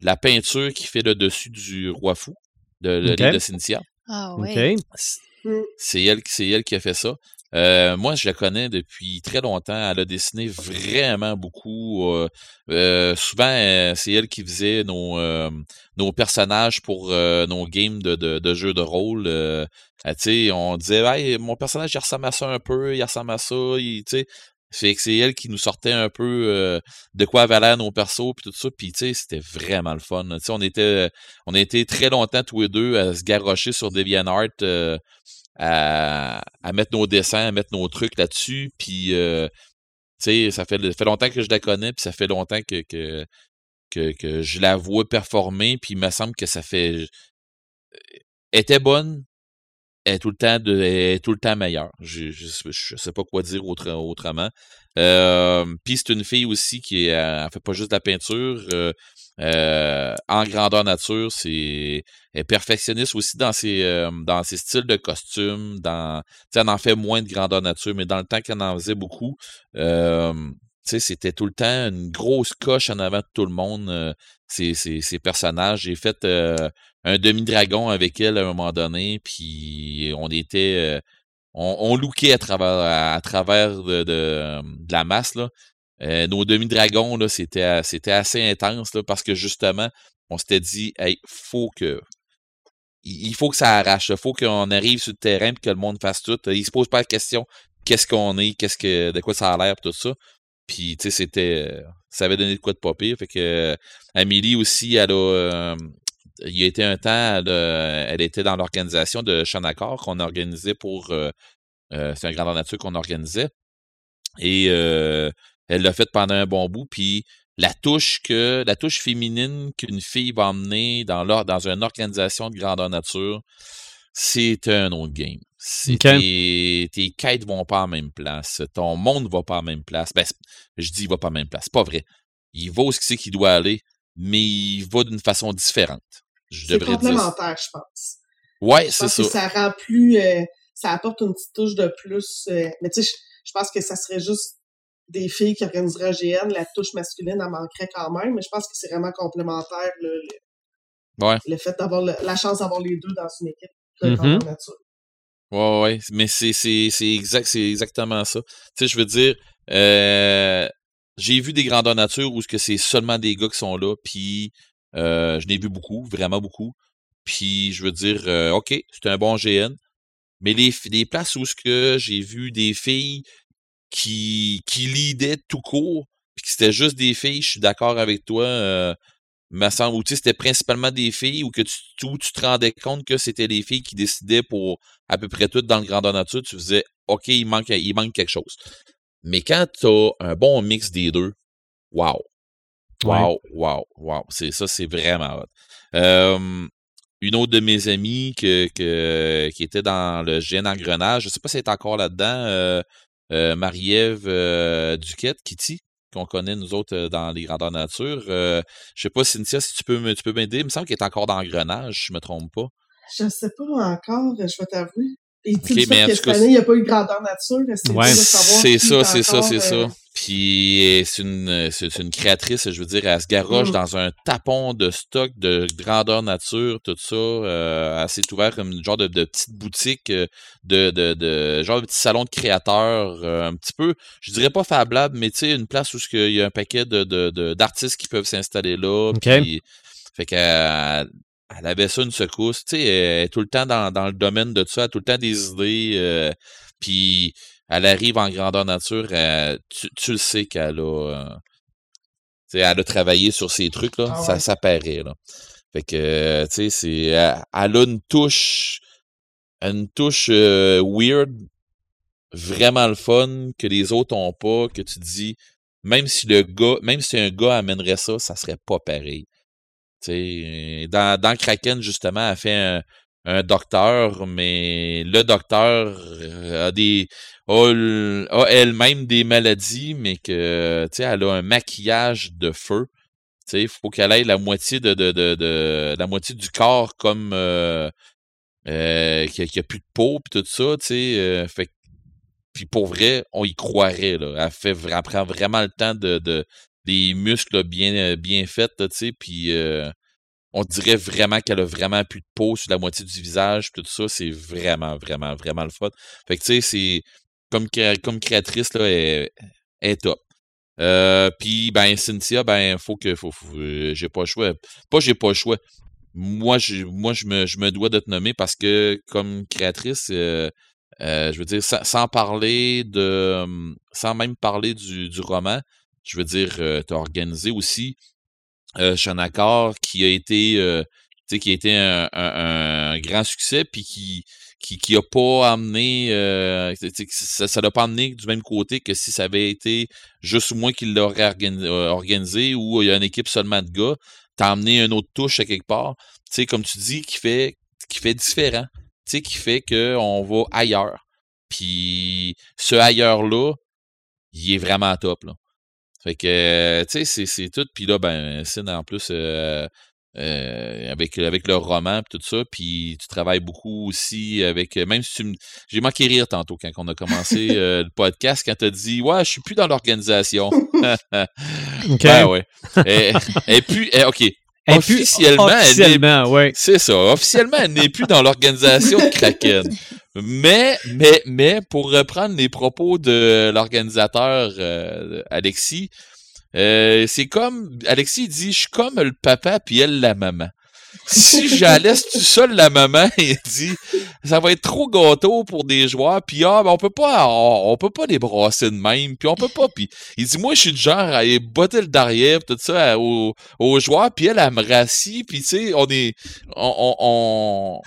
la, peinture qui fait le dessus du roi fou de, de de Cynthia.
Ah oui.
Mmh.
C'est elle, elle qui a fait ça. Euh, moi, je la connais depuis très longtemps. Elle a dessiné vraiment beaucoup. Euh, souvent, c'est elle qui faisait nos, nos personnages pour nos games de, de, de jeux de rôle. on disait, mon personnage, il ressemble à ça un peu, il ressemble à ça. C'est elle qui nous sortait un peu de quoi l'air nos persos puis tout ça. Puis tu sais, c'était vraiment le fun. on était on a été très longtemps tous les deux à se garrocher sur DeviantArt à, à mettre nos dessins, à mettre nos trucs là-dessus. Puis, euh, tu sais, ça fait, fait longtemps que je la connais, puis ça fait longtemps que, que, que, que je la vois performer, puis il me semble que ça fait... Elle était bonne, est tout le temps, de, tout le temps meilleure. Je, je, sais pas quoi dire autre, autrement. Euh, puis c'est une fille aussi qui est, elle fait pas juste de la peinture. Euh, euh, en grandeur nature, c'est est perfectionniste aussi dans ses euh, dans ses styles de costumes, dans elle en fait moins de grandeur nature, mais dans le temps qu'elle en faisait beaucoup, euh, c'était tout le temps une grosse coche en avant de tout le monde, ces, ces, personnages. J'ai fait un demi-dragon avec elle à un moment donné, puis on était... on, on lookait à travers, à, travers de, de, la masse, là. nos demi-dragons, c'était, c'était assez intense, là, parce que justement, on s'était dit, hey, faut que, il faut que ça arrache. Il faut qu'on arrive sur le terrain et que le monde fasse tout. Il se pose pas la question qu'est-ce qu'on est, qu'est-ce que, de quoi ça a l'air, tout ça. Puis, tu sais, c'était. Ça avait donné de quoi de pas pire. Fait que Amélie aussi, elle a. Euh, il y a été un temps, elle, était dans l'organisation de Chanacor qu'on organisait pour. Euh, euh, c'est un grand nature qu'on organisait. Et elle l'a fait pendant un bon bout. Puis la touche que la touche féminine qu'une fille va emmener dans, dans une organisation de grandeur nature, c'est un autre game. Tes, tes, quêtes vont pas en même place. Ton monde va pas en même place. Ben, je dis il va pas en même place. C'est pas vrai. Il va où ce qu'il doit aller, mais il va d'une façon différente.
C'est complémentaire, je pense.
Ouais, c'est ça.
ça rend plus. Euh, ça apporte une petite touche de plus. Euh, mais tu sais, je pense que ça serait juste des filles qui organiseraient GN, la touche masculine, elle manquerait quand même, mais je pense que c'est vraiment complémentaire, le, le fait d'avoir la chance d'avoir les deux dans une équipe de mm nature.
Ouais, ouais, mais c'est, c'est, c'est, exact, c'est exactement ça. Tu sais, je veux dire, euh, j'ai vu des grandeurs nature où que c'est seulement des gars qui sont là, puis euh, je n'ai vu beaucoup, vraiment beaucoup. Puis je veux dire, euh, OK, c'est un bon GN, mais les, les places où que j'ai vu des filles qui, qui leadaient tout court, puis que c'était juste des filles, je suis d'accord avec toi, euh, me semble, ou c'était principalement des filles, ou que tu, tu te rendais compte que c'était les filles qui décidaient pour à peu près tout dans le grandeur nature, tu faisais OK, il manque, il manque quelque chose. Mais quand tu as un bon mix des deux, wow. Wow, wow, wow. C'est ça, c'est vraiment hot. une autre de mes amies que, que, qui était dans le gène engrenage, je sais pas si elle est encore là-dedans, euh, euh, Marie-Ève euh, Duquette, Kitty, qu'on connaît nous autres dans les grandeurs nature. Euh, je sais pas, Cynthia, si tu peux tu peux m'aider. Il me semble qu'elle est encore dans l'engrenage, je me trompe pas.
Je sais pas encore, je vais t'avouer. Et tu okay, mais cette année, il n'y a pas eu de grandeur nature.
C'est ça, c'est ça, c'est ça. Puis c'est une, c'est une créatrice, je veux dire, elle se garoche mmh. dans un tapon de stock de grandeur nature, tout ça. Euh, elle s'est ouverte comme une genre de, de petite boutique, euh, de, de, de, genre de petit salon de créateurs, euh, un petit peu, je dirais pas fablable, mais tu sais, une place où il y a un paquet de, de, d'artistes qui peuvent s'installer là. Puis, fait qu'elle elle avait ça une secousse. Tu sais, elle est tout le temps dans, dans le domaine de tout ça, tout le temps des idées. Euh, puis elle arrive en grandeur nature, euh, tu, le sais qu'elle a, euh, elle a travaillé sur ces trucs-là, ah ça, ça paraît. Là. Fait que, tu sais, c'est, elle, a une touche, une touche euh, weird, vraiment le fun, que les autres ont pas, que tu dis, même si le gars, même si un gars amènerait ça, ça serait pas pareil. sais dans, dans Kraken, justement, elle fait un, un docteur, mais le docteur euh, a des a, elle-même des maladies, mais que tu elle a un maquillage de feu. Il faut qu'elle ait la moitié de, de, de, la moitié du corps comme euh, euh, qui, a, plus de peau puis tout ça, tu sais. fait puis pour vrai, on y croirait. Là. Elle fait prend vraiment le temps de, de des muscles bien bien faits, tu sais, puis on dirait vraiment qu'elle a vraiment plus de peau sur la moitié du visage, tout ça, c'est vraiment, vraiment, vraiment le fun. Fait que tu sais, c'est comme, comme créatrice, là, elle, est top. Euh, puis ben Cynthia, ben faut que faut, euh, j'ai pas le choix. Pas j'ai pas le choix. Moi, je, moi je, me, je me dois de te nommer parce que comme créatrice, euh, je veux dire, sans, parler de sans même parler du, du roman, je veux dire, tu as organisé aussi euh, qui a été, euh, qui a été un, grand succès, puis qui qui, qui a pas amené, euh, ça l'a pas amené du même côté que si ça avait été juste moi qui l'aurais euh, organisé, ou il y a une équipe seulement de gars, t'as amené une autre touche à quelque part, tu sais, comme tu dis, qui fait, qui fait différent, tu sais, qui fait qu'on va ailleurs. Puis ce ailleurs-là, il est vraiment top, là. Fait que, tu sais, c'est tout. Puis là, ben, Sin, en plus, euh, euh, avec, avec le roman tout ça, puis tu travailles beaucoup aussi avec, même si tu me... J'ai manqué rire tantôt quand on a commencé le podcast, quand tu as dit « Ouais, je suis plus dans l'organisation.
OK.
Ben ouais. Et, et puis, eh, OK, officiellement,
officiellement ouais.
c'est ça. Officiellement, elle n'est plus dans l'organisation de Kraken. Mais, mais, mais, pour reprendre les propos de l'organisateur euh, Alexis, euh, c'est comme Alexis dit, je suis comme le papa puis elle la maman si j'allais tout seul la maman, il dit ça va être trop gâteau pour des joueurs puis ah ben on peut pas on, peut pas les brasser de même puis on peut pas puis il dit moi je suis du genre à botter le derrière tout ça aux, joueurs puis elle elle me rassit puis tu sais on est on, on,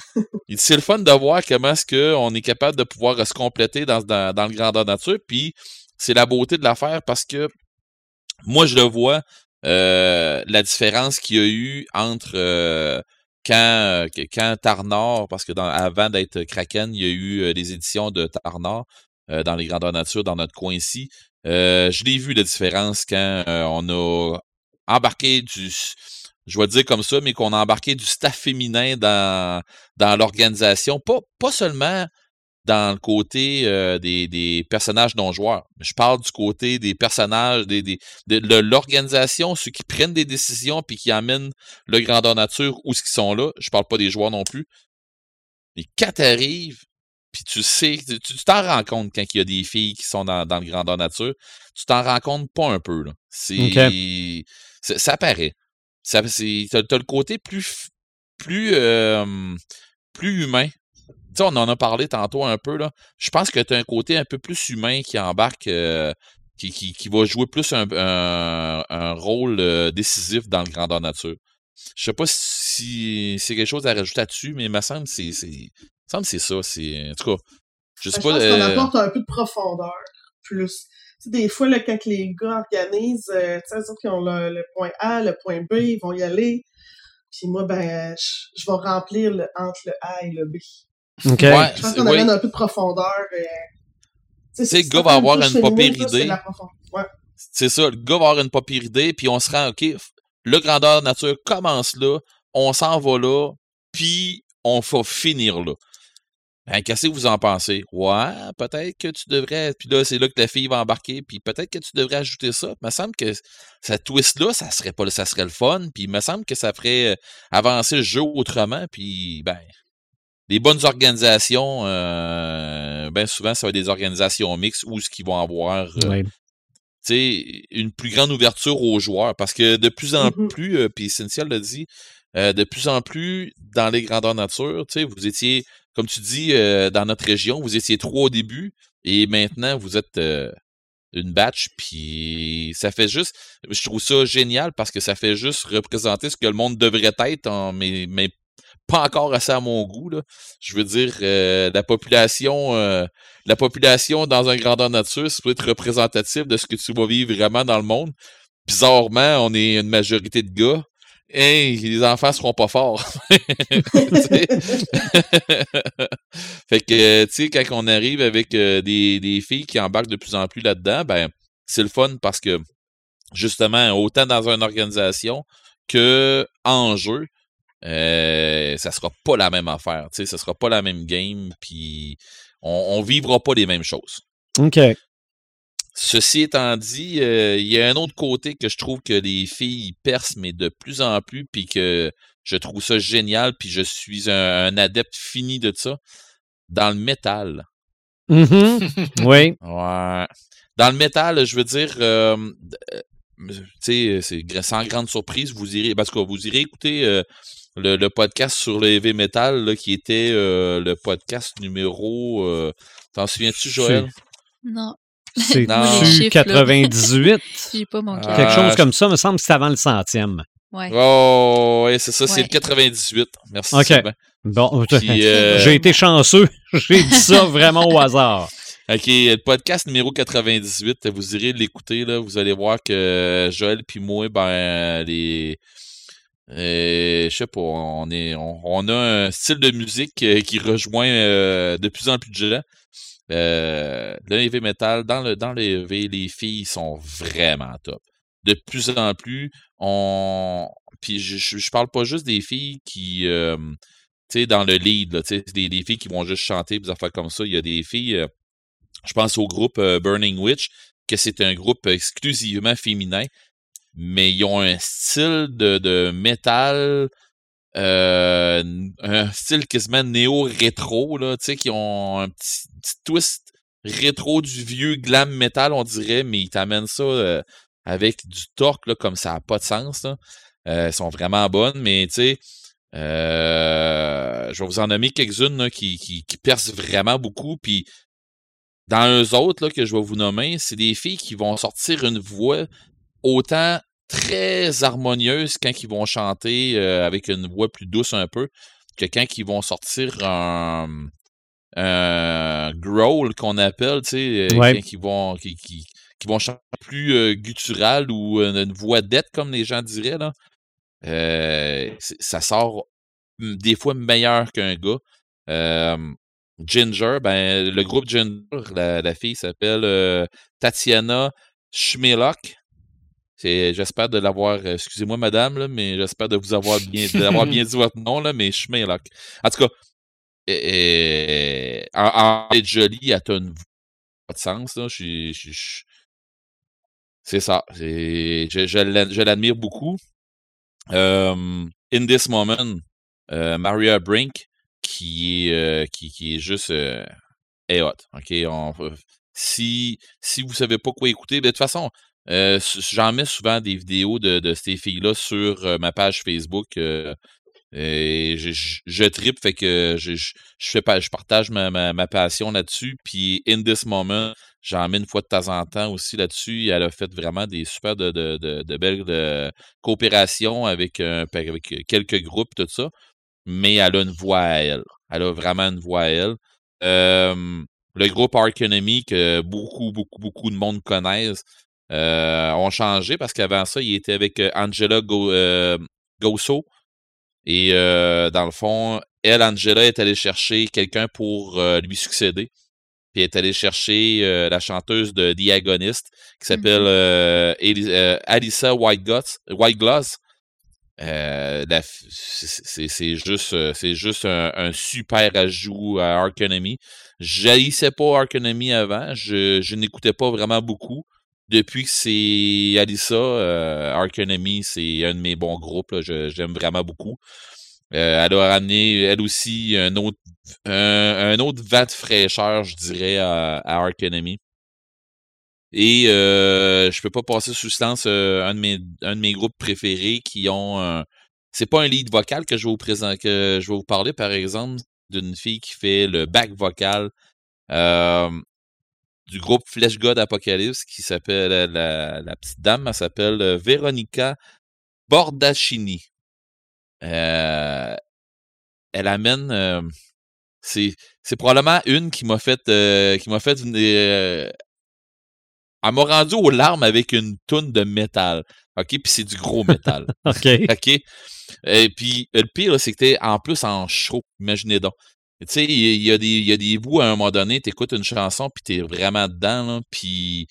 dit c'est le fun de voir comment est-ce que on est capable de pouvoir se compléter dans dans, dans le grandeur nature puis c'est la beauté de l'affaire parce que moi je le vois euh, la différence qu'il y a eu entre euh, quand, euh, quand Tarnor, parce que avant d'être Kraken, il y a eu les éditions de Tarnor dans les grandeurs nature dans notre coin ici. je l'ai vu la différence quand on a embarqué du je vais dire comme ça, mais qu'on a embarqué du staff féminin dans, dans l'organisation. Pas, pas seulement dans le côté euh, des, des, personnages non-joueurs. Je parle du côté des personnages, des, des de, l'organisation, ceux qui prennent des décisions puis qui amènent le grandeur nature où ce qu'ils sont là. Je parle pas des joueurs non plus. Mais quand t'arrives, puis tu sais, tu t'en rends compte quand il y a des filles qui sont dans, dans le grandeur nature, tu t'en rends compte pas un peu. Là. C'est, ça paraît. Ça, c'est, t'as, le côté plus, plus, euh, plus humain sais, on en a parlé tantôt un peu, là. Je pense que tu as un côté un peu plus humain qui embarque, euh, qui, qui, qui, va jouer plus un, un, rôle euh, décisif dans le grandeur nature. Je sais pas si c'est quelque chose à rajouter là-dessus, mais il me semble que c'est, semble c'est ça. C'est, en tout cas, je sais
ben,
pas.
Je pense qu'on euh, apporte un peu de profondeur, plus. Tu sais, des fois, là, quand les gars organisent, euh, tu sais, ont le, point A, le point B, ils vont y aller. Puis moi, ben, je, je vais remplir le, entre le A et le B.
OK.
je pense qu'on amène un peu de profondeur.
Euh, tu sais, le gars va avoir une pas pire idée. C'est ça, le gars va avoir une pas pire idée, puis on se rend, OK, le grandeur nature commence là, on s'en va là, puis on va finir là. Ben, qu'est-ce que vous en pensez? Ouais, peut-être que tu devrais. Puis là, c'est là que ta fille va embarquer. Puis peut-être que tu devrais ajouter ça. Il me semble que cette twist-là, ça serait pas ça serait le fun. Puis il me semble que ça ferait avancer le jeu autrement. Puis ben, les bonnes organisations, euh, ben souvent, ça va être des organisations mixtes ou ce qu'ils vont avoir euh, une plus grande ouverture aux joueurs. Parce que de plus en mm-hmm. plus, euh, puis Cynthia l'a dit, de plus en plus dans les grandeurs nature, vous étiez, comme tu dis, dans notre région, vous étiez trois au début et maintenant vous êtes une batch, puis ça fait juste, je trouve ça génial parce que ça fait juste représenter ce que le monde devrait être, en, mais, mais pas encore assez à mon goût. Là. Je veux dire, euh, la population euh, la population dans un grandeur nature, ça peut être représentatif de ce que tu vas vivre vraiment dans le monde. Bizarrement, on est une majorité de gars. Les enfants seront pas forts. fait que, tu sais, quand on arrive avec euh, des, des filles qui embarquent de plus en plus là-dedans, ben, c'est le fun parce que, justement, autant dans une organisation que en jeu, euh, ça sera pas la même affaire. Tu sais, ça sera pas la même game, puis on, on vivra pas les mêmes choses.
OK.
Ceci étant dit, euh, il y a un autre côté que je trouve que les filles percent, mais de plus en plus, puis que je trouve ça génial, puis je suis un, adepte fini de ça. Dans le métal.
Mm-hmm. oui.
Ouais. Dans le métal, je veux dire, euh, euh tu sais, c'est sans grande surprise, vous irez, parce que vous irez écouter le, podcast sur le heavy metal qui était euh, le podcast numéro. Euh, t'en souviens-tu, Joël?
Non.
C'est 98.
J'ai pas mon
Quelque ah, chose comme ça, me semble que c'est avant le centième.
Ouais.
Oh, ouais, c'est ça, c'est le 98. Merci.
OK. Bon, euh, j'ai été chanceux. J'ai dit ça vraiment au hasard.
OK, le podcast numéro 98, vous irez l'écouter, là. Vous allez voir que Joël puis moi, ben, les euh, je sais pas, on, a un style de musique euh, qui rejoint euh, de plus en plus de gens. le heavy metal, dans le, dans heavy, les filles sont vraiment top. De plus en plus, on. puis je, parle pas juste des filles qui, tu sais, dans le lead, là, des, des filles qui vont juste chanter, des affaires comme ça. Il y a des filles, je pense au groupe Burning Witch, que c'est un groupe exclusivement féminin, mais ils ont un style de, de métal, euh, un style quasiment néo-rétro, là, tu sais, qui ont un petit, twist rétro du vieux glam metal, on dirait, mais ils t'amènent ça euh, avec du torque, là, comme ça n'a pas de sens. Là. Euh, sont vraiment bonnes, mais tu sais, euh, je vais vous en nommer quelques-unes qui, qui, qui, percent vraiment beaucoup. Puis dans eux autres là, que je vais vous nommer, c'est des filles qui vont sortir une voix autant très harmonieuse quand ils vont chanter euh, avec une voix plus douce un peu que quand ils vont sortir un, un growl qu'on appelle, tu sais, euh,
Ouais.
quand ils vont, qui, qui, qui vont chanter plus euh, guttural ou une, une voix d'être, comme les gens diraient, là. Euh, ça sort des fois meilleur qu'un gars. Ginger, ben, le groupe Ginger, la, la fille s'appelle Tatiana Schmelok. J'espère de l'avoir, euh, excusez-moi madame, là, mais j'espère de vous avoir bien, bien dit votre nom, là, mais Schmelok. En tout cas, euh, en, en être jolie, elle a une voix pas de sens, là. Je suis- je- je- c'est ça. Je, je l'ad- je l'admire beaucoup. Euh, in this moment, euh, Maria Brink, qui est, euh, qui, qui est juste est hot. On- si, si vous savez pas quoi écouter, ben, de toute façon, euh, j'en mets souvent des vidéos de, ces filles-là sur euh, ma page Facebook. euh, et je, je, tripe, fait que je, je, fais je partage ma, passion là-dessus. Puis In This Moment, j'en mets une fois de temps en temps aussi là-dessus. Elle a fait vraiment des super de, belles coopérations avec, avec quelques groupes, tout ça. Mais elle a une voix à elle. Elle a vraiment une voix à elle. Le groupe Arc Enemy, que beaucoup, beaucoup, beaucoup de monde connaissent, euh, ont changé parce qu'avant ça, il était avec euh, Angela Go, euh, Gosso. Et euh, dans le fond, elle, Angela, est allée chercher quelqu'un pour lui succéder. Puis elle est allée chercher la chanteuse de The Agonist, qui s'appelle euh, Alyssa Whitegloss. C'est juste, c'est juste un, un super ajout à Arc Enemy. J'haïssais pas Arc Enemy avant, je, je n'écoutais pas vraiment beaucoup. Depuis que c'est Alyssa, euh, Enemy, c'est un de mes bons groupes. J'aime vraiment beaucoup. Euh, elle a ramené, elle aussi, un autre, un, autre vent de fraîcheur, je dirais, à, à Enemy. Et euh, je peux pas passer sous silence euh, un, de mes, un de mes groupes préférés qui ont. C'est pas un lead vocal que je vais vous présenter, que je vais vous parler, par exemple, d'une fille qui fait le back vocal euh, du groupe Flesh God Apocalypse qui s'appelle la, la, petite dame, elle s'appelle euh, Veronica Bordacini. Euh, elle amène euh, c'est c'est probablement une qui m'a fait euh, qui m'a fait une, euh, elle m'a rendu aux larmes avec une toune de métal. OK, puis c'est du gros métal.
OK.
OK? Et puis le pire t'es en plus en show, imaginez donc. Tu sais, il y, a des y a des bouts à un moment donné, t'écoutes une chanson puis t'es vraiment dedans puis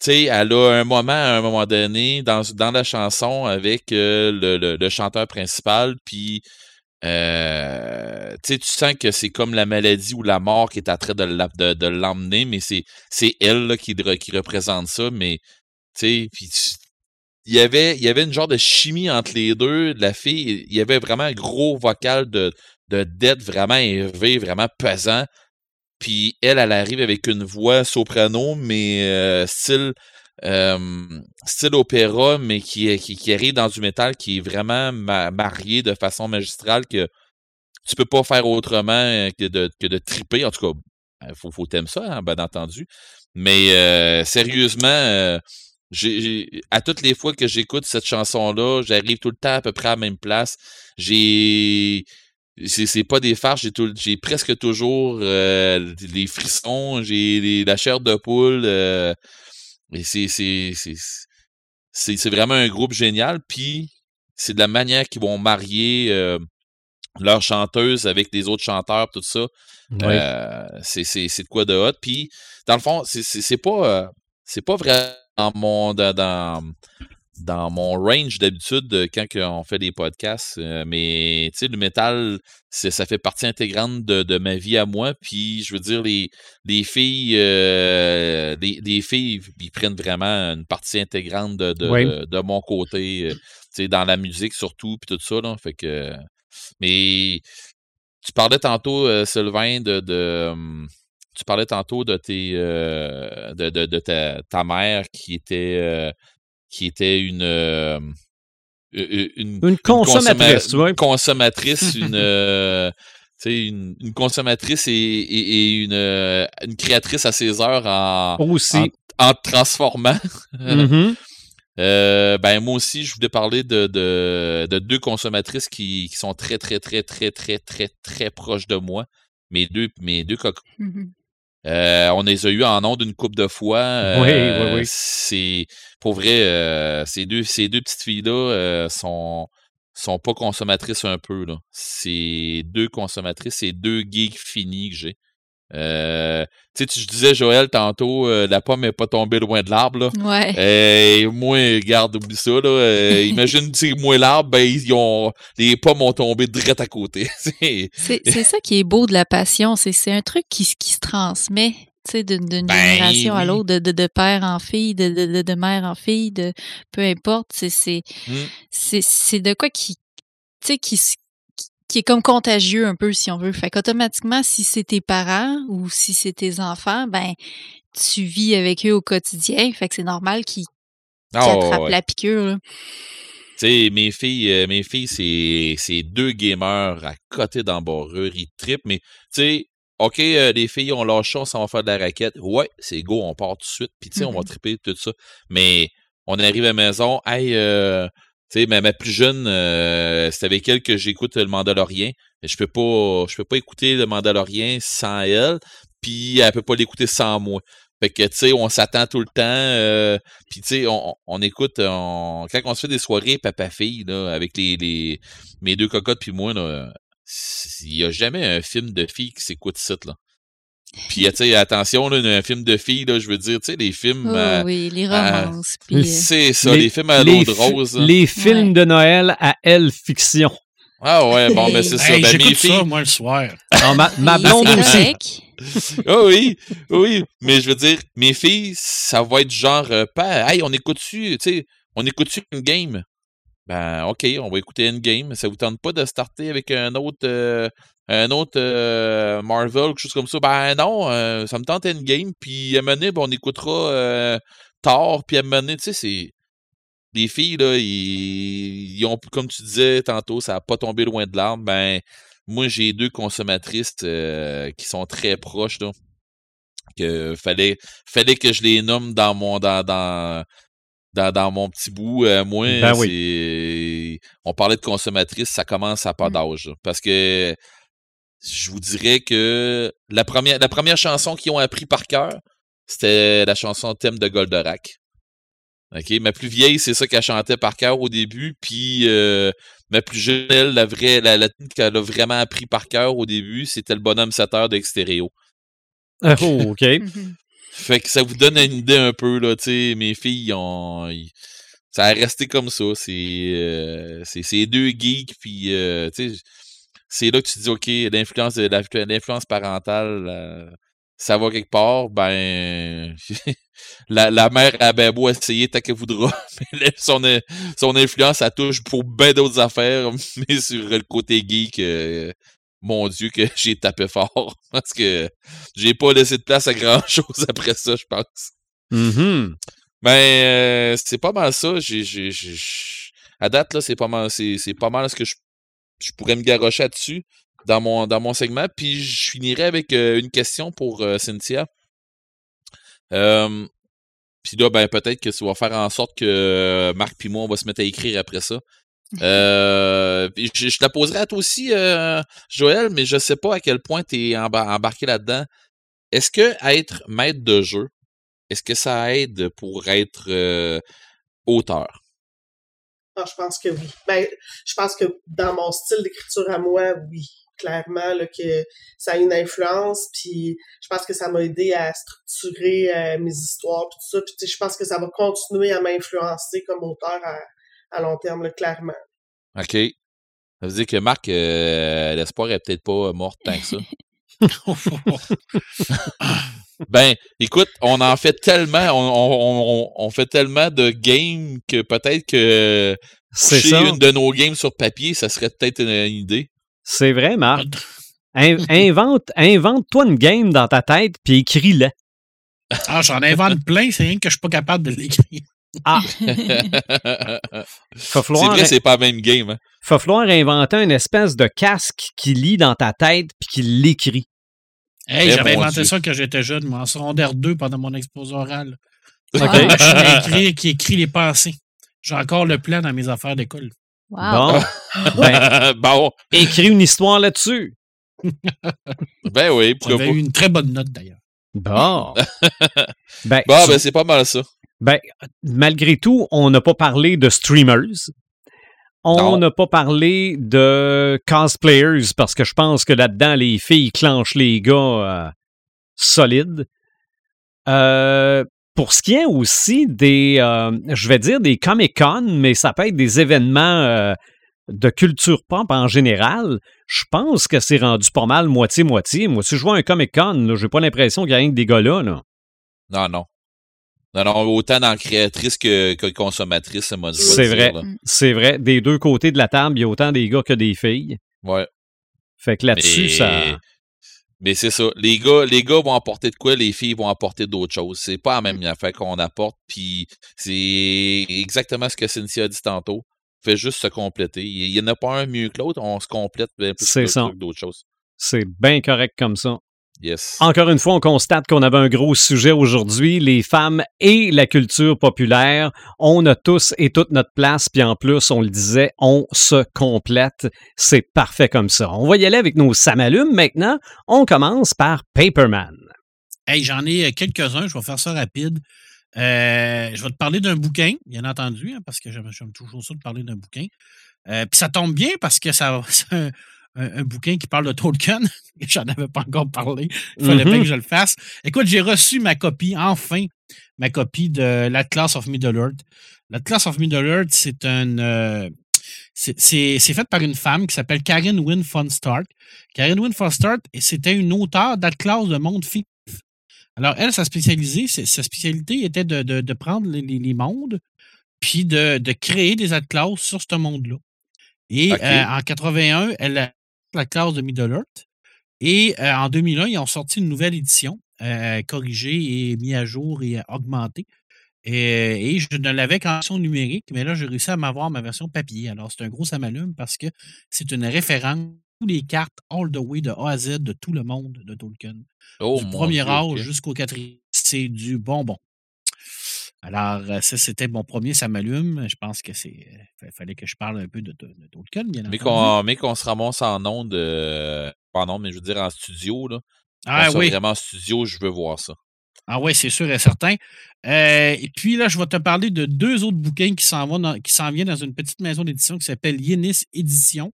tu sais, elle a un moment à un moment donné dans, dans la chanson avec euh, le, le, chanteur principal, puis euh, tu sens que c'est comme la maladie ou la mort qui est en train de, l'emmener, mais c'est, c'est elle là, qui, qui représente ça, mais tu sais, il y avait y avait une genre de chimie entre les deux. La fille, il y avait vraiment un gros vocal de, de dette vraiment élevé, vraiment pesant. Puis elle, elle arrive avec une voix soprano, mais euh, style style opéra, mais qui, qui, qui arrive dans du métal qui est vraiment ma- marié de façon magistrale que tu peux pas faire autrement euh, que de, triper. En tout cas, il faut, faut t'aimer ça, hein, bien entendu. Mais euh, sérieusement, à toutes les fois que j'écoute cette chanson-là, j'arrive tout le temps à peu près à la même place. J'ai c'est, pas des farces, j'ai, presque toujours euh, les frissons, j'ai la chair de poule. euh, et c'est, vraiment un groupe génial. Puis c'est de la manière qu'ils vont marier euh, leur chanteuse avec les autres chanteurs, tout ça. Euh, c'est, de quoi de hot. Puis, dans le fond, c'est, pas, c'est pas vraiment mon, dans, dans, dans mon range d'habitude quand on fait des podcasts. mais tu sais, le métal, ça fait partie intégrante de, ma vie à moi. Puis je veux dire, les, les filles, les, filles, ils prennent vraiment une partie intégrante de, de, mon côté. tu sais, dans la musique surtout, puis tout ça. Là, fait que. Mais tu parlais tantôt, Sylvain, de, de tu parlais tantôt de tes de, de, ta, mère qui était qui était une
une, une, consommatrice,
une consommatrice, une, une, consommatrice et, une, une créatrice à ses heures en,
aussi.
en, transformant. Mm-hmm. ben moi aussi, je voulais parler de, de, deux consommatrices qui, qui, sont très, très, très, très, très, très, très proches de moi. Mes deux, mes deux cocos. Mm-hmm. Euh, on les a eu en nom d'une coupe de fois.
oui, oui, oui.
Euh, c'est pour vrai, euh, ces deux, ces deux petites filles-là sont, sont pas consommatrices un peu. Là. C'est deux consommatrices, c'est deux geeks finis que j'ai. Euh, tu sais, je disais, Joël, tantôt, euh, la pomme n'est pas tombée loin de l'arbre.
Ouais.
Euh, moi, garde, oublie ça. Là. Euh, imagine, tu moi, l'arbre, ben, ils ont, les pommes ont tombé direct à côté.
c'est ça qui est beau de la passion. C'est un truc qui, qui se transmet d'une ben, génération à l'autre, de, de, de, père en fille, de, de, de, mère en fille, de peu importe. C'est c'est de quoi qui, tu sais, qui, qui est comme contagieux un peu, si on veut. Fait qu'automatiquement, si c'est tes parents ou si c'est tes enfants, ben, tu vis avec eux au quotidien. Fait que c'est normal qu'ils oh, attrapent la piqûre.
Tu sais, mes filles, euh, mes filles, c'est, deux gamers à côté d'embarrure. Ils trippent, mais tu sais, OK, euh, les filles ont leur chance, on va faire de la raquette. Ouais, c'est go, on part tout de suite. Puis tu sais, on va mm-hmm. tripper tout ça. Mais on arrive à la maison, hey, euh, tu sais, ma, plus jeune, euh, c'est avec elle que j'écoute le Mandalorien. Je peux pas, je peux pas écouter le Mandalorien sans elle, puis elle peut pas l'écouter sans moi. Fait que, tu on s'attend tout le temps. Euh, puis, tu on, on, écoute, quand on se fait des soirées papa-fille, là, avec les, les, mes deux cocottes puis moi, il y a jamais un film de fille qui s'écoute ça, là. Puis, tu sais, attention, là, un film de filles, là, je veux dire, tu sais, les films.
Oh, oui, les romances.
Euh, c'est ça, les, films à l'eau de rose.
Les films de Noël à elle fiction.
Ah ouais, bon, mais ben, c'est ça.
Ben, J'écoute filles... ça, moi, le soir.
Ah, ma, ma blonde aussi.
ah oui, oui, mais je veux dire, mes filles, ça va être genre, euh, pas, hey, on écoute-tu, tu sais, on écoute-tu une game? Ben, OK, on va écouter une game. Ça vous tente pas de starter avec un autre, euh, un autre euh, Marvel, quelque chose comme ça. Ben non, euh, ça me tente Endgame, puis à donné, ben, on écoutera euh, Thor, puis à tu sais, c'est. Les filles, là, ils, ont, comme tu disais tantôt, ça n'a pas tombé loin de l'arbre. Ben, moi, j'ai deux consommatrices qui sont très proches, là. Que fallait, fallait que je les nomme dans mon, dans, dans, dans, mon petit bout, moi, ben on parlait de consommatrices, ça commence à pas mmh. d'âge. Parce que je vous dirais que la première, la première chanson qu'ils ont appris par cœur, c'était la chanson thème de Goldorak. OK, ma plus vieille, c'est ça qu'elle chantait par cœur au début, puis euh, ma plus jeune, elle, la vraie, la, la qu'elle a vraiment appris par cœur au début, c'était le bonhomme 7 heures d'extérieur.
Oh, OK.
fait que ça vous donne une idée un peu, là, tu sais, mes filles ont. ça a resté comme ça. C'est euh, deux geeks, puis, euh, tu sais, c'est là que tu dis, OK, l'influence l'influence parentale, euh, ça va quelque part, ben la, la mère a bien beau essayer tant qu'elle voudra, mais son, son influence, ça touche pour bien d'autres affaires, mais sur le côté geek, euh, mon Dieu, que j'ai tapé fort. Parce que j'ai pas laissé de place à grand chose après ça, je pense.
Mm
Ben, euh, c'est pas mal ça. J'ai, à date, là, c'est pas mal, c'est, pas mal ce que je je pourrais me garrocher dessus dans mon, dans mon segment. Puis je finirai avec euh, une question pour euh, Cynthia. puis là, ben, peut-être que ça va faire en sorte que Marc et moi, on va se mettre à écrire après ça. Euh, je, je, la poserai à toi aussi, Joël, mais je sais pas à quel point tu es embarqué là-dedans. Est-ce que être maître de jeu, est-ce que ça aide pour être auteur?
Ah, je pense que oui. Ben, je pense que dans mon style d'écriture à moi, oui. clairement là, que ça a une influence. Puis je pense que ça m'a aidé à structurer euh, mes histoires tout ça. Puis je pense que ça va continuer à m'influencer comme auteur à, long terme, clairement.
OK. Ça veut dire que Marc, euh, l'espoir est peut-être pas mort tant que ça. ben, écoute, on en fait tellement, on, on fait tellement de games que peut-être que c'est une de nos games sur papier, ça serait peut-être une, idée.
C'est vrai, Marc. invente, invente-toi une game dans ta tête, puis écris-la.
Ah, j'en invente plein, c'est rien que je suis pas capable de l'écrire. Ah!
c'est vrai, c'est pas la même game. Hein.
Va falloir inventer une espèce de casque qui lit dans ta tête puis qui l'écrit.
Hey, j'avais inventé ça quand j'étais jeune, en secondaire 2 pendant mon exposé oral. Okay. Machine qui écrit les pensées. J'ai encore le plan dans mes affaires d'école.
Bon. ben, bon. Écris une histoire là-dessus.
ben oui,
J'avais eu une très bonne note d'ailleurs.
Bon.
ben, bon, ben c'est pas mal ça.
Ben, malgré tout, on n'a pas parlé de streamers. On n'a pas parlé de cosplayers parce que je pense que là-dedans, les filles clenchent les gars euh, solides. Euh, pour ce qui est aussi des, euh, je vais dire des Comic-Con, mais ça peut être des événements de culture pop en général, je pense que c'est rendu pas mal moitié-moitié. Moi, si je vois un Comic-Con, j'ai pas l'impression qu'il y a rien que des gars là. Non,
non. Non, non, autant dans créatrice que, que consommatrice, moi,
C'est vrai. C'est vrai. Des deux côtés de la table, il y a autant des gars que des filles.
Ouais.
Fait que là-dessus, ça.
Mais c'est ça. Les gars, les gars vont apporter de quoi, les filles vont apporter d'autres choses. C'est pas la même affaire qu'on apporte, puis c'est exactement ce que Cynthia a dit tantôt. Fait juste se compléter. Il n'y en a pas un mieux que l'autre, on se complète bien plus que d'autres choses.
C'est bien correct comme ça.
Yes.
Encore une fois, on constate qu'on avait un gros sujet aujourd'hui, les femmes et la culture populaire. On a tous et toute notre place, puis en plus, on le disait, on se complète. C'est parfait comme ça. On va y aller avec nos samalumes maintenant. On commence par Paperman.
Hey, j'en ai euh, quelques-uns, je vais faire ça rapide. Euh, je vais te parler d'un bouquin, bien entendu, hein, parce que j'aime toujours ça de parler d'un bouquin. Euh, puis ça tombe bien parce que ça, un, bouquin qui parle de Tolkien. J'en avais pas encore parlé. Il fallait bien mm-hmm. que je le fasse. Écoute, j'ai reçu ma copie, enfin, ma copie de l'Atlas of Middle-earth. L'Atlas of Middle-earth, c'est un. Euh, c'est fait par une femme qui s'appelle Karen Wynne von Stark. Karen Wynne von Stark, c'était une auteure d'Atlas de monde fictif. Alors, elle, sa spécialité, sa spécialité était de, de, prendre les, les, mondes puis de, de créer des atlas sur ce monde-là. Et euh, en 81, elle la classe de Middle-earth. Et euh, en 2001, ils ont sorti une nouvelle édition, euh, corrigée et mise à jour et augmentée. Et, je ne l'avais qu'en version numérique, mais là, j'ai réussi à m'avoir ma version papier. Alors, c'est un gros samalume parce que c'est une référence toutes les cartes all the way de A à Z de tout le monde de Tolkien. Oh, du premier âge jusqu'au quatrième. C'est du bonbon. Alors, euh, ça, c'était mon premier, ça m'allume. Je pense que c'est. Euh, fallait que je parle un peu de, Tolkien, bien
mais qu'on, mais qu'on se ramasse en ondes, euh, pas en ondes, mais je veux dire en studio, là. Ah oui. Vraiment en studio, je veux voir ça.
Ah oui, c'est sûr et certain. et puis là, je vais te parler de deux autres bouquins qui s'en, vont qui s'en viennent dans une petite maison d'édition qui s'appelle Yenis Édition.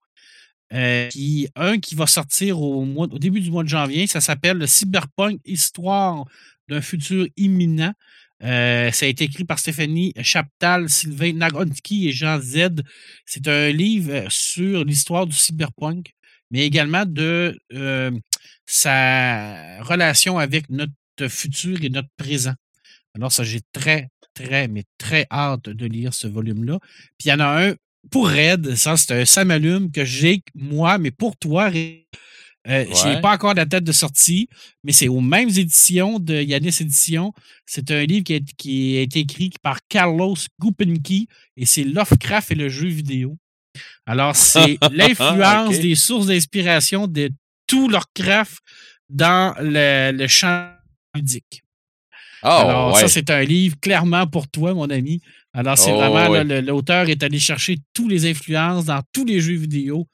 qui, un qui va sortir au, mois, au début du mois de janvier. Ça s'appelle le Cyberpunk Histoire d'un futur imminent. Euh, ça a été écrit par Stéphanie Chaptal, Sylvain Nagonski et Jean Z. C'est un livre euh, sur l'histoire du cyberpunk, mais également de euh, sa relation avec notre futur et notre présent. Alors, ça, j'ai très, très, mais très hâte de lire ce volume-là. Puis il y en a un pour Red, ça, c'est un samalume que j'ai, moi, mais pour toi, euh, je n'ai pas encore la tête de sortie, mais c'est aux mêmes éditions de Yanis Édition. C'est un livre qui a, qui a, été écrit par Carlos Gupinki et c'est Lovecraft et le jeu vidéo. Alors, c'est l'influence des sources d'inspiration de tout Lovecraft dans le, champ ludique. Oh, Alors, ça, c'est un livre clairement pour toi, mon ami. Alors, c'est oh, vraiment, l'auteur est allé chercher toutes les influences dans tous les jeux vidéo.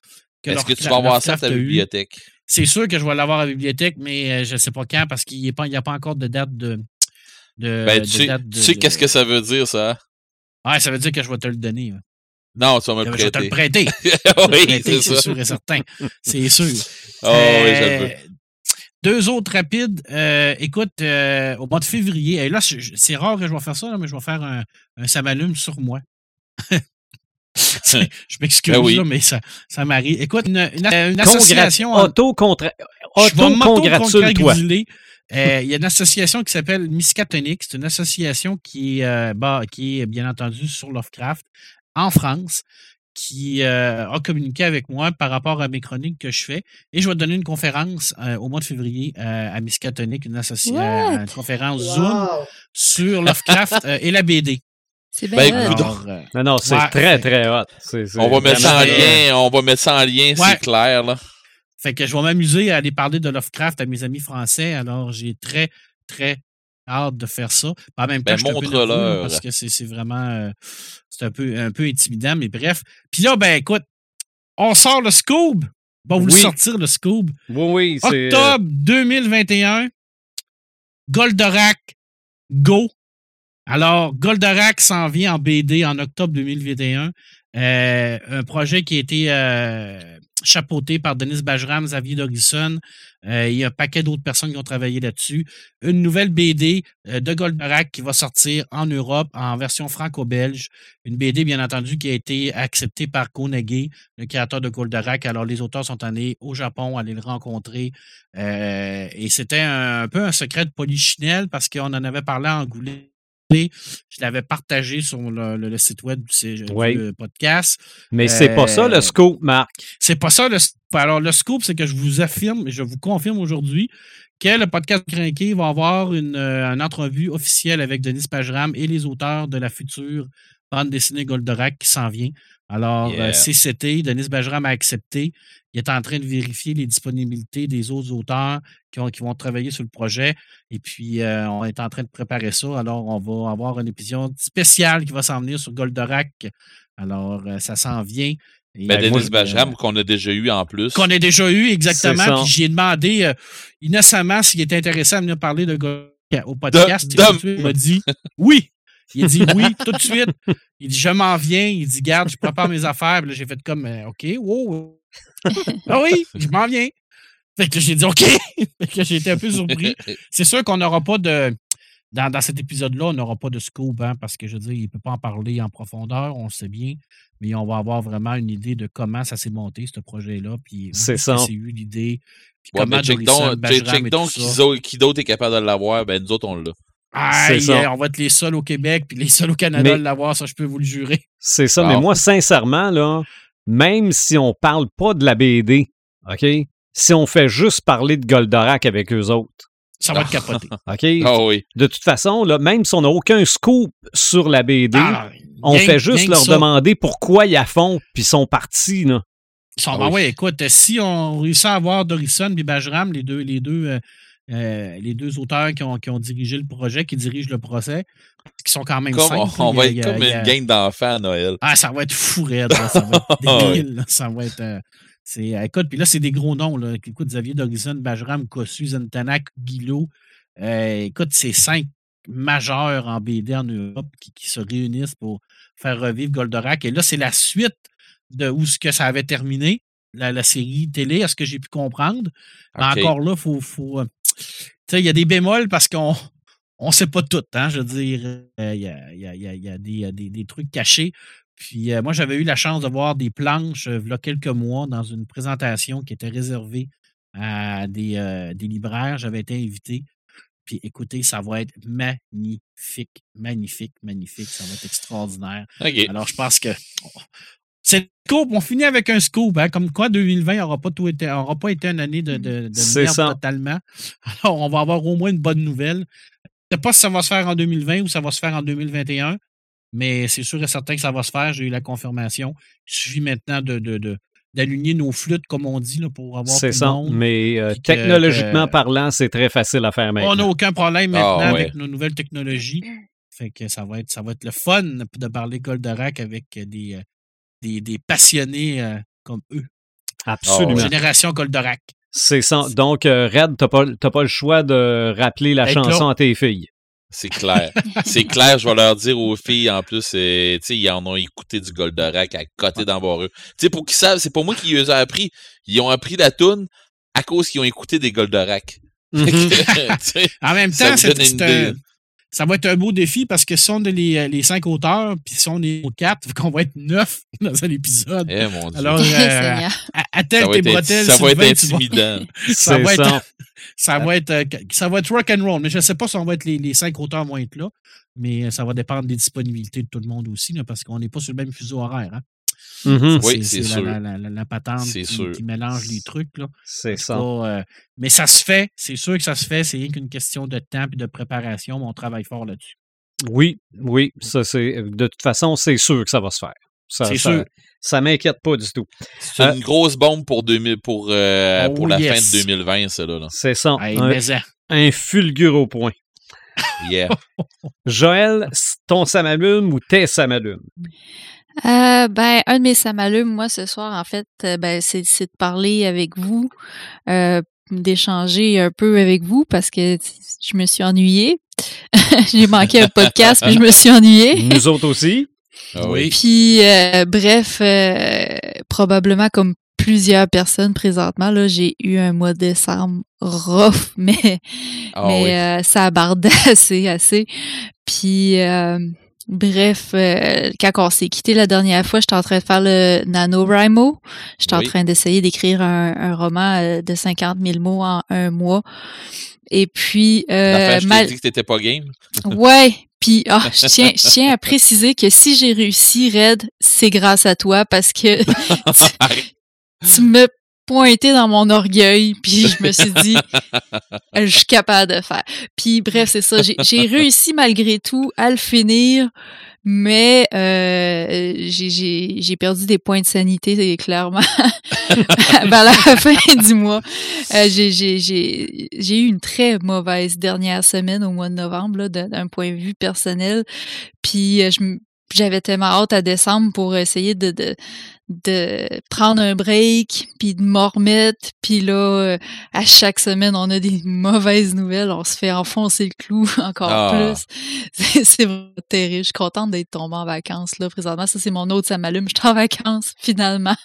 Est-ce que tu vas voir ça à ta bibliothèque?
C'est sûr que je vais l'avoir à la bibliothèque, mais euh, je ne sais pas quand parce qu'il n'y a, pas encore de date de. de
ben, tu, sais qu'est-ce que ça veut dire, ça?
Ouais, ça veut dire que je vais te le donner.
Non, tu vas me le
prêter. Je vais te le prêter.
oui,
c'est sûr et certain. C'est sûr.
Oh, oui, je le veux.
Deux autres rapides. Euh, écoute, euh, au mois de février, et là, c'est rare que je vais faire ça, là, mais je vais faire un, un ça m'allume sur moi. je m'excuse,
Ben oui.
mais ça, ça m'arrive. Écoute, une, une, une association. en-
Auto-contra-
je vais
Auto-congratule-toi.
Euh, Il y a une association qui s'appelle Miskatonic. C'est une association qui est, euh, bah, qui est bien entendu sur Lovecraft en France, qui euh, a communiqué avec moi par rapport à mes chroniques que je fais. Et je vais donner une conférence euh, au mois de février euh, à Miskatonic, une, une conférence Zoom sur Lovecraft euh, et la BD.
C'est
Ben,
bien hot.
écoute,
Alors, euh,
Non, non, c'est
Ouais,
très, très hot.
On va mettre ça en lien, on va mettre ça en lien,
Ouais.
c'est clair, là.
Fait que je vais m'amuser à aller parler de Lovecraft à mes amis français. Alors, j'ai très, très hâte de faire ça. En même temps,
Ben,
je un peu parce que c'est c'est vraiment euh, c'est un peu, un peu intimidant, mais bref. Puis là, ben écoute, on sort le Scoob. Bon, vous le
Oui.
sortir, le Scoob.
Oui, oui, c'est. euh,
Octobre 2021, Goldorak Go. Alors, Goldorak s'en vient en BD en octobre 2021. Euh, un projet qui a été euh, chapeauté par Denis Bajram, Xavier Dorison. Euh, il y a un paquet d'autres personnes qui ont travaillé là-dessus. Une nouvelle BD euh, de Goldorak qui va sortir en Europe en version franco-belge. Une BD, bien entendu, qui a été acceptée par Konagi, le créateur de Goldorak. Alors, les auteurs sont allés au Japon, aller le rencontrer. Et c'était un, un peu un secret de Polichinelle parce qu'on en avait parlé en Goulet. Je l'avais partagé sur le, le- le site web du, podcast.
Mais c'est pas ça
Euh,
le scoop, Marc.
C'est pas ça le scoop. Alors, le scoop, c'est que je vous affirme, et je vous confirme aujourd'hui que le podcast Crinqué va avoir une, euh, une entrevue officielle avec Denis Pajram et les auteurs de la future bande dessinée Goldorak qui s'en vient. Alors,
Yeah.
euh, été. Denis Bajram a accepté. Il est en train de vérifier les disponibilités des autres auteurs qui, ont- qui vont travailler sur le projet. Et puis, euh, on est en train de préparer ça. Alors, on va avoir un épisode spécial qui va s'en venir sur Goldorak. Alors, euh, ça s'en vient. Et,
Ben,
moi,
Denis Bajram, qu'on a déjà eu en plus.
qu'on a déjà eu, exactement. Puis j'ai demandé euh, innocemment s'il était intéressé à venir parler de Goldorak au podcast.
De-
Et de il m'a dit oui. Il dit oui tout de suite. Il dit je m'en viens. Il dit garde, je prépare mes affaires. Puis là, j'ai fait comme euh, OK, wow. ah oui, je m'en viens. Fait que j'ai dit OK. fait que j'ai été un peu surpris. C'est sûr qu'on n'aura pas de. Dans, dans cet épisode-là, on n'aura pas de scoop, hein, parce que je veux dire, il ne peut pas en parler en profondeur, on le sait bien, mais on va avoir vraiment une idée de comment ça s'est monté, ce projet-là, puis
C'est ça.
c'est eu l'idée, puis
Ouais,
comment
check donc, check donc qui d'autre est capable de l'avoir, ben nous autres on l'a.
Ça.
on va être les seuls au Québec, puis les seuls au Canada
Mais-
à l'avoir, ça je peux vous le jurer.
C'est ça, mais moi, sincèrement, là, même si on parle pas de la BD, OK? Si on fait juste parler de Goldorak avec eux autres,
Ça va être capoté.
OK?
Ah oui.
De toute façon, là, même si on n'a aucun scoop sur la BD,
Ah,
on fait juste leur
ça.
demander pourquoi ils à fond, puis ils sont partis, là.
Ils sont-
Ah
ben
oui.
ouais, écoute, si on réussit à avoir Dorison et Bajram, les deux, les deux, euh, euh, les deux auteurs qui ont, qui ont dirigé le projet, qui dirigent le procès, qui sont quand même
Comme,
cinq.
on, va être
a-
comme
a-
une gang d'enfants à Noël.
Ah, ça va être fou raide, là, ça va être débile. là, ça va être. euh, c'est, euh, écoute, puis là, c'est des gros noms. Là. Écoute, Xavier Dorison, Bajram, Kossu, Zentanak, Guillot. Euh, écoute, c'est cinq majeurs en BD en Europe qui, qui se réunissent pour faire revivre Goldorak. Et là, c'est la suite de où ce que ça avait terminé, la, la série télé, à ce que j'ai pu comprendre. Mais encore là, il faut. faut il y a des bémols parce qu'on on sait pas tout, hein, je veux dire. euh, Il y, a, y a- y a- y a des, a des- des trucs cachés. Puis euh, moi, j'avais eu la chance de voir des planches euh, il y a quelques mois dans une présentation qui était réservée à des, euh, des libraires. J'avais été invité. Puis écoutez, ça va être magnifique, magnifique, magnifique. Ça va être extraordinaire. Alors, je pense que c'est le scoop. On finit avec un scoop. Hein, comme quoi, 2020 n'aura pas, tout été, aura pas été une année de, de, merde
ça.
totalement. Alors, on va avoir au moins une bonne nouvelle. Je ne sais pas si ça va se faire en 2020 ou ça va se faire en 2021, mais c'est sûr et certain que ça va se faire. J'ai eu la confirmation. Il suffit maintenant de, de, de- d'aligner nos flûtes, comme on dit, là, pour avoir
C'est ça.
monde.
Mais euh,
que-
technologiquement
que-
parlant, c'est très facile à faire
On n'a
maintenant.
aucun problème maintenant
Ah, ouais.
avec nos nouvelles technologies. Fait que ça va être, ça va être le fun de parler Goldorak avec des, euh, des, des passionnés euh, comme eux.
Absolument.
Génération Goldorak.
C'est ça. Donc, euh, Red, t'as pas, t'as pas le choix de rappeler la
Être
chanson
là.
à tes filles.
C'est clair. C'est clair, je vais leur dire aux filles, en plus, euh, tu sais, ils en ont écouté du Goldorak à côté d'en voir eux. Tu sais, pour qu'ils savent, c'est pas moi qui les ai appris. Ils ont appris la toune à cause qu'ils ont écouté des Goldorak.
Mm-hmm. en même temps, c'est ça va être un beau défi parce que ce sont les, les cinq auteurs, puis ce sont les quatre, qu'on va être neuf dans un épisode.
Eh, mon Dieu.
Alors, euh, attelle tes bretelles.
Ça va être intimidant.
ça, va être, ça, va être, ça va être rock and roll. Mais je ne sais pas si on va être les, les cinq auteurs vont être là. Mais ça va dépendre des disponibilités de tout le monde aussi, là, parce qu'on n'est pas sur le même fuseau horaire. Hein.
Mm-hmm. Oui, c'est sûr.
La, la, la, patente qui, qui, mélange les trucs.
C'est ça.
Euh, mais ça se fait. C'est sûr que ça se fait. C'est rien qu'une question de temps et de préparation. Mais on travaille fort là-dessus.
Oui, oui. Ça, c'est, de toute façon, c'est sûr que ça va se faire.
C'est sûr.
Ça m'inquiète pas du tout.
C'est une euh, grosse bombe pour, 2000, pour, euh, oh, pour la fin de 2020, ça. Là,
C'est ça. un, un fulgure au point.
Yeah.
Joël, ton samalume ou tes samalumes?
Euh, ben, un de mes samalumes, moi, ce soir, en fait, euh, ben, c'est, de parler avec vous, euh, d'échanger un peu avec vous parce que je me suis ennuyée. J'ai manqué un podcast, mais je me suis ennuyée.
Nous autres aussi?
Ah oui.
Puis, bref, probablement comme plusieurs personnes présentement, là, j'ai eu un mois de décembre rough, mais, ah mais ça abordait assez, assez. Puis, Bref, euh, quand on s'est quitté la dernière fois, j'étais en train de faire le NaNoWriMo. J'étais en train d'essayer d'écrire un, roman euh, de 50 000 mots en un mois. Et puis...
Euh, mal... dit que t'étais pas game?
ouais, puis ah, je, tiens, je tiens à préciser que si j'ai réussi, Red, c'est grâce à toi parce que tu me pointé dans mon orgueil, puis je me suis dit, je suis capable de faire. Puis bref, c'est ça. J'ai réussi malgré tout à le finir, mais euh, j'ai perdu des points de sanité, clairement, à la fin du mois. Euh, j'ai eu une très mauvaise dernière semaine au mois de novembre, d'un point de vue personnel. Puis euh, j'avais tellement hâte à décembre pour essayer de, de de prendre un break, puis de m'en remettre, puis là, euh, à chaque semaine, on a des mauvaises nouvelles, on se fait enfoncer le clou encore ah. plus. C'est vraiment terrible. Je suis contente d'être tombée en vacances, là, présentement. Ça, c'est mon autre, ça m'allume. Je suis en vacances, finalement.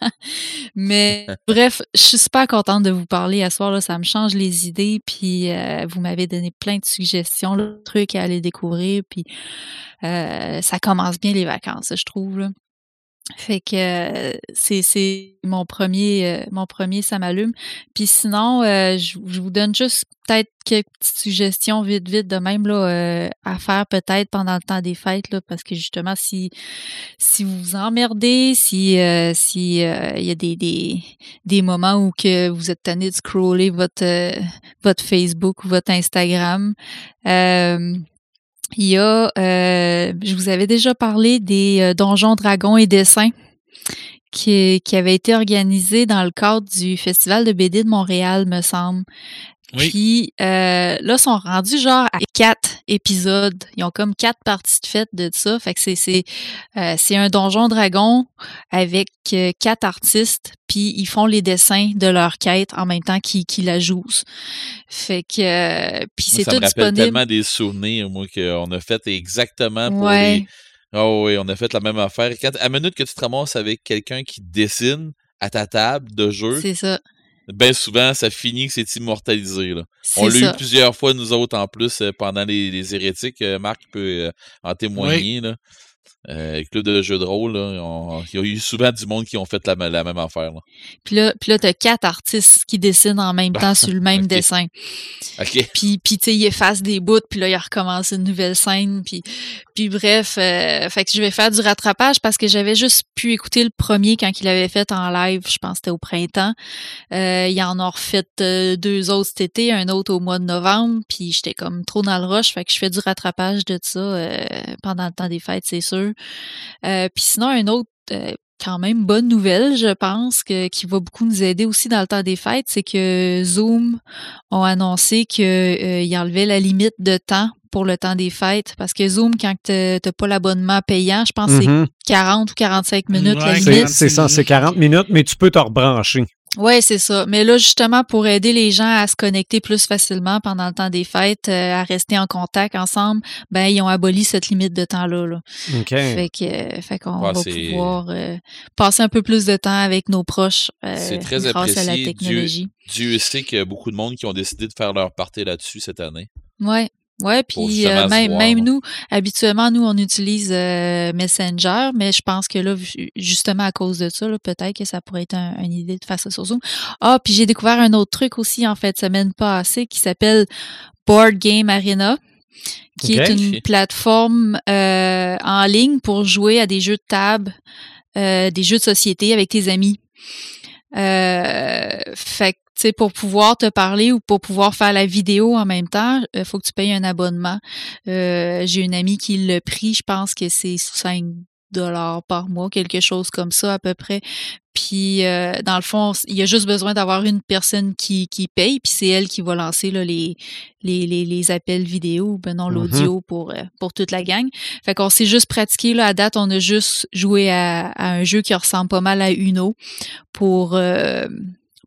Mais bref, je suis super contente de vous parler à ce soir, là. Ça me change les idées, puis euh, vous m'avez donné plein de suggestions, de trucs à aller découvrir, puis euh, ça commence bien les vacances, je trouve, là. Fait que euh, c'est mon premier euh, mon premier ça m'allume. Puis sinon euh, je, vous donne juste peut-être quelques petites suggestions vite vite de même là à faire peut-être pendant le temps des fêtes là parce que justement si si vous vous emmerdez, si si il y a des, des des moments où que vous êtes tanné de scroller votre votre Facebook ou votre Instagram il y a, euh, je vous avais déjà parlé des euh, donjons, dragons et dessins qui, qui avaient été organisés dans le cadre du Festival de BD de Montréal, me semble. Puis euh, là, ils sont rendus genre à quatre épisodes. Ils ont comme quatre parties de fête de ça. Fait que c'est c'est euh, c'est un donjon dragon avec euh, quatre artistes. Puis ils font les dessins de leur quête en même temps qu'ils la jouent. Fait que puis c'est tout me rappelle
tellement des souvenirs moi qu'on a fait exactement pour les. Oh oui, on a fait la même affaire. Quand, à minute que tu te ramasses avec quelqu'un qui dessine à ta table de jeu,
c'est ça
bien souvent, ça finit que c'est immortalisé. Là. On l'a eu plusieurs fois, nous autres, en plus, euh, pendant les, hérétiques. Euh, Marc peut euh, en témoigner. Là. Euh, club de jeux de rôle, il y a eu souvent du monde qui ont fait la, même affaire.
Puis là, puis là tu as quatre artistes qui dessinent en même temps sur le même dessin.
OK.
Puis, puis tu sais, ils effacent des bouts, puis là, ils recommencent une nouvelle scène. Puis, puis bref, euh, fait que je vais faire du rattrapage parce que j'avais juste pu écouter le premier quand il avait fait en live, je pense que c'était au printemps. Euh, il en a refait euh, deux autres cet été, un autre au mois de novembre, puis j'étais comme trop dans le rush, fait que je fais du rattrapage de ça euh, pendant le temps des fêtes, c'est sûr. Euh, puis sinon, un autre euh, quand même bonne nouvelle, je pense, que, qui va beaucoup nous aider aussi dans le temps des fêtes, c'est que Zoom ont annoncé qu'ils euh, enlevaient la limite de temps pour le temps des fêtes. Parce que Zoom, quand tu n'as pas l'abonnement payant, je pense que c'est 40 mm-hmm. ou 45 minutes la limite.
C'est ça, c'est 40 minutes, mais tu peux te rebrancher.
Oui, c'est ça. Mais là, justement, pour aider les gens à se connecter plus facilement pendant le temps des fêtes, euh, à rester en contact ensemble, ben ils ont aboli cette limite de temps-là. Là.
OK.
Fait que, euh, fait qu'on
Ouais,
va pouvoir euh, passer un peu plus de temps avec nos proches euh,
C'est très
grâce à la
apprécié. Dieu-
technologie.
Dieu sait qu'il y a beaucoup de monde qui ont décidé de faire leur party là-dessus cette année.
Ouais. Ouais, puis euh, même, même nous, habituellement, nous, on utilise euh, Messenger, mais je pense que là, justement à cause de ça, là, peut-être que ça pourrait être un- une idée de faire ça sur Zoom. Ah, puis j'ai découvert un autre truc aussi, en fait, semaine passée, qui s'appelle Board Game Arena, qui est une plateforme euh, en ligne pour jouer à des jeux de table, euh, des jeux de société avec tes amis. Euh, fait sais, pour pouvoir te parler ou pour pouvoir faire la vidéo en même temps, il faut que tu payes un abonnement. Euh, J'ai une amie qui l'a pris, je pense que c'est 5 dollars par mois, quelque chose comme ça à peu près. Puis, euh, dans le fond, il y a juste besoin d'avoir une personne qui, qui paye, puis c'est elle qui va lancer là, les, les, les, les appels vidéo, ben non,
Mhm.
l'audio pour, euh, pour toute la gang. Fait qu'on s'est juste pratiqué, là, à date, on a juste joué à, à un jeu qui ressemble pas mal à Uno pour... euh,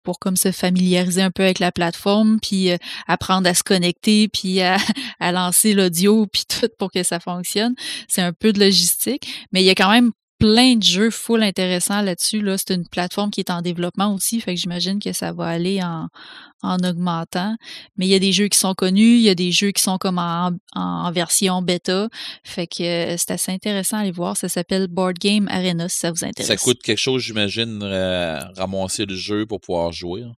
pour comme se familiariser un peu avec la plateforme, puis euh, apprendre à se connecter, puis à, à lancer l'audio, puis tout pour que ça fonctionne. C'est un peu de logistique, mais il y a quand même plein de jeux full intéressants là-dessus. Là. C'est une plateforme qui est en développement aussi, fait que j'imagine que ça va aller en, en augmentant. Mais il y a des jeux qui sont connus, il y a des jeux qui sont comme en, en version bêta. Fait que euh, c'est assez intéressant à aller voir. Ça s'appelle Board Game Arena si ça vous intéresse.
Ça coûte quelque chose, j'imagine, euh, ramasser le jeu pour pouvoir jouer. hein?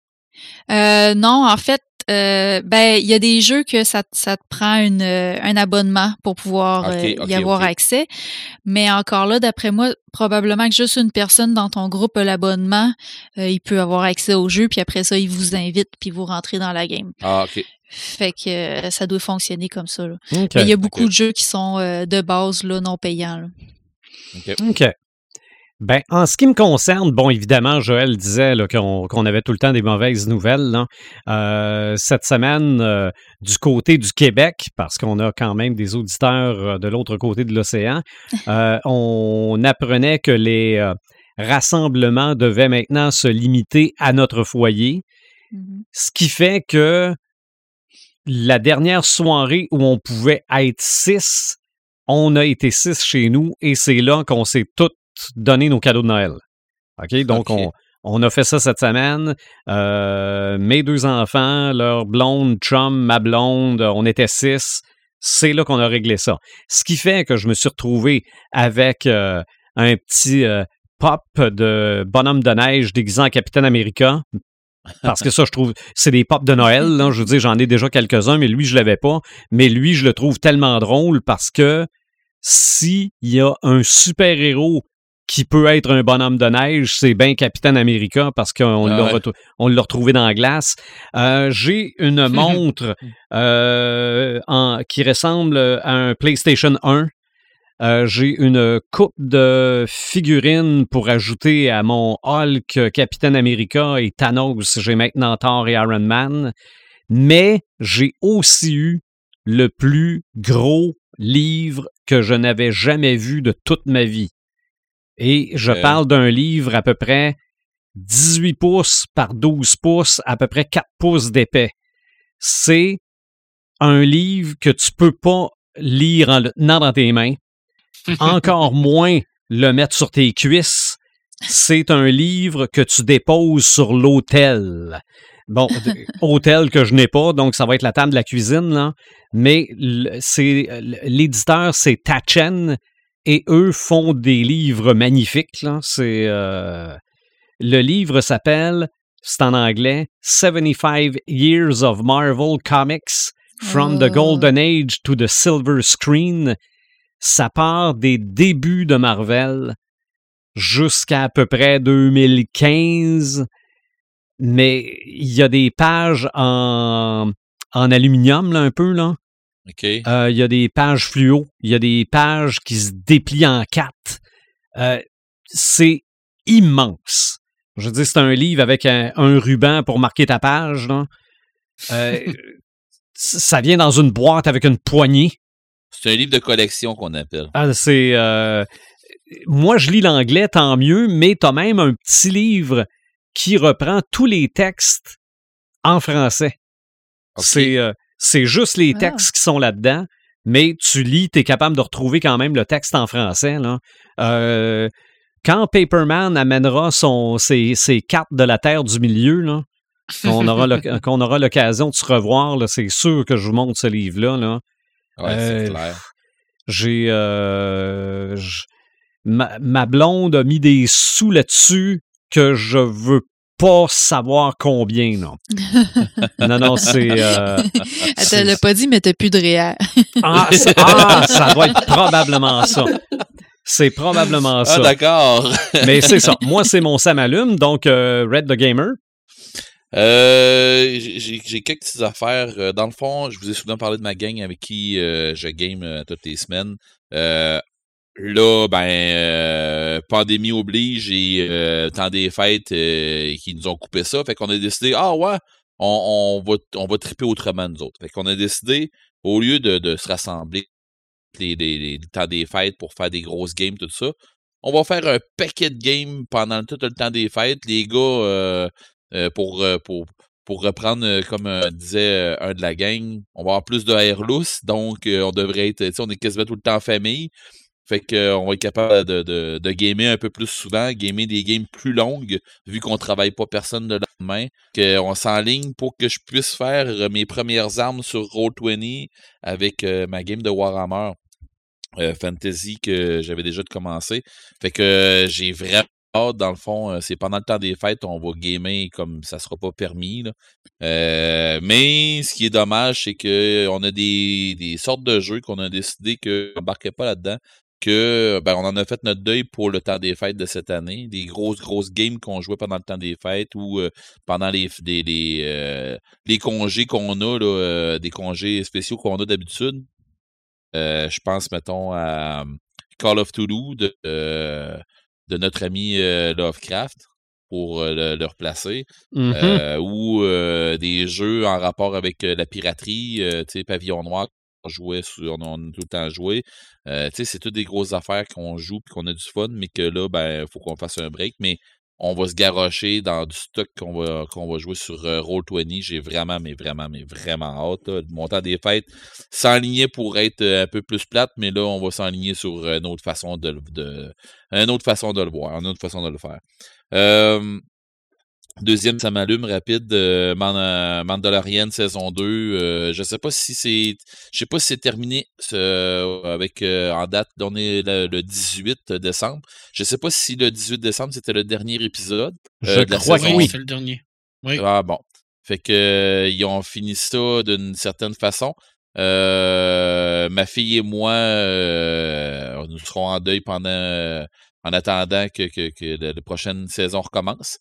Euh, non, en fait, euh, ben il y a des jeux que ça, te- ça te prend une, euh, un abonnement pour pouvoir euh, y avoir accès. Mais encore là, d'après moi, probablement que juste une personne dans ton groupe a l'abonnement, euh, il peut avoir accès au jeu, puis après ça, il vous invite, puis vous rentrez dans la game.
Ah, OK.
Fait que euh, ça doit fonctionner comme ça. là. Mais il y a beaucoup de jeux qui sont euh, de base là, non payants. là.
OK. Ben, en ce qui me concerne, bon, évidemment, Joël disait qu'on avait tout le temps des mauvaises nouvelles. là. Euh, cette semaine, euh, du côté du Québec, parce qu'on a quand même des auditeurs euh, de l'autre côté de l'océan, euh, on apprenait que les rassemblements devaient maintenant se limiter à notre foyer,
Mhm.
ce qui fait que la dernière soirée où on pouvait être six, on a été six chez nous et c'est là qu'on s'est tous donné nos cadeaux de Noël. OK? Donc. On, on a fait ça cette semaine. Euh, mes deux enfants, leur blonde, chum, ma blonde, on était six. C'est là qu'on a réglé ça. Ce qui fait que je me suis retrouvé avec euh, un petit euh, pop de bonhomme de neige déguisé en Capitaine America. Parce que ça, je trouve, c'est des pops de Noël. Là. Je veux dire, j'en ai déjà quelques-uns, mais lui, je l'avais pas. Mais lui, je le trouve tellement drôle parce que s'il y a un super-héros qui peut être un bonhomme de neige, c'est bien Capitaine America parce qu'on
Ah
l'a
ouais.
retrouvé dans la glace. Euh, J'ai une montre euh, en- qui ressemble à un PlayStation 1. Euh, J'ai une coupe de figurines pour ajouter à mon Hulk, Capitaine America et Thanos. J'ai maintenant Thor et Iron Man. Mais j'ai aussi eu le plus gros livre que je n'avais jamais vu de toute ma vie. Et je
Euh.
parle d'un livre à peu près 18 pouces par 12 pouces, à peu près 4 pouces d'épais. C'est un livre que tu peux pas lire en le tenant dans tes mains, encore moins le mettre sur tes cuisses. C'est un livre que tu déposes sur l'autel. Bon, hôtel que je n'ai pas, donc ça va être la table de la cuisine, là. Mais c'est l'éditeur, c'est Tachen, et eux font des livres magnifiques. Là. C'est euh, le livre s'appelle, c'est en anglais, 75 Years of Marvel Comics from the
Oh.
Golden Age to the Silver Screen. Ça part des débuts de Marvel jusqu'à à peu près 2015, mais il y a des pages en, en aluminium là, un peu là. Euh, il y a des pages fluo, il y a des pages qui se déplient en quatre. Euh, c'est immense. Je veux dire, c'est un livre avec un, un ruban pour marquer ta page. Euh, ça vient dans une boîte avec une poignée.
C'est un livre de collection qu'on appelle.
Ah, c'est. moi, je lis l'anglais, tant mieux, mais t'as même un petit livre qui reprend tous les textes en français. C'est euh, c'est juste les ah. textes qui sont là-dedans, mais tu lis, tu es capable de retrouver quand même le texte en français. Là. Euh, quand Paperman amènera son, ses, ses, cartes de la Terre du Milieu, là, qu'on aura l'occasion de se revoir, c'est sûr que je vous montre ce livre-là. Là.
Ouais, c'est euh, clair.
J'ai. Euh, ma, ma, blonde a mis des sous là-dessus que je veux pas savoir combien, non. non, non, c'est. Euh,
Elle l'a pas dit, mais t'as plus de réel.
ah, ah, ça doit être probablement ça. C'est probablement ah, ça.
Ah, d'accord.
mais c'est ça. Moi, c'est mon Sam Allume, donc Red the Gamer.
Euh, j'ai quelques petites affaires. Euh, dans le fond, je vous ai souvent parlé de ma gang avec qui euh, je game toutes les semaines. Là, ben, pandémie oblige et temps des fêtes qui nous ont coupé ça. Fait qu'on a décidé, ah ouais, on, va, on va triper autrement nous autres. Fait qu'on a décidé, au lieu de, se rassembler les, les, temps des fêtes pour faire des grosses games, tout ça, on va faire un paquet de games pendant tout le temps des fêtes. Les gars, euh, pour, euh, pour, pour reprendre, euh, comme disait un de la gang, on va avoir plus de air loose, donc on devrait être, on est quasiment tout le temps en famille. Fait qu'on va être capable de, de, de, gamer un peu plus souvent, gamer des games plus longues, vu qu'on travaille pas personne de lendemain. Qu'on s'enligne pour que je puisse faire mes premières armes sur Roll20 avec ma game de Warhammer. Fantasy que j'avais déjà commencé. Fait que j'ai vraiment dans le fond, euh, c'est pendant le temps des fêtes, on va gamer comme ça sera pas permis. Euh, mais ce qui est dommage, c'est qu'on a des, sortes de jeux qu'on a décidé qu'on n'embarquait pas là-dedans. Que ben, on en a fait notre deuil pour le temps des fêtes de cette année. Des grosses, grosses games qu'on jouait pendant le temps des fêtes ou euh, pendant les, les, congés qu'on a, des congés spéciaux qu'on a d'habitude. je pense, mettons, à Call of Toulouse de, de notre ami euh, Lovecraft pour euh, le, replacer, mmh euh, ou des jeux en rapport avec la piraterie, tu sais, Pavillon Noir, on jouait on, a tout le temps joué. sais, c'est toutes des grosses affaires qu'on joue puis qu'on a du fun, mais que là, ben, il faut qu'on fasse un break. Mais on va se garrocher dans du stock qu'on va, qu'on va jouer sur euh, Roll20. J'ai vraiment, mais vraiment, mais vraiment hâte. Le montant des fêtes s'enligner pour être euh, un peu plus plate, mais là, on va s'enligner sur une autre façon de, une autre façon de le voir, une autre façon de le faire. Euh, Deuxième, ça m'allume rapide. Euh, Mandalorian saison 2. Euh, je sais pas si c'est. Je sais pas si c'est terminé avec euh, en date donnée le, le, 18 décembre. Je sais pas si le 18 décembre c'était le dernier épisode.
je crois que oui, c'est le dernier. Oui.
Ah bon. Fait que ils ont fini ça d'une certaine façon. ma fille et moi, nous serons en deuil pendant en attendant que, que, que la prochaine saison recommence.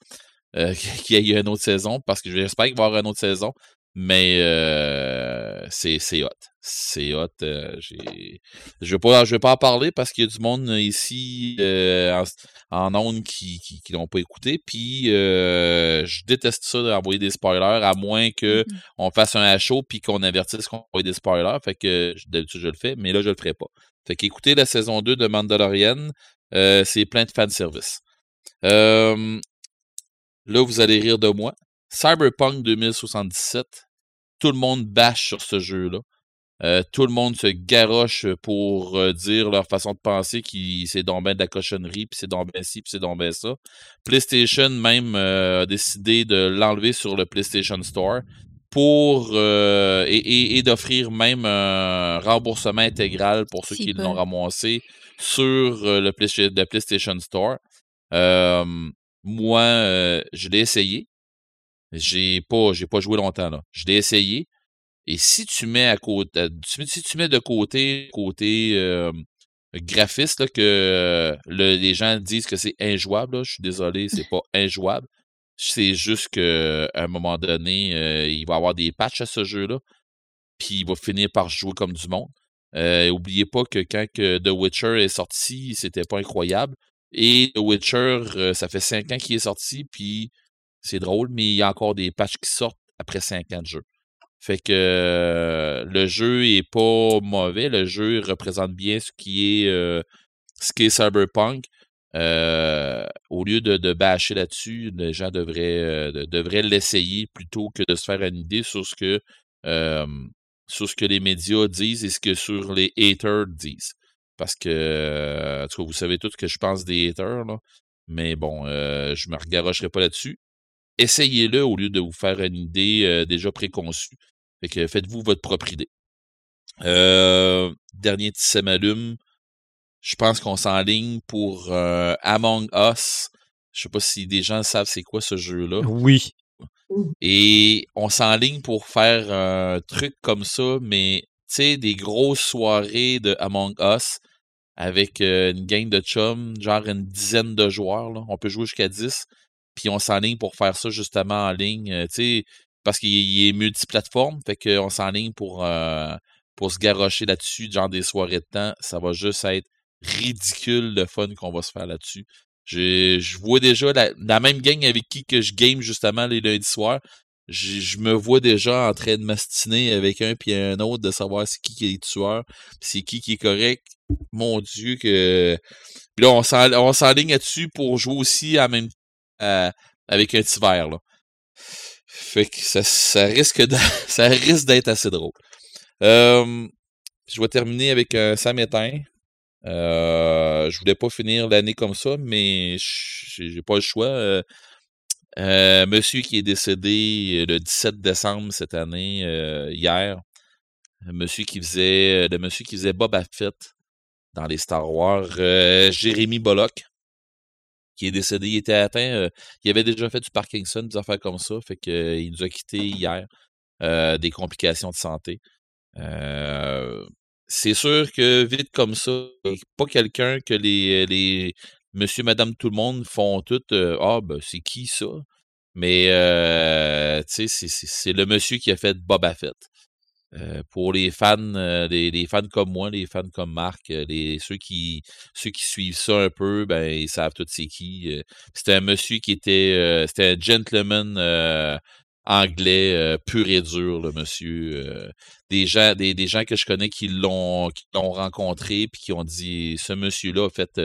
Euh, qu'il y ait une autre saison, parce que j'espère qu'il va y avoir une autre saison. Mais euh, c'est hot. C'est hot. Euh, je ne vais, pas, je vais pas en parler parce qu'il y a du monde ici en, en ondes qui ne l'ont pas écouté. Puis je déteste ça d'envoyer des spoilers, à moins qu'on on fasse un HO puis qu'on avertisse qu'on envoie des spoilers. Fait que d'habitude je le fais, mais là je le ferai pas. Fait qu'écoutez la saison 2 de Mandalorian. c'est plein de fanservice. Euh, Là, vous allez rire de moi. Cyberpunk 2077, tout le monde bâche sur ce jeu-là. Euh, tout le monde se garoche pour euh, dire leur façon de penser qui c'est donc de la cochonnerie, puis c'est donc ci, puis c'est donc ça. PlayStation même euh, a décidé de l'enlever sur le PlayStation Store pour et, d'offrir même un remboursement intégral pour ceux qui l'ont ramassé sur le, PlayStation Store. Moi, euh, je l'ai essayé. J'ai pas, j'ai pas joué longtemps. Je l'ai essayé. Et si tu mets à côté, euh, si tu mets de côté côté euh, graphiste que les gens disent que c'est injouable, je suis désolé, c'est pas injouable. C'est juste qu'à un moment donné, il va y avoir des patchs à ce jeu-là, puis il va finir par jouer comme du monde. oubliez pas que quand que The Witcher est sorti, c'était pas incroyable. Et The Witcher, euh, ça fait cinq ans qu'il est sorti, puis c'est drôle, mais il y a encore des patchs qui sortent après cinq ans de jeu. Fait que euh, le jeu est pas mauvais, le jeu représente bien ce qui est euh, ce qui est Cyberpunk. au lieu de, de bâcher là-dessus, les gens devraient, devraient l'essayer plutôt que de se faire une idée sur ce que sur ce que les médias disent et ce que sur les haters disent. Parce que, en tout cas, vous savez tout ce que je pense des haters, là. Mais bon, euh, je me regarocherai pas là-dessus. Essayez-le au lieu de vous faire une idée euh, déjà préconçue. Fait que faites-vous votre propre idée. Euh, dernier petit semalume. Je pense qu'on s'enligne pour Among Us. Je sais pas si des gens savent c'est quoi ce jeu-là.
Oui.
Et on s'enligne pour faire un truc comme ça, mais tu sais, des grosses soirées de Among Us avec une gang de chums, genre une dizaine de joueurs. Là. On peut jouer jusqu'à 10. Puis on s'enligne pour faire ça justement en ligne. tu sais, parce qu'il est multiplateforme. Fait qu'on s'enligne pour, pour se garrocher là-dessus, genre des soirées de temps. Ça va juste être ridicule le fun qu'on va se faire là-dessus. Je, je vois déjà la, la, même gang avec qui que je game justement les lundis soirs je, me vois déjà en train de m'astiner avec un puis un autre de savoir c'est qui qui est tueur, c'est qui qui est correct. Mon Dieu que. Puis là, on s'enligne là-dessus pour jouer aussi même avec un petit verre. Fait que ça, ça risque d'être assez drôle. Je vais terminer avec un samétain. Euh, je voulais pas finir l'année comme ça, mais j'ai pas le choix. Euh, euh, monsieur qui est décédé euh, le 17 décembre cette année, hier. Monsieur qui faisait, le monsieur qui faisait Boba Fett dans les Star Wars, Jérémy Bollock, qui est décédé. Il était atteint, il avait déjà fait du Parkinson, des affaires comme ça, fait qu'il nous a quittés hier, des complications de santé. c'est sûr que vite comme ça, pas quelqu'un que les, monsieur, madame, tout le monde font tout Ah, ben, c'est qui ça? Mais, euh, tu sais, c'est le monsieur qui a fait Boba Fett. Euh, pour les fans, euh, les, fans comme moi, les fans comme Marc, les, ceux, qui, suivent ça un peu, ben, ils savent tout c'est qui. c'était un monsieur qui était, c'était un gentleman anglais pur et dur, le monsieur. des, gens, des, gens que je connais qui l'ont rencontré puis qui ont dit ce monsieur-là a fait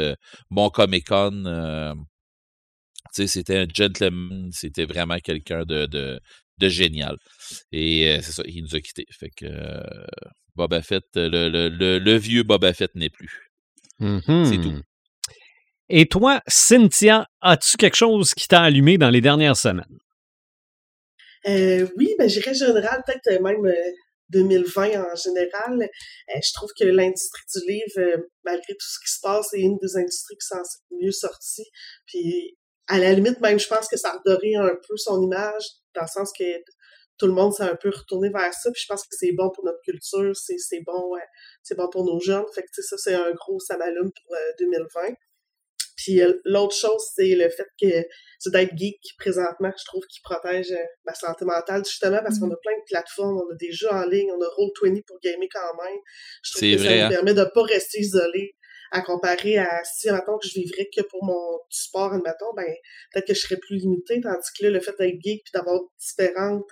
bon Comic Con. c'était un gentleman, c'était vraiment quelqu'un de, génial. Et c'est ça, il nous a quittés. Fait que Boba Fett, le, le, le, vieux Boba Fett n'est plus. C'est tout.
Mmh et toi, Cynthia, as-tu quelque chose qui t'a allumé dans les dernières semaines?
Euh, oui, ben, j'irais général, peut-être euh, même 2020 euh, en général. je trouve que l'industrie du livre, malgré tout ce qui se passe, est une des industries qui s'en mieux sortie. Puis, à la limite, même, je pense que ça a redoré un peu son image, dans le sens que tout le monde s'est un peu retourné vers ça. Puis je pense que c'est bon pour notre culture, c'est bon, c'est bon pour nos jeunes. Fait que ça, c'est un gros samalume pour 2020. Puis euh, l'autre chose, c'est le fait que c'est d'être geek présentement, je trouve, qui protège euh, ma santé mentale, justement, parce qu'on mm. a plein de plateformes, on a des jeux en ligne, on a Roll20 pour gamer quand même. Je trouve que ça nous hein? permet de pas rester isolé à comparer à si, maintenant que je vivrais que pour mon sport, admettons, ben, peut-être que je serais plus limité, tandis que là, le fait d'être geek puis d'avoir différentes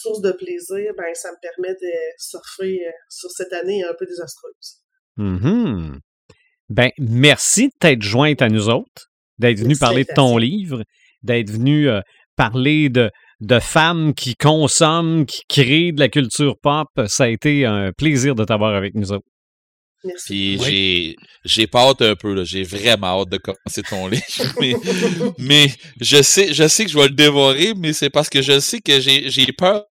sources de plaisir, ben, ça me permet de surfer euh, sur cette année un peu désastreuse.
Mm ben, merci de t'être jointe à nous autres, d'être venu parler de ton livre, d'être venu euh, parler de, de femmes qui consomment, qui créent de la culture pop. Ça a été un plaisir de t'avoir avec nous autres.
Merci. Puis j'ai j'ai pas hâte un peu là, j'ai vraiment hâte de commencer ton livre mais, je sais je sais que je vais le dévorer mais c'est parce que je sais que j'ai j'ai peur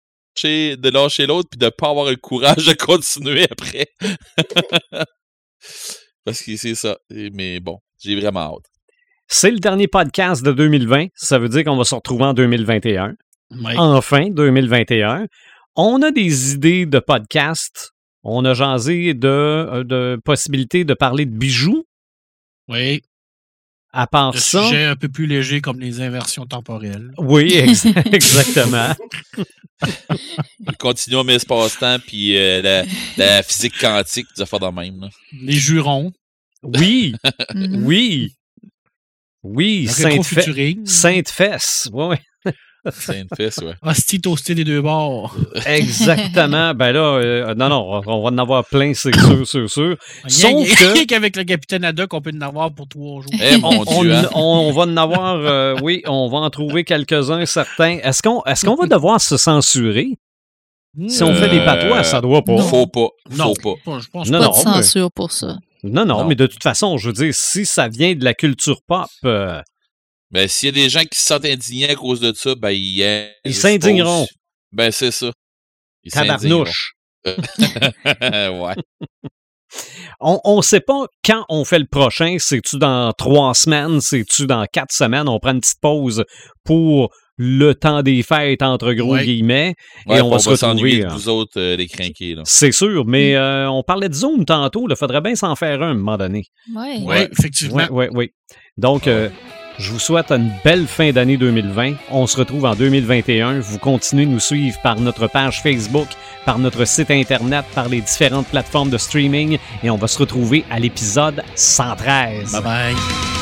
de lâcher l'autre puis de pas avoir le courage de continuer après. Parce que c'est ça. Mais bon, j'ai vraiment hâte.
C'est le dernier podcast de 2020. Ça veut dire qu'on va se retrouver en 2021. Enfin, 2021. On a des idées de podcast. On a jasé de, euh, de possibilités de parler de bijoux.
Oui.
À part ça.
Sujet un peu plus léger comme les inversions temporelles.
Oui, exactement.
Continuons mes espace-temps puis euh, la, physique quantique, ça fait de même.
Les jurons.
Oui, oui. Oui, Sainte, Fe Sainte Fesse. Ouais,
C'est une fesse, ouais.
Hostie toasté des deux bords.
Exactement. ben là, euh, non, non, on va en avoir plein, c'est sûr, c'est sûr.
Sauf que... qu'avec le capitaine Haddock, on peut en avoir pour trois jours.
Eh, mon
on,
Dieu, hein.
on- on va en avoir, euh, oui, on va en trouver quelques-uns certains. Est-ce qu'on est qu'on va devoir se censurer? Si on fait des
Euh,
patois, ça doit pas.
Faut pas.
Non,
Faut pas.
je pense
Non,
Pas
non,
de
mais-
censure pour ça.
Non, non,
Non.
mais de toute façon, je veux dire, si ça vient de la culture pop, euh,
Ben, s'il y a des gens qui se sentent indignés à cause de ça, ben, ils,
Ils s'indigneront.
Ben, c'est ça. Ils
tabarnouche.
ouais.
On ne sait pas quand on fait le prochain. C'est-tu dans trois semaines? C'est-tu dans quatre semaines? On prend une petite pause pour le temps des fêtes, entre gros
Ouais.
guillemets.
Ouais,
et on va se
s'ennuyer
retrouver.
de
hein.
vous autres, euh, les crinqués, là.
C'est sûr, mais euh, on parlait de Zoom tantôt. Il faudrait bien s'en faire un à un moment donné.
Ouais.
Oui,
Ouais.
effectivement.
Oui, oui, oui. Donc, euh, je vous souhaite une belle fin d'année 2020. On se retrouve en 2021. Vous continuez de nous suivre par notre page Facebook, par notre site Internet, par les différentes plateformes de streaming. Et on va se retrouver à l'épisode 113.
Bye bye.